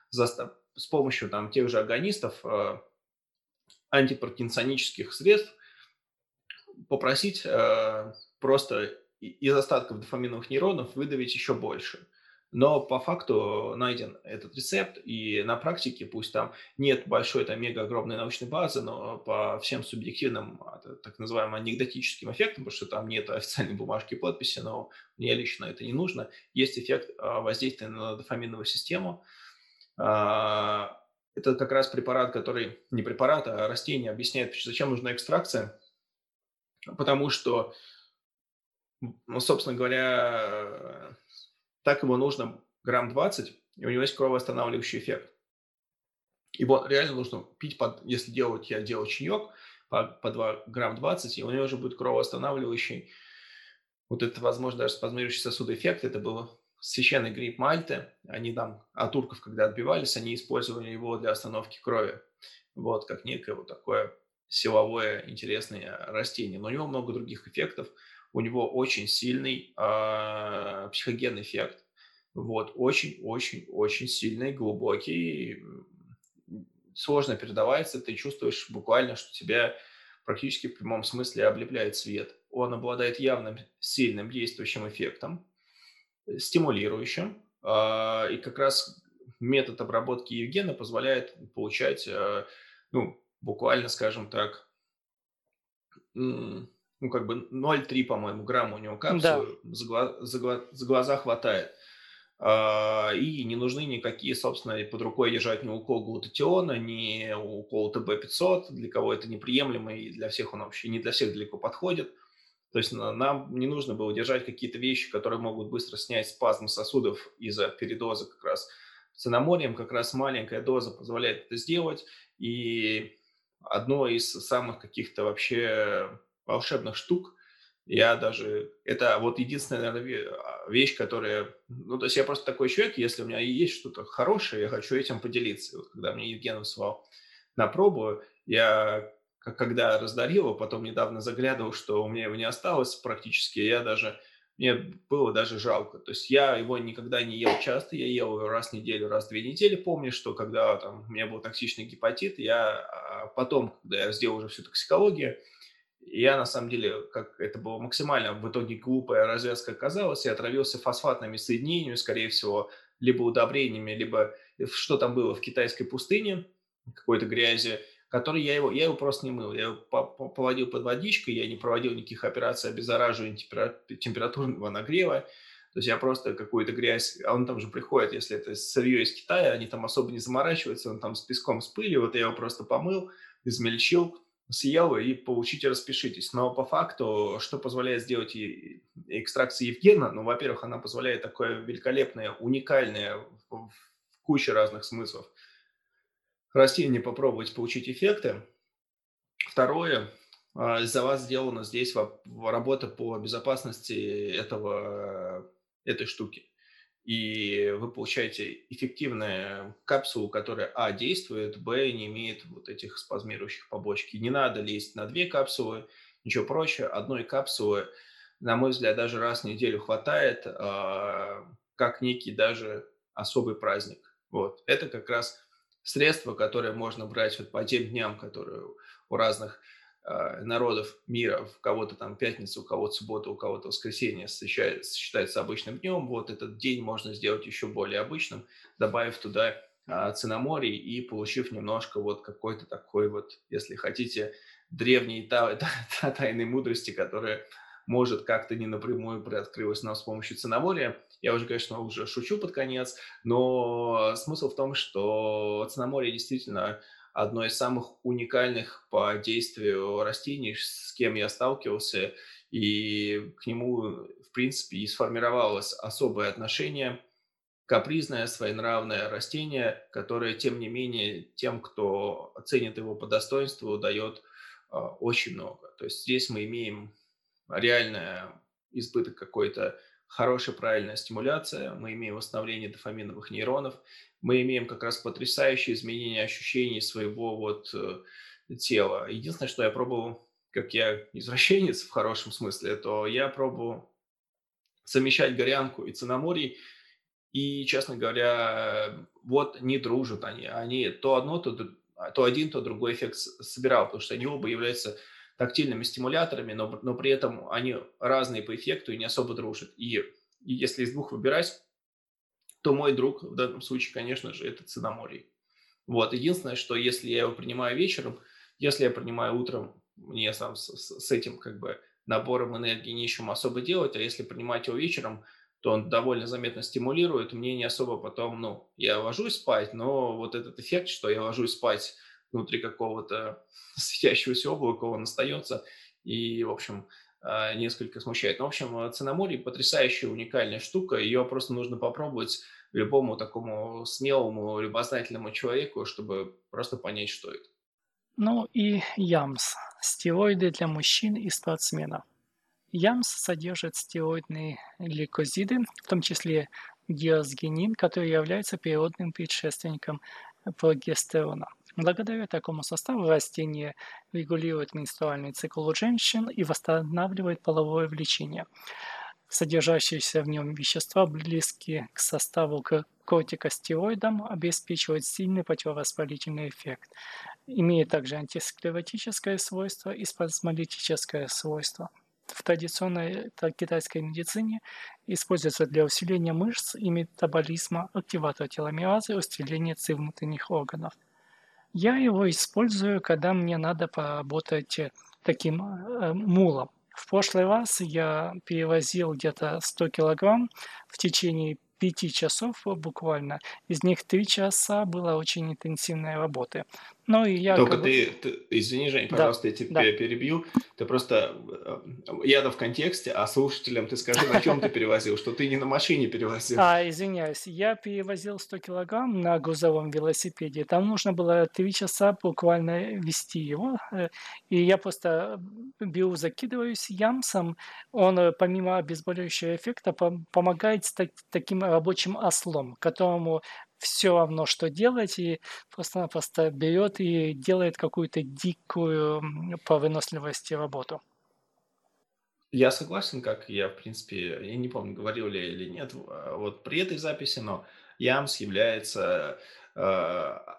за, с помощью там, тех же агонистов, э, антипаркинсонических средств попросить э, просто из остатков дофаминовых нейронов выдавить еще больше. Но по факту найден этот рецепт, и на практике, пусть там нет большой, там мега огромной научной базы, но по всем субъективным, а, так называемым анекдотическим эффектам, потому что там нет официальной бумажки и подписи, но мне лично это не нужно, есть эффект а, воздействия на дофаминовую систему. А, это как раз препарат, который не препарат, а растение объясняет, зачем нужна экстракция. Потому что, ну, собственно говоря, так ему нужно грамм 20, и у него есть кровоостанавливающий эффект. Вот реально нужно пить, под, если делать, я делаю чаек, по, по 2 грамм 20, и у него уже будет кровоостанавливающий, вот это, возможно, даже спазмирующий сосуд эффект, это был священный гриб Мальты, они там от турков, когда отбивались, они использовали его для остановки крови, вот, как некое вот такое силовое интересное растение. Но у него много других эффектов, у него очень сильный э, психогенный эффект, вот, очень-очень-очень сильный, глубокий, сложно передавается, ты чувствуешь буквально, что тебя практически в прямом смысле облепляет свет. Он обладает явным сильным действующим эффектом, э, стимулирующим, а, и как раз метод обработки Евгена позволяет получать, э, ну, буквально, скажем так, ну, как бы 0,3, по-моему, грамма у него капсулы, да. за, глаз, за, за глаза хватает. А, и не нужны никакие, собственно, под рукой держать ни укол глутатиона, ни укол ТБ-500, для кого это неприемлемо, и для всех он вообще не для всех далеко подходит. То есть нам не нужно было держать какие-то вещи, которые могут быстро снять спазм сосудов из-за передоза как раз. Цинаморием как раз маленькая доза позволяет это сделать, и одно из самых каких-то вообще волшебных штук – я даже... Это вот единственная, наверное, а, вещь, которая... Ну, то есть я просто такой человек, если у меня есть что-то хорошее, я хочу этим поделиться. Вот когда мне Евген высылал на пробу, я когда раздарил его, потом недавно заглядывал, что у меня его не осталось практически, я даже... Мне было даже жалко. То есть я его никогда не ел часто, я ел его раз в неделю, раз в две недели. Помню, что когда там, у меня был токсичный гепатит, я а, потом, когда я сделал уже всю токсикологию, я, на самом деле, как это было максимально в итоге глупая развязка оказалась, я отравился фосфатными соединениями, скорее всего, либо удобрениями, либо что там было в китайской пустыне, какой-то грязи, который я его, я его просто не мыл. Я его поводил под водичкой, я не проводил никаких операций обеззараживания температурного нагрева. То есть я просто какую-то грязь, а он там же приходит, если это сырье из Китая, они там особо не заморачиваются, он там с песком, с пылью, вот я его просто помыл, измельчил, съел и получите, распишитесь. Но по факту, что позволяет сделать экстракция Евгена? Ну, во-первых, она позволяет такое великолепное, уникальное в куче разных смыслов растение попробовать получить эффекты. Второе, а, за вас сделана здесь работа по безопасности этого, этой штуки и вы получаете эффективную капсулу, которая, а, действует, б, не имеет вот этих спазмирующих побочек. Не надо лезть на две капсулы, ничего проще. Одной капсулы, на мой взгляд, даже раз в неделю хватает, а, как некий даже особый праздник. Вот. Это как раз средство, которое можно брать вот по тем дням, которые у разных Э, народов мира, у кого-то там пятница, у кого-то суббота, у кого-то воскресенье считается обычным днем, вот этот день можно сделать еще более обычным, добавив туда а, цинаморий и получив немножко вот какой-то такой вот, если хотите, древней та, та, та, тайной мудрости, которая может как-то не напрямую приоткрылась нам с помощью цинамория. Я уже, конечно, уже шучу под конец, но смысл в том, что цинамория действительно одно из самых уникальных по действию растений, с кем я сталкивался, и к нему, в принципе, и сформировалось особое отношение, капризное, своенравное растение, которое, тем не менее, тем, кто оценит его по достоинству, дает а, очень много. То есть здесь мы имеем реальное избыток какой-то хорошая правильная стимуляция, мы имеем восстановление дофаминовых нейронов, мы имеем как раз потрясающие изменения ощущений своего вот э, тела. Единственное, что я пробовал, как я извращенец в хорошем смысле, то я пробовал совмещать горянку и цинаморий, и, честно говоря, вот не дружат они. Они то одно, то, то один, то другой эффект собирал, потому что они оба являются тактильными стимуляторами, но, но при этом они разные по эффекту и не особо дружат. И, и если из двух выбирать, то мой друг в данном случае, конечно же, это цинаморий. Вот. Единственное, что если я его принимаю вечером, если я принимаю утром, мне сам с, с, с этим как бы набором энергии нечем особо делать, а если принимать его вечером, то он довольно заметно стимулирует. Мне не особо потом, ну, я ложусь спать, но вот этот эффект, что я ложусь спать внутри какого-то светящегося облака, он остается. И, в общем, а, несколько смущает. Но, в общем, цинаморий потрясающая, уникальная штука. Ее просто нужно попробовать любому такому смелому, любознательному человеку, чтобы просто понять, что это. Ну и ЯМС – стероиды для мужчин и спортсменов. ЯМС содержит стероидные гликозиды, в том числе диазгенин, который является природным предшественником прогестерона. Благодаря такому составу растение регулирует менструальный цикл у женщин и восстанавливает половое влечение. Содержащиеся в нем вещества, близкие к составу кортикостероидам, обеспечивают сильный противовоспалительный эффект. Имеет также антисклеротическое свойство и спазмолитическое свойство. В традиционной китайской медицине используется для усиления мышц и метаболизма, активатора теломеразы, усиления ци внутренних органов. Я его использую, когда мне надо поработать таким э, мулом. В прошлый раз я перевозил где-то 100 килограмм в течение пяти часов буквально. Из них три часа было очень интенсивной работы. Ну, и я Только как ты, ты, извини, Жень, пожалуйста, да, я тебя да. перебью. Ты просто, э, я-то в контексте, а слушателям ты скажи, на чем ты перевозил, что ты не на машине перевозил. А, извиняюсь, я перевозил 100 килограмм на грузовом велосипеде. Там нужно было три часа буквально вести его. Э, и я просто беру, закидываюсь ямсом. Он, э, помимо обезболивающего эффекта, помогает стать таким рабочим ослом, которому все равно, что делать, и просто-напросто берет и делает какую-то дикую по выносливости работу. Я согласен, как я, в принципе, я не помню, говорил ли или нет, а, вот при этой записи, но ЯМС является э,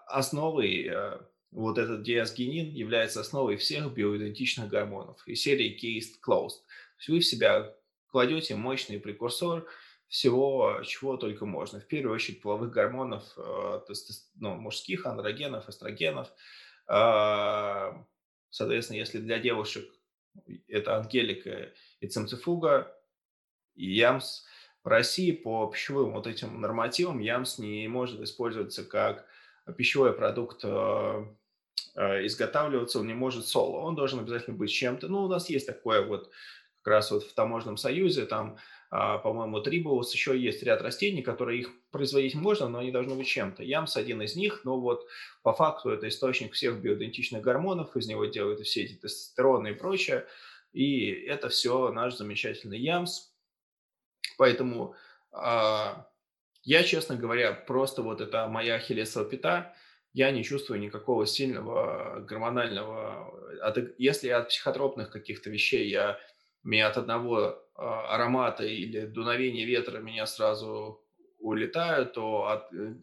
основой, э, вот этот диазгенин является основой всех биоидентичных гормонов и серии Case Closed. То есть вы в себя кладете мощный прекурсор, всего, чего только можно. В первую очередь половых гормонов, э, ну, мужских, андрогенов, эстрогенов. А, соответственно, если для девушек это ангелика и цимцифуга, и ямс, в России по пищевым вот этим нормативам ямс не может использоваться как пищевой продукт э, э, изготавливаться, он не может соло, он должен обязательно быть чем-то. Ну, у нас есть такое вот как раз вот в таможенном союзе, там по-моему, трибулус, еще есть ряд растений, которые их производить можно, но они должны быть чем-то. Ямс один из них, но вот по факту это источник всех биоидентичных гормонов, из него делают все эти тестостероны и прочее, и это все наш замечательный ямс. Поэтому а, я, честно говоря, просто вот это моя ахиллесова пята, я не чувствую никакого сильного гормонального... Если от психотропных каких-то вещей я меня от одного а, аромата или дуновения ветра меня сразу улетают, то от э,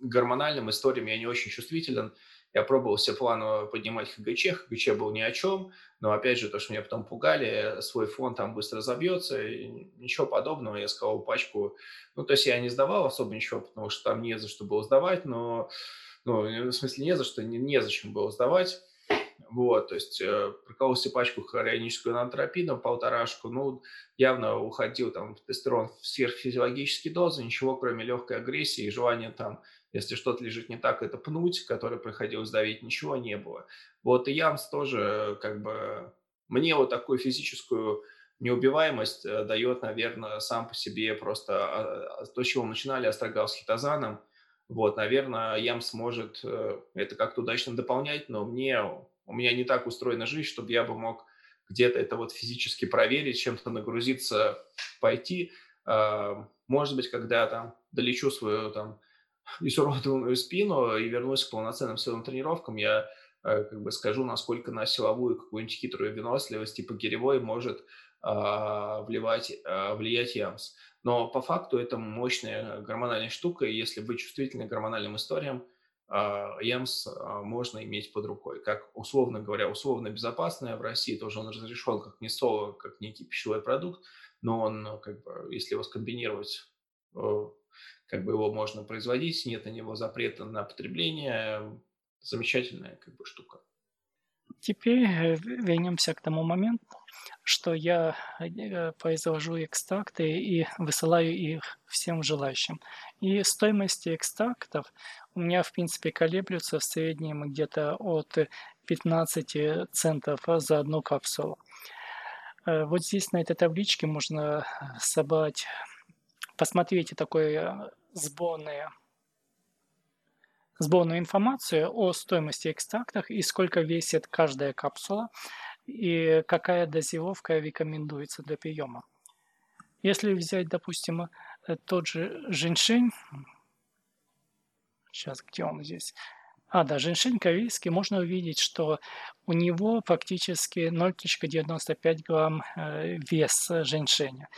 гормональным историям я не очень чувствителен. Я пробовал все планово поднимать ХГЧ, ХГЧ был ни о чем, но опять же, то, что меня потом пугали, свой фон там быстро забьется, ничего подобного, я сказал пачку, ну, то есть я не сдавал особо ничего, потому что там не за что было сдавать, но, ну, в смысле не за что, не, незачем было сдавать, вот, то есть э, прокололся пачку хроническую нанотропина, полторашку, ну, явно уходил там тестостерон в сверхфизиологические дозы, ничего кроме легкой агрессии и желания там, если что-то лежит не так, это пнуть, который приходилось давить, ничего не было. Вот и Ямс тоже как бы мне вот такую физическую неубиваемость э, дает, наверное, сам по себе просто а, а, то, с чего мы начинали, астрогал с хитозаном, вот, наверное, Ямс может э, это как-то удачно дополнять, но мне у меня не так устроена жизнь, чтобы я бы мог где-то это вот физически проверить, чем-то нагрузиться, пойти. А, может быть, когда там долечу свою там изуродованную спину и вернусь к полноценным силовым тренировкам, я э, как бы скажу, насколько на силовую какую-нибудь хитрую выносливость типа гиревой может а, вливать, а, влиять ЯМС. Но по факту это мощная гормональная штука, и если быть чувствительным к гормональным историям, ЯМС а, можно иметь под рукой. Как, условно говоря, условно безопасное в России тоже он разрешен как не соло, как некий пищевой продукт, но он, как бы, если его скомбинировать, как бы его можно производить, нет на него запрета на потребление, замечательная как бы штука. Теперь э, вернемся к тому моменту, что я э, произвожу экстракты и высылаю их всем желающим. И стоимости экстрактов у меня, в принципе, колеблются в среднем где-то от 15 центов за одну капсулу. Э, вот здесь на этой табличке можно собрать, посмотрите такое сборное сборную информацию о стоимости экстрактов и сколько весит каждая капсула и какая дозировка рекомендуется для приема. Если взять, допустим, э, тот же женьшень, сейчас где он здесь, а, да, женьшень корейский, можно увидеть, что у него практически 0,95 грамм э, вес женьшеня.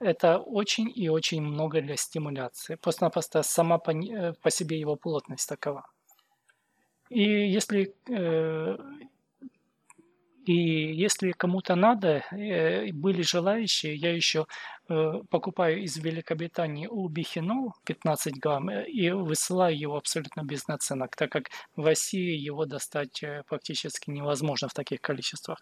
Это очень и очень много для стимуляции. Просто-напросто сама по, э, по себе его плотность такова. И если э, и если кому-то надо, э, были желающие, я еще э, покупаю из Великобритании убихинол 15 грамм э, и высылаю его абсолютно без наценок, так как в России его достать практически невозможно в таких количествах.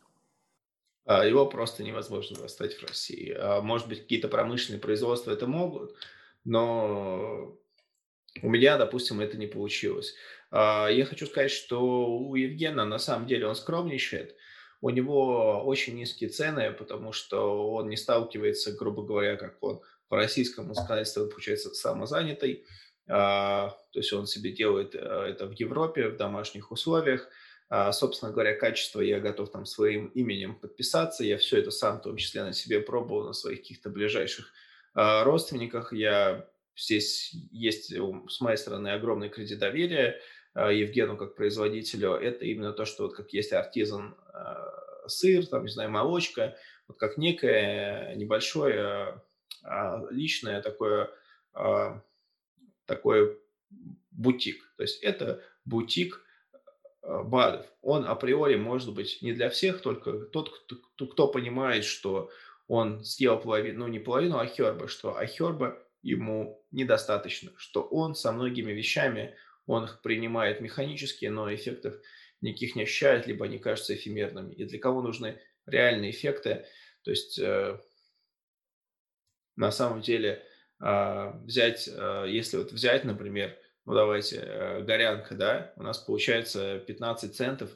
А, его просто невозможно достать в России. А, может быть, какие-то промышленные производства это могут, но у меня, допустим, это не получилось. А, я хочу сказать, что у Евгена на самом деле он скромничает – у него очень низкие цены, потому что он не сталкивается, грубо говоря, как он в российском законодательстве, он получается самозанятый, а, то есть он себе делает э, это в Европе, в домашних условиях. А, собственно говоря, качество я готов там своим именем подписаться. Я все это сам, в том числе, на себе пробовал, на своих каких-то ближайших а, родственниках. Я здесь есть с моей стороны огромный кредит доверия. Э, Евгену как производителю, это именно то, что вот как есть артизан э, сыр, там, не знаю, молочка, вот как некое небольшое а, личное такое, а, такой бутик. То есть это бутик БАДов. Он априори может быть не для всех, только тот, кто, кто понимает, что он съел половину, ну не половину ахерба, что ахерба ему недостаточно, что он со многими вещами он их принимает механически, но эффектов никаких не ощущает, либо они кажутся эфемерными. И для кого нужны реальные эффекты, то есть э, на самом деле э, взять, э, если вот взять, например, ну давайте, э, горянка, да, у нас получается 15 центов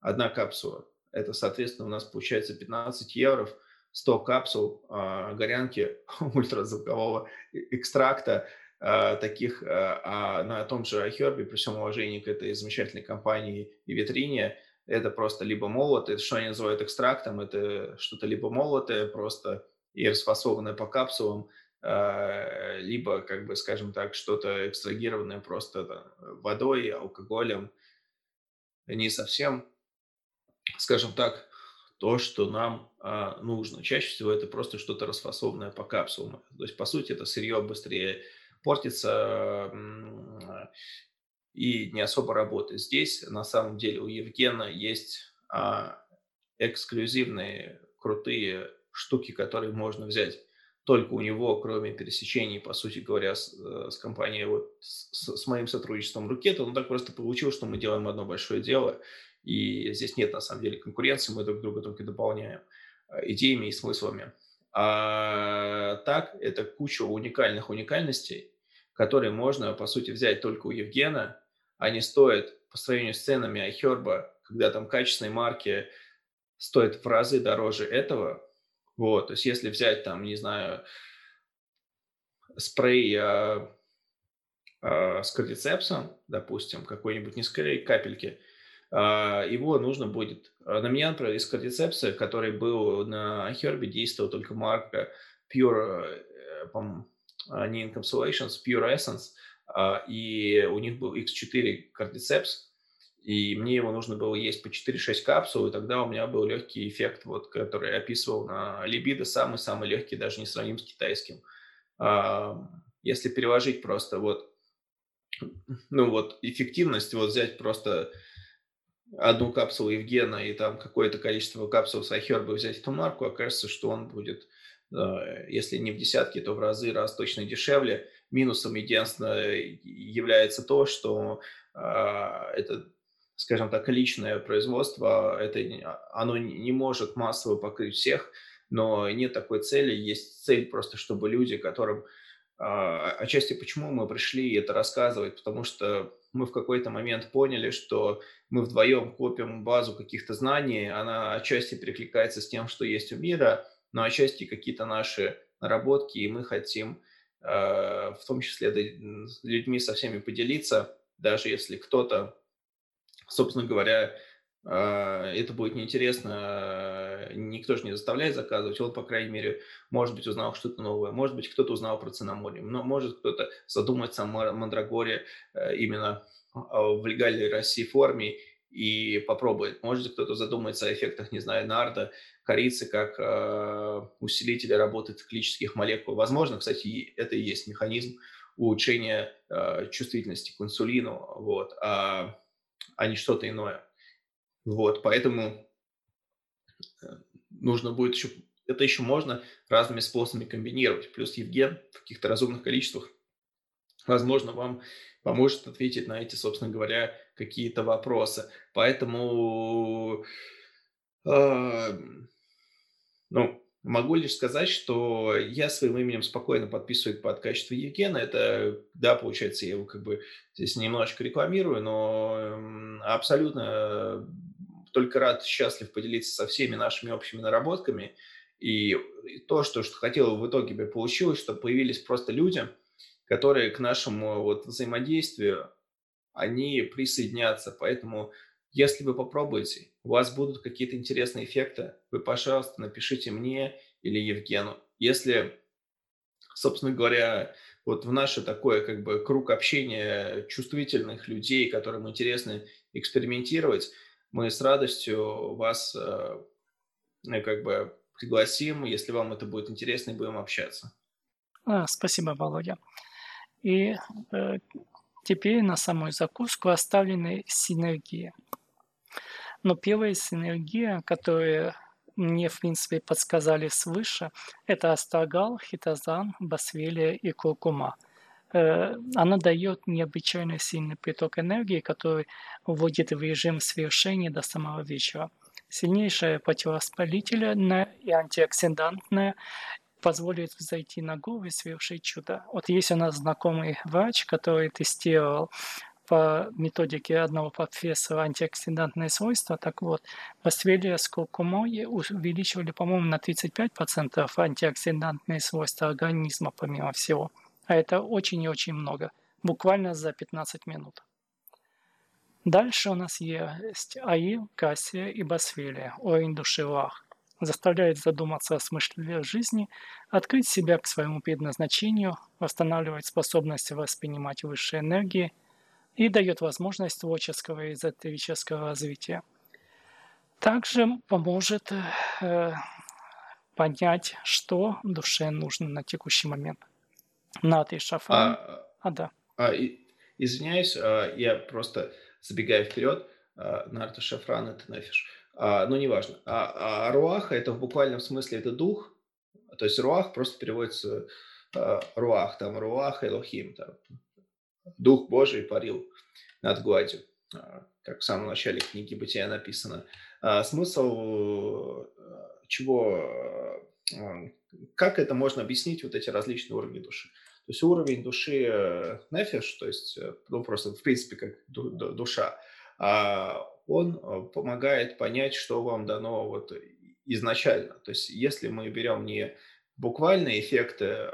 одна капсула. Это, соответственно, у нас получается 15 евро, 100 капсул э, горянки ультразвукового экстракта – таких э, а на том же iHerb, при всем уважении к этой замечательной компании и витрине, это просто либо молотое, что они называют экстрактом, это что-то либо молотое просто и расфасованное по капсулам, э, либо, как бы, скажем так, что-то экстрагированное просто водой, алкоголем. Не совсем, скажем так, то, что нам а, нужно. Чаще всего это просто что-то расфасованное по капсулам. То есть, по сути, это сырье быстрее портится и не особо работает. Здесь на самом деле у Евгена есть а, эксклюзивные крутые штуки, которые можно взять только у него, кроме пересечений, по сути говоря, с, э, с компанией, вот с, с моим сотрудничеством Рукета. Ну, так просто получилось, что мы делаем одно большое дело, и здесь нет, на самом деле, конкуренции, мы друг друга только дополняем э, идеями и смыслами. А так, это куча уникальных уникальностей, которые можно, по сути, взять только у Евгена. Они стоят по сравнению с ценами Айхерба, когда там качественные марки стоят в разы дороже этого. Вот, то есть если взять там, не знаю, спрей э, э, с кардицепсом, допустим, какой-нибудь, не скорее капельки, э, его нужно будет... На меня, например, из кардицепса, который был на Айхербе, действовал только марка Pure, э, по а, не Encapsulations, Pure Essence, а, и у них был X4 Cordyceps, и мне его нужно было есть по 4-6 капсул, и тогда у меня был легкий эффект, вот, который я описывал на либидо, самый-самый легкий, даже не сравним с китайским. А, если переложить просто вот, ну вот, эффективность, вот взять просто одну капсулу Евгена и там какое-то количество капсул с Айхерба взять эту марку, окажется, что он будет если не в десятки, то в разы раз точно дешевле. Минусом единственное является то, что а, это скажем так, личное производство, это, оно не может массово покрыть всех, но нет такой цели, есть цель просто, чтобы люди, которым а, отчасти почему мы пришли это рассказывать, потому что мы в какой-то момент поняли, что мы вдвоем копим базу каких-то знаний, она отчасти перекликается с тем, что есть у мира, но отчасти какие-то наши наработки, и мы хотим э, в том числе с людьми со всеми поделиться, даже если кто-то, собственно говоря, а, это будет неинтересно, никто же не заставляет заказывать, он, по крайней мере, может быть, узнал что-то новое, может быть, кто-то узнал про цинаморе, но может кто-то задумается о Мандрагоре э, именно в легальной России форме и попробует. Может, кто-то задумается о эффектах, не знаю, нарда, корицы, как э, усилителя работы циклических молекул. Возможно, кстати, это и есть механизм улучшения э, чувствительности к инсулину, вот, а, а не что-то иное. Вот, поэтому э, нужно будет еще, это еще можно разными способами комбинировать. Плюс Евген в каких-то разумных количествах, возможно, вам поможет ответить на эти, собственно говоря, какие-то вопросы. Поэтому, э, ну, Могу лишь сказать, что я своим именем спокойно подписываю под качество Евгена. Это, да, получается, я его как бы здесь немножечко рекламирую, но абсолютно только рад, счастлив поделиться со всеми нашими общими наработками. И то, что, что хотел в итоге получилось, что появились просто люди, которые к нашему вот взаимодействию, они присоединятся. Поэтому, если вы попробуете, у вас будут какие-то интересные эффекты, вы, пожалуйста, напишите мне или Евгену. Если, собственно говоря, вот в наше такое как бы круг общения чувствительных людей, которым интересно экспериментировать, мы с радостью вас э, ну, как бы пригласим, если вам это будет интересно, и будем общаться. А, спасибо, Володя. И э, теперь на самую закуску оставлены синергии. Но первая синергия, которую мне, в принципе, подсказали свыше, это астагал, хитозан, басвелия и куркума – Э, она дает необычайно сильный приток энергии, который вводит в режим свершения до самого вечера. Сильнейшее противовоспалительное и антиоксидантное позволит взойти на голову и совершить чудо. Вот есть у нас знакомый врач, который тестировал по методике одного профессора антиоксидантные свойства. Так вот, Вастрелия с куркумой увеличивали, по-моему, на 35% антиоксидантные свойства организма, помимо всего – а это очень и очень много, буквально за 15 минут. Дальше у нас есть АИ, Кассия и Басфилия, уровень души Вах. Заставляет задуматься о смысле жизни, открыть себя к своему предназначению, восстанавливать способность воспринимать высшие энергии и дает возможность творческого и эзотерического развития. Также поможет э, понять, что душе нужно на текущий момент – Нат шафран. А, а да. А, и, извиняюсь, а, я просто забегаю вперед. А, Нарта шафран это нафиш. А, но неважно. А, а руаха это в буквальном смысле это дух. То есть руах просто переводится а, руах, там руах, элохим, там, дух Божий парил над гладью, а, как в самом начале книги Бытия написано. А, смысл чего, как это можно объяснить, вот эти различные уровни души? То есть уровень души э, нефиш, то есть, э, ну, просто в принципе как душа, а он э, помогает понять, что вам дано вот изначально. То есть если мы берем не буквальные эффекты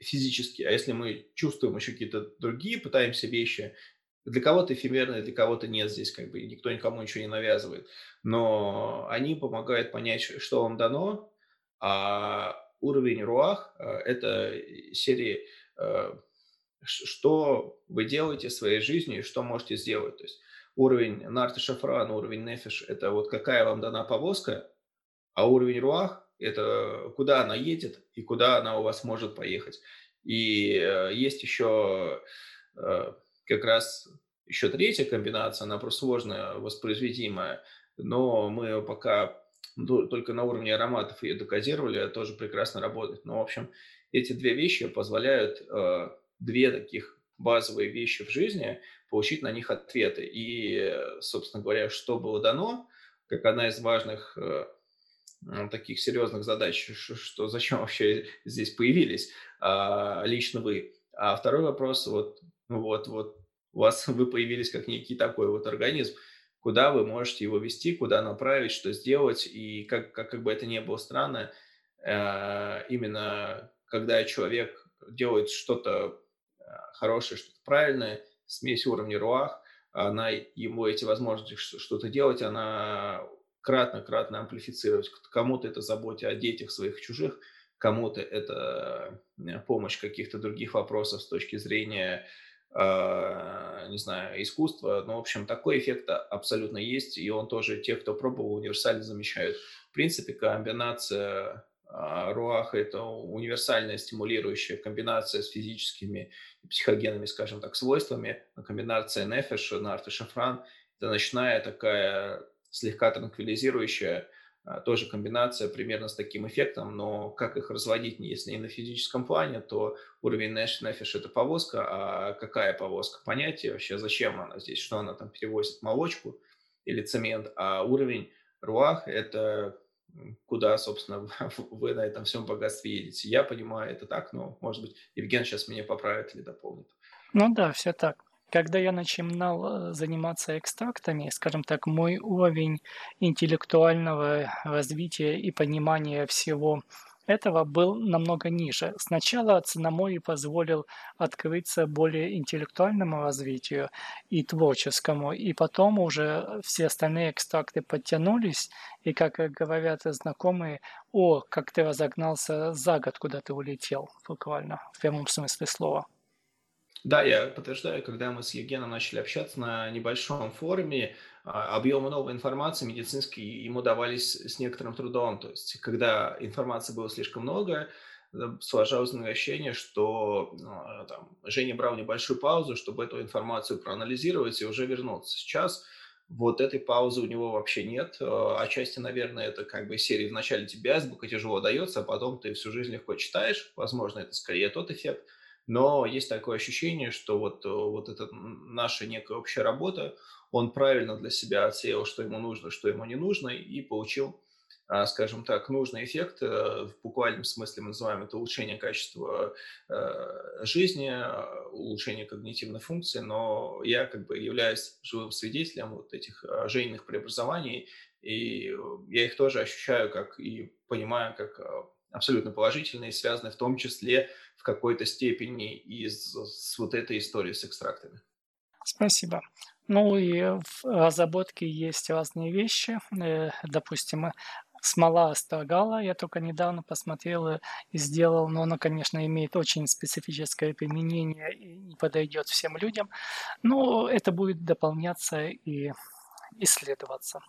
физические, а если мы чувствуем еще какие-то другие, пытаемся вещи, для кого-то эфемерные, для кого-то нет здесь, как бы никто никому ничего не навязывает, но они помогают понять, что вам дано, а уровень руах э, – это серии, э, что вы делаете в своей жизни что можете сделать. То есть уровень нарты шафран, уровень нефиш – это вот какая вам дана повозка, а уровень руах – это куда она едет и куда она у вас может поехать. И э, есть еще как раз еще третья комбинация, она просто сложная, воспроизведимая, но мы пока только на уровне ароматов ее докодировали, тоже прекрасно работает. Но, в общем, эти две вещи позволяют э, две таких базовые вещи в жизни, получить на них ответы. И, собственно говоря, что было дано, как одна из важных э, таких серьезных задач, что зачем вообще здесь появились а, лично вы. А второй вопрос, вот, вот, вот у вас вы появились как некий такой вот организм, куда вы можете его вести, куда направить, что сделать, и как, как, как бы это ни было странно, э, именно когда человек делает что-то э, хорошее, что-то правильное, смесь уровня руах, она ему эти возможности что-то делать, она кратно-кратно амплифицировать. Кому-то это забота о детях своих чужих, кому-то это э, помощь каких-то других вопросов с точки зрения, э, не знаю, искусства. Ну, в общем, такой эффект абсолютно есть, и он тоже, те, кто пробовал, универсально замечают. В принципе, комбинация э, руаха – это универсальная стимулирующая комбинация с физическими и психогенными, скажем так, свойствами. Комбинация нефеш, нарт и шафран – это ночная такая слегка транквилизирующая, а, тоже комбинация примерно с таким эффектом, но как их разводить, если не на физическом плане, то уровень Nash Nefesh – это повозка, а какая повозка? Понятие вообще, зачем она здесь, что она там перевозит, молочку или цемент, а уровень Руах – это куда, собственно, вы на этом всем богатстве едете. Я понимаю это так, но, может быть, Евген сейчас меня поправит или дополнит. Ну да, все так. Когда я начинал э, заниматься экстрактами, скажем так, мой уровень интеллектуального развития и понимания всего этого был намного ниже. Сначала Цинамори позволил открыться более интеллектуальному развитию и творческому, и потом уже все остальные экстракты подтянулись, и, как говорят знакомые, о, как ты разогнался за год, куда ты улетел, буквально, в прямом смысле слова. Да, я подтверждаю, когда мы с Евгеном начали общаться на небольшом форуме, а, объемы новой информации медицинской ему давались с некоторым трудом. То есть, когда информации было слишком много, э, сложилось ощущение, что ну, там, Женя брал небольшую паузу, чтобы эту информацию проанализировать и уже вернуться. Сейчас вот этой паузы у него вообще нет. Э, отчасти, наверное, это как бы серии вначале тебе азбука тяжело дается, а потом ты всю жизнь легко читаешь. Возможно, это скорее тот эффект – но есть такое ощущение, что вот, э, вот эта наша некая общая работа, он правильно для себя отсеял, что ему нужно, что ему не нужно, и получил, а, скажем так, нужный эффект. Э, в буквальном смысле мы называем это улучшение качества э, жизни, улучшение когнитивной функции, но я как бы являюсь живым свидетелем вот этих жизненных преобразований, и я их тоже ощущаю как и понимаю как абсолютно положительные, связанные в том числе в какой-то степени из, с вот этой историей с экстрактами. Спасибо. Ну и в разработке есть разные вещи. Э, допустим, смола астрагала, я только недавно посмотрел и сделал, но она, конечно, имеет очень специфическое применение и не подойдет всем людям. Но это будет дополняться и исследоваться.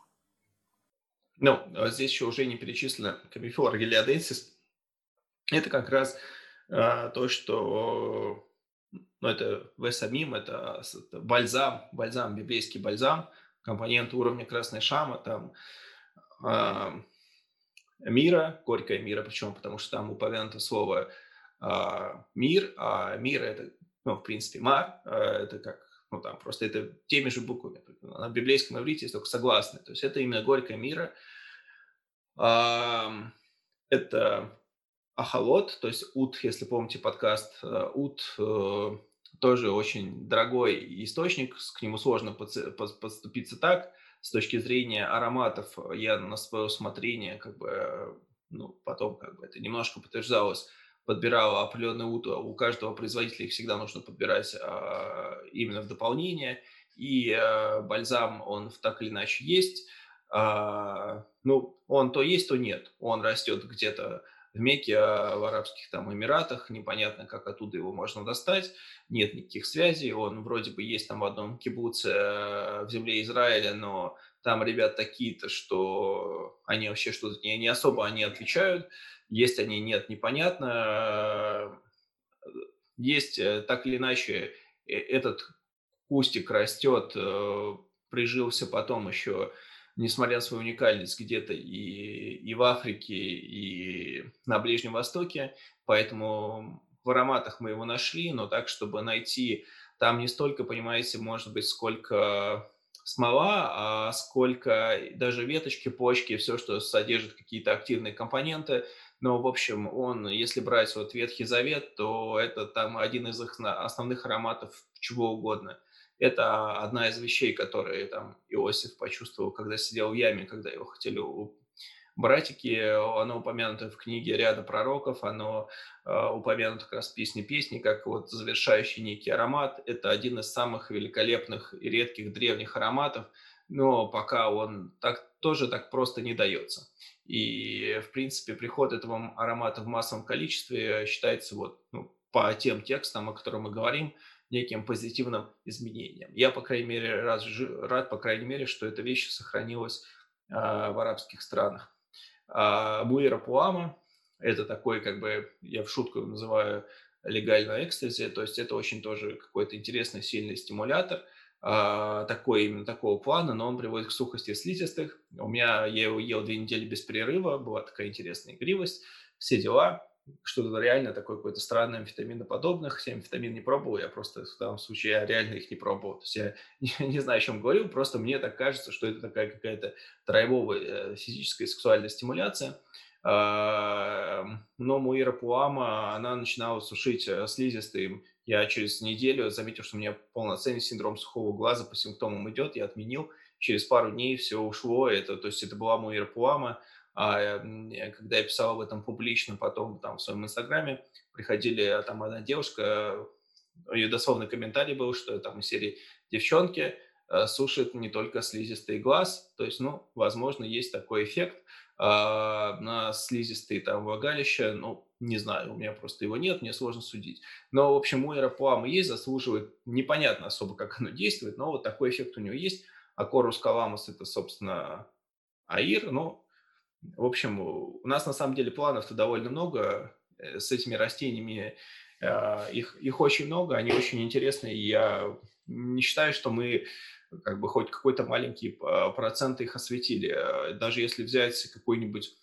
Ну, а здесь еще уже не перечислено камифлора гелиоденсис, это как раз то, что ну, это весамим, это, это бальзам, бальзам, библейский бальзам, компонент уровня красной шама, там а, мира, горькая мира, причем потому что там упомянуто слово а, мир, а мир это, ну, в принципе, мар, а, это как, ну, там просто это теми же буквами. На библейском иврите только согласные, то есть это именно горькая мира. А, это Ахалот, то есть ут, если помните подкаст, э, ут э, тоже очень дорогой источник, к нему сложно подступиться так. С точки зрения ароматов я на свое усмотрение, как бы, ну, потом как бы это немножко подтверждалось, подбирал определенный ут, у каждого производителя их всегда нужно подбирать а, именно в дополнение, и а, бальзам, он так или иначе есть, а, ну, он то есть, то нет, он растет где-то в Мекке, а в Арабских там Эмиратах, непонятно, как оттуда его можно достать, нет никаких связей, он вроде бы есть там в одном кибуце э, в земле Израиля, но там ребят такие-то, что они вообще что-то не, не особо они отвечают, есть они, нет, непонятно, есть э, так или иначе э, этот кустик растет, прижился потом еще несмотря на свою уникальность, где-то и, и в Африке, и на Ближнем Востоке. Поэтому в ароматах мы его нашли, но так, чтобы найти там не столько, понимаете, может быть, сколько смола, а сколько даже веточки, почки, все, что содержит какие-то активные компоненты. Но, в общем, он, если брать вот Ветхий Завет, то это там один из основных ароматов чего угодно. Это одна из вещей, которые там Иосиф почувствовал, когда сидел в яме, когда его хотели братики, оно упомянуто в книге ряда пророков, оно э, упомянуто как раз в песне песни, как вот завершающий некий аромат. Это один из самых великолепных и редких древних ароматов, но пока он так, тоже так просто не дается. И, в принципе, приход этого аромата в массовом количестве считается вот, ну, по тем текстам, о которых мы говорим, неким позитивным изменением. Я, по крайней мере, рад, рад по крайней мере, что эта вещь сохранилась э, в арабских странах. А Буэра Пуама – это такой, как бы, я в шутку называю легальный экстази, то есть это очень тоже какой-то интересный, сильный стимулятор, а, такой, именно такого плана, но он приводит к сухости слизистых. У меня, я его ел две недели без перерыва, была такая интересная игривость, все дела, что-то реально такое какое-то странное амфетаминоподобное, хотя амфетамин не пробовал, я просто в данном случае я реально их не пробовал. То есть я не, не знаю, о чем говорю, просто мне так кажется, что это такая какая-то драйвовая э, физическая сексуальная стимуляция. А, но Муира Пуама, она начинала сушить э, слизистым. Я через неделю заметил, что у меня полноценный синдром сухого глаза по симптомам идет, я отменил. Через пару дней все ушло, это, то есть это была Муира Пуама, когда я писал об этом публично, потом там в своем инстаграме, приходили а, там одна девушка, ее дословный комментарий был, что там из серии «Девчонки э, сушит не только слизистый глаз», то есть, ну, возможно, есть такой эффект а, на слизистые там влагалища, ну, не знаю, у меня просто его нет, мне сложно судить. Но, в общем, у аэроплама есть, заслуживает, непонятно особо, как оно действует, но вот такой эффект у него есть. А корус каламус – это, собственно, аир, ну, в общем, у нас на самом деле планов-то довольно много э, с этими растениями. А, их, их очень много, они очень интересные. Я не считаю, что мы как бы хоть какой-то маленький а, процент их осветили. А, даже если взять какую-нибудь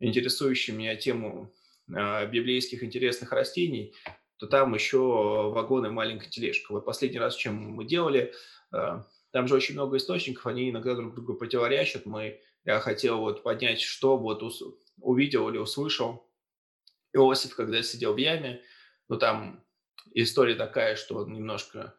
интересующую меня тему библейских интересных растений, то там еще вагоны маленькая тележка. Вот последний раз, чем мы делали, там же очень много источников, они иногда друг другу противоречат. Мы я хотел вот поднять, что вот увидел или услышал Иосиф, когда сидел в яме. Ну, там история такая, что он немножко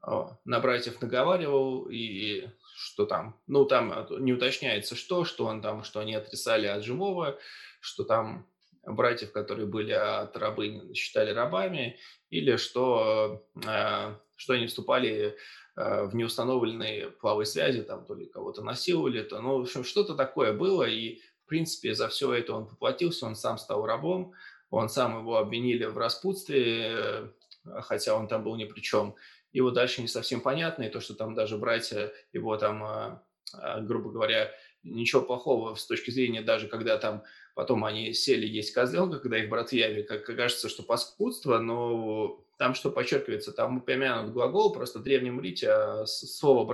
а, на братьев наговаривал, и что там, ну, там не уточняется что, что он там, что они отрицали от живого, что там братьев, которые были от рабынь, считали рабами, или что, а, что они вступали Э, в неустановленные половые связи, там то ли кого-то насиловали, то, ну, в общем, что-то такое было, и, в принципе, за все это он поплатился, он сам стал рабом, он сам его обвинили в распутстве, э, хотя он там был ни при чем. И дальше не совсем понятно, и то, что там даже братья его там, э, грубо говоря, ничего плохого с точки зрения даже когда там потом они сели есть козленка, когда их брат Яви, как кажется, что паскудство, но там что подчеркивается, там упомянут глагол, просто в древнем рите а, слово,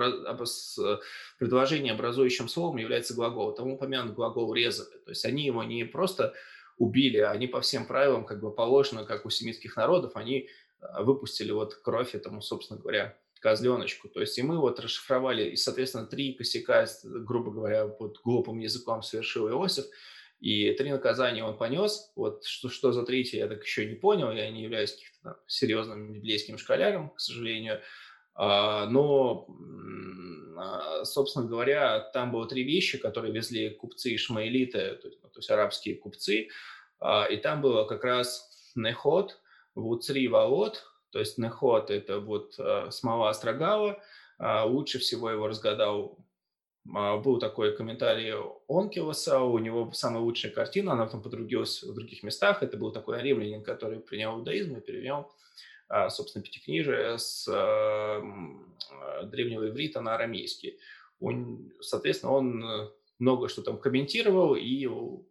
предложение образующим словом является глагол. Там упомянут глагол резали. То есть они его не просто убили, они по всем правилам, как бы положено, как у семитских народов, они а, выпустили вот кровь этому, собственно говоря, козленочку. То есть и мы вот расшифровали, и, соответственно, три косяка, грубо говоря, под глупым языком совершил Иосиф – и три наказания он понес. Вот что, что за третье, я так еще не понял. Я не являюсь каким-то серьезным библейским школяром, к сожалению. А, но, а, собственно говоря, там было три вещи, которые везли купцы ишмаэлиты, то есть, ну, то есть арабские купцы. А, и там было как раз неход, вуцри валот, то есть неход – это вот смола астрагала. Лучше всего его разгадал был такой комментарий Онкилоса, у него самая лучшая картина, она потом подрудилась в других местах. Это был такой римлянин, который принял иудаизм и перевел, а, собственно, пятикнижие с а, древнего иврита на арамейский. Он, соответственно, он много что там комментировал, и у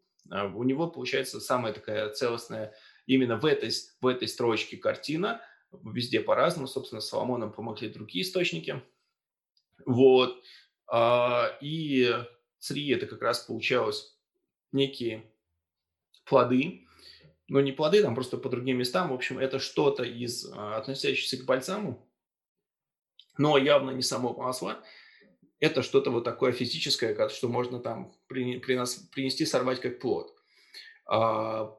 него получается самая такая целостная именно в этой, в этой строчке картина, везде по-разному, собственно, Соломоном помогли другие источники. Вот. А, и цри – это как раз получалось некие плоды. ну, не плоды, там просто по другим местам. В общем, это что-то из а, относящихся к бальзаму, но явно не само масло. Это что-то вот такое физическое, что можно там принести, сорвать как плод. А,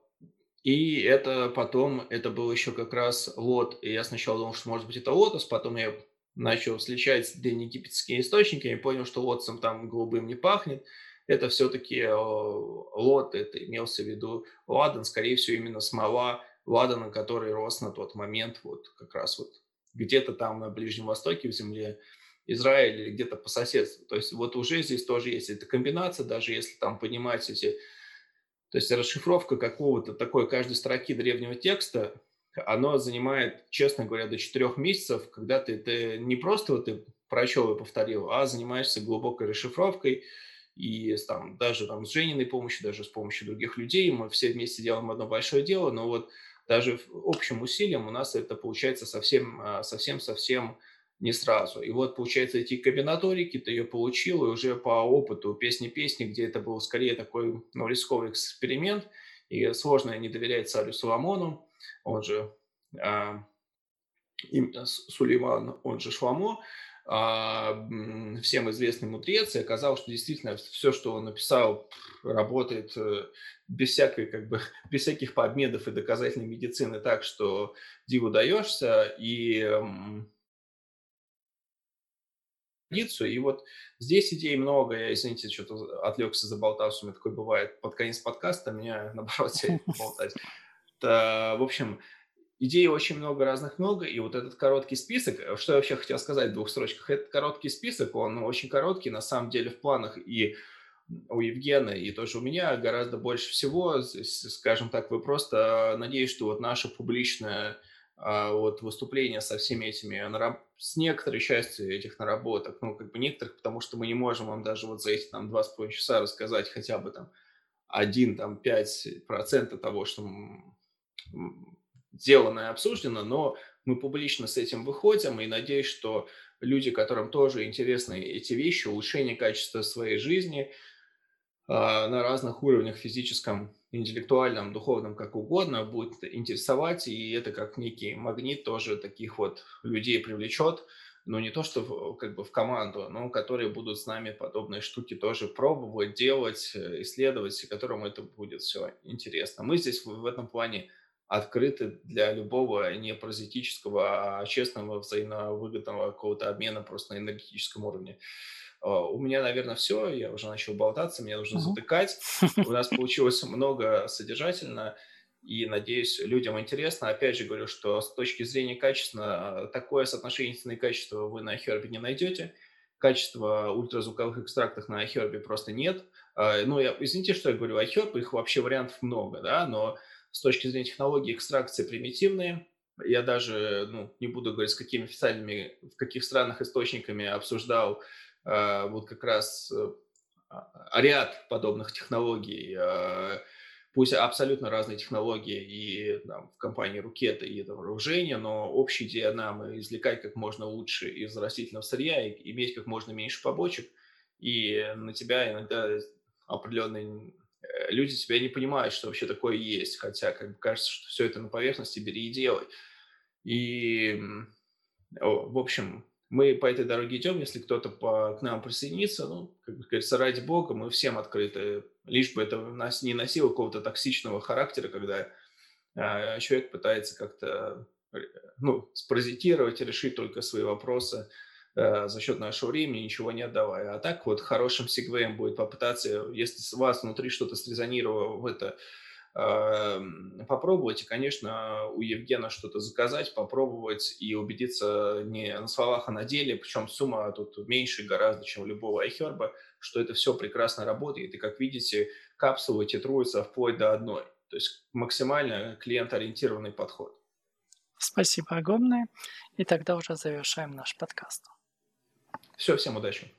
и это потом, это был еще как раз лот. И я сначала думал, что может быть это лотос, потом я начал сличать древнеегипетские источники и понял, что лотосом там голубым не пахнет. Это все-таки э, лот, это имелся в виду ладан, скорее всего, именно смола ладана, который рос на тот момент вот как раз вот где-то там на Ближнем Востоке, в земле Израиля или где-то по соседству. То есть вот уже здесь тоже есть эта комбинация, даже если там понимать эти... То есть расшифровка какого-то такой каждой строки древнего текста, оно занимает, честно говоря, до четырех месяцев, когда ты, ты не просто вот ты прочел и повторил, а занимаешься глубокой расшифровкой, и там, даже там, с Жениной помощью, даже с помощью других людей, мы все вместе делаем одно большое дело, но вот даже общим усилием у нас это получается совсем, а, не сразу. И вот, получается, эти комбинаторики ты ее получил, и уже по опыту песни-песни, где это был скорее такой ну, рисковый эксперимент, и сложно не доверять царю Соломону, он же а, Сулейман, он же Шламо, а, всем известный мудрец, и оказалось, что действительно все, что он написал, работает э, без всякой, как бы, без всяких подмедов и доказательной медицины, так что диву даешься, и и вот здесь идей много. Я, извините, что-то отвлекся, заболтался. У меня такое бывает под конец подкаста. Меня, наоборот, болтать. В общем, идей очень много, разных много, и вот этот короткий список, э, что я вообще хотел сказать в двух строчках, этот короткий список, он очень короткий, на самом деле, в планах и у Евгена, и тоже у меня гораздо больше всего, скажем так, вы просто, надеюсь, что вот наше публичное вот выступление со всеми этими, с некоторой частью этих наработок, ну, как бы некоторых, потому что мы не можем вам даже вот за эти там два с половиной часа рассказать хотя бы там один, там, пять процентов того, что сделано и обсуждено, но мы публично с этим выходим, и надеюсь, что люди, которым тоже интересны эти вещи, улучшение качества своей жизни э, на разных уровнях, физическом, интеллектуальном, духовном, как угодно, будет интересовать, и это как некий магнит тоже таких вот людей привлечет, но не то, что в, как бы в команду, но которые будут с нами подобные штуки тоже пробовать, делать, э, исследовать, и которым это будет все интересно. Мы здесь в этом плане открыты для любого не паразитического, а честного взаимовыгодного какого-то обмена просто на энергетическом уровне. А, у меня, наверное, все. Я уже начал болтаться, мне нужно затыкать. У нас получилось много содержательно, и, надеюсь, людям интересно. Опять же говорю, что с точки зрения качества, такое соотношение цены и качества вы на Хербе не найдете. Качества ультразвуковых экстрактов на Хербе просто нет. А, ну, я, извините, что я говорю о Хербе, их вообще вариантов много, да, но с точки зрения технологии экстракции примитивные. Я даже ну, не буду говорить, с какими официальными, в каких странах источниками обсуждал э, вот как раз э, ряд подобных технологий, э, пусть абсолютно разные технологии и там, в компании Рукета, и это вооружение, но общая идея нам извлекать как можно лучше из растительного сырья и иметь как можно меньше побочек, и на тебя иногда определенный Э, люди тебя не понимают, что вообще такое есть, хотя как бы кажется, что все это на поверхности, бери и делай. И, в общем, мы по этой дороге идем, если кто-то по, к нам присоединится, ну, как говорится, ради бога, мы всем открыты, лишь бы это нас не носило какого-то токсичного характера, когда э, человек пытается как-то, э, ну, спаразитировать, решить только свои вопросы, Э, за счет нашего времени, ничего не отдавая. А так вот хорошим сегвеем будет попытаться, если вас внутри что-то срезонировало в это, эм, попробовать, и, конечно, у Евгена что-то заказать, попробовать и убедиться не на словах, а на деле, причем сумма тут меньше гораздо, чем у любого iHerb, что это все прекрасно работает, и, как видите, капсулы титруются вплоть до одной. То есть максимально клиент-ориентированный подход. Спасибо огромное. И тогда уже завершаем наш подкаст. Все, всем удачи.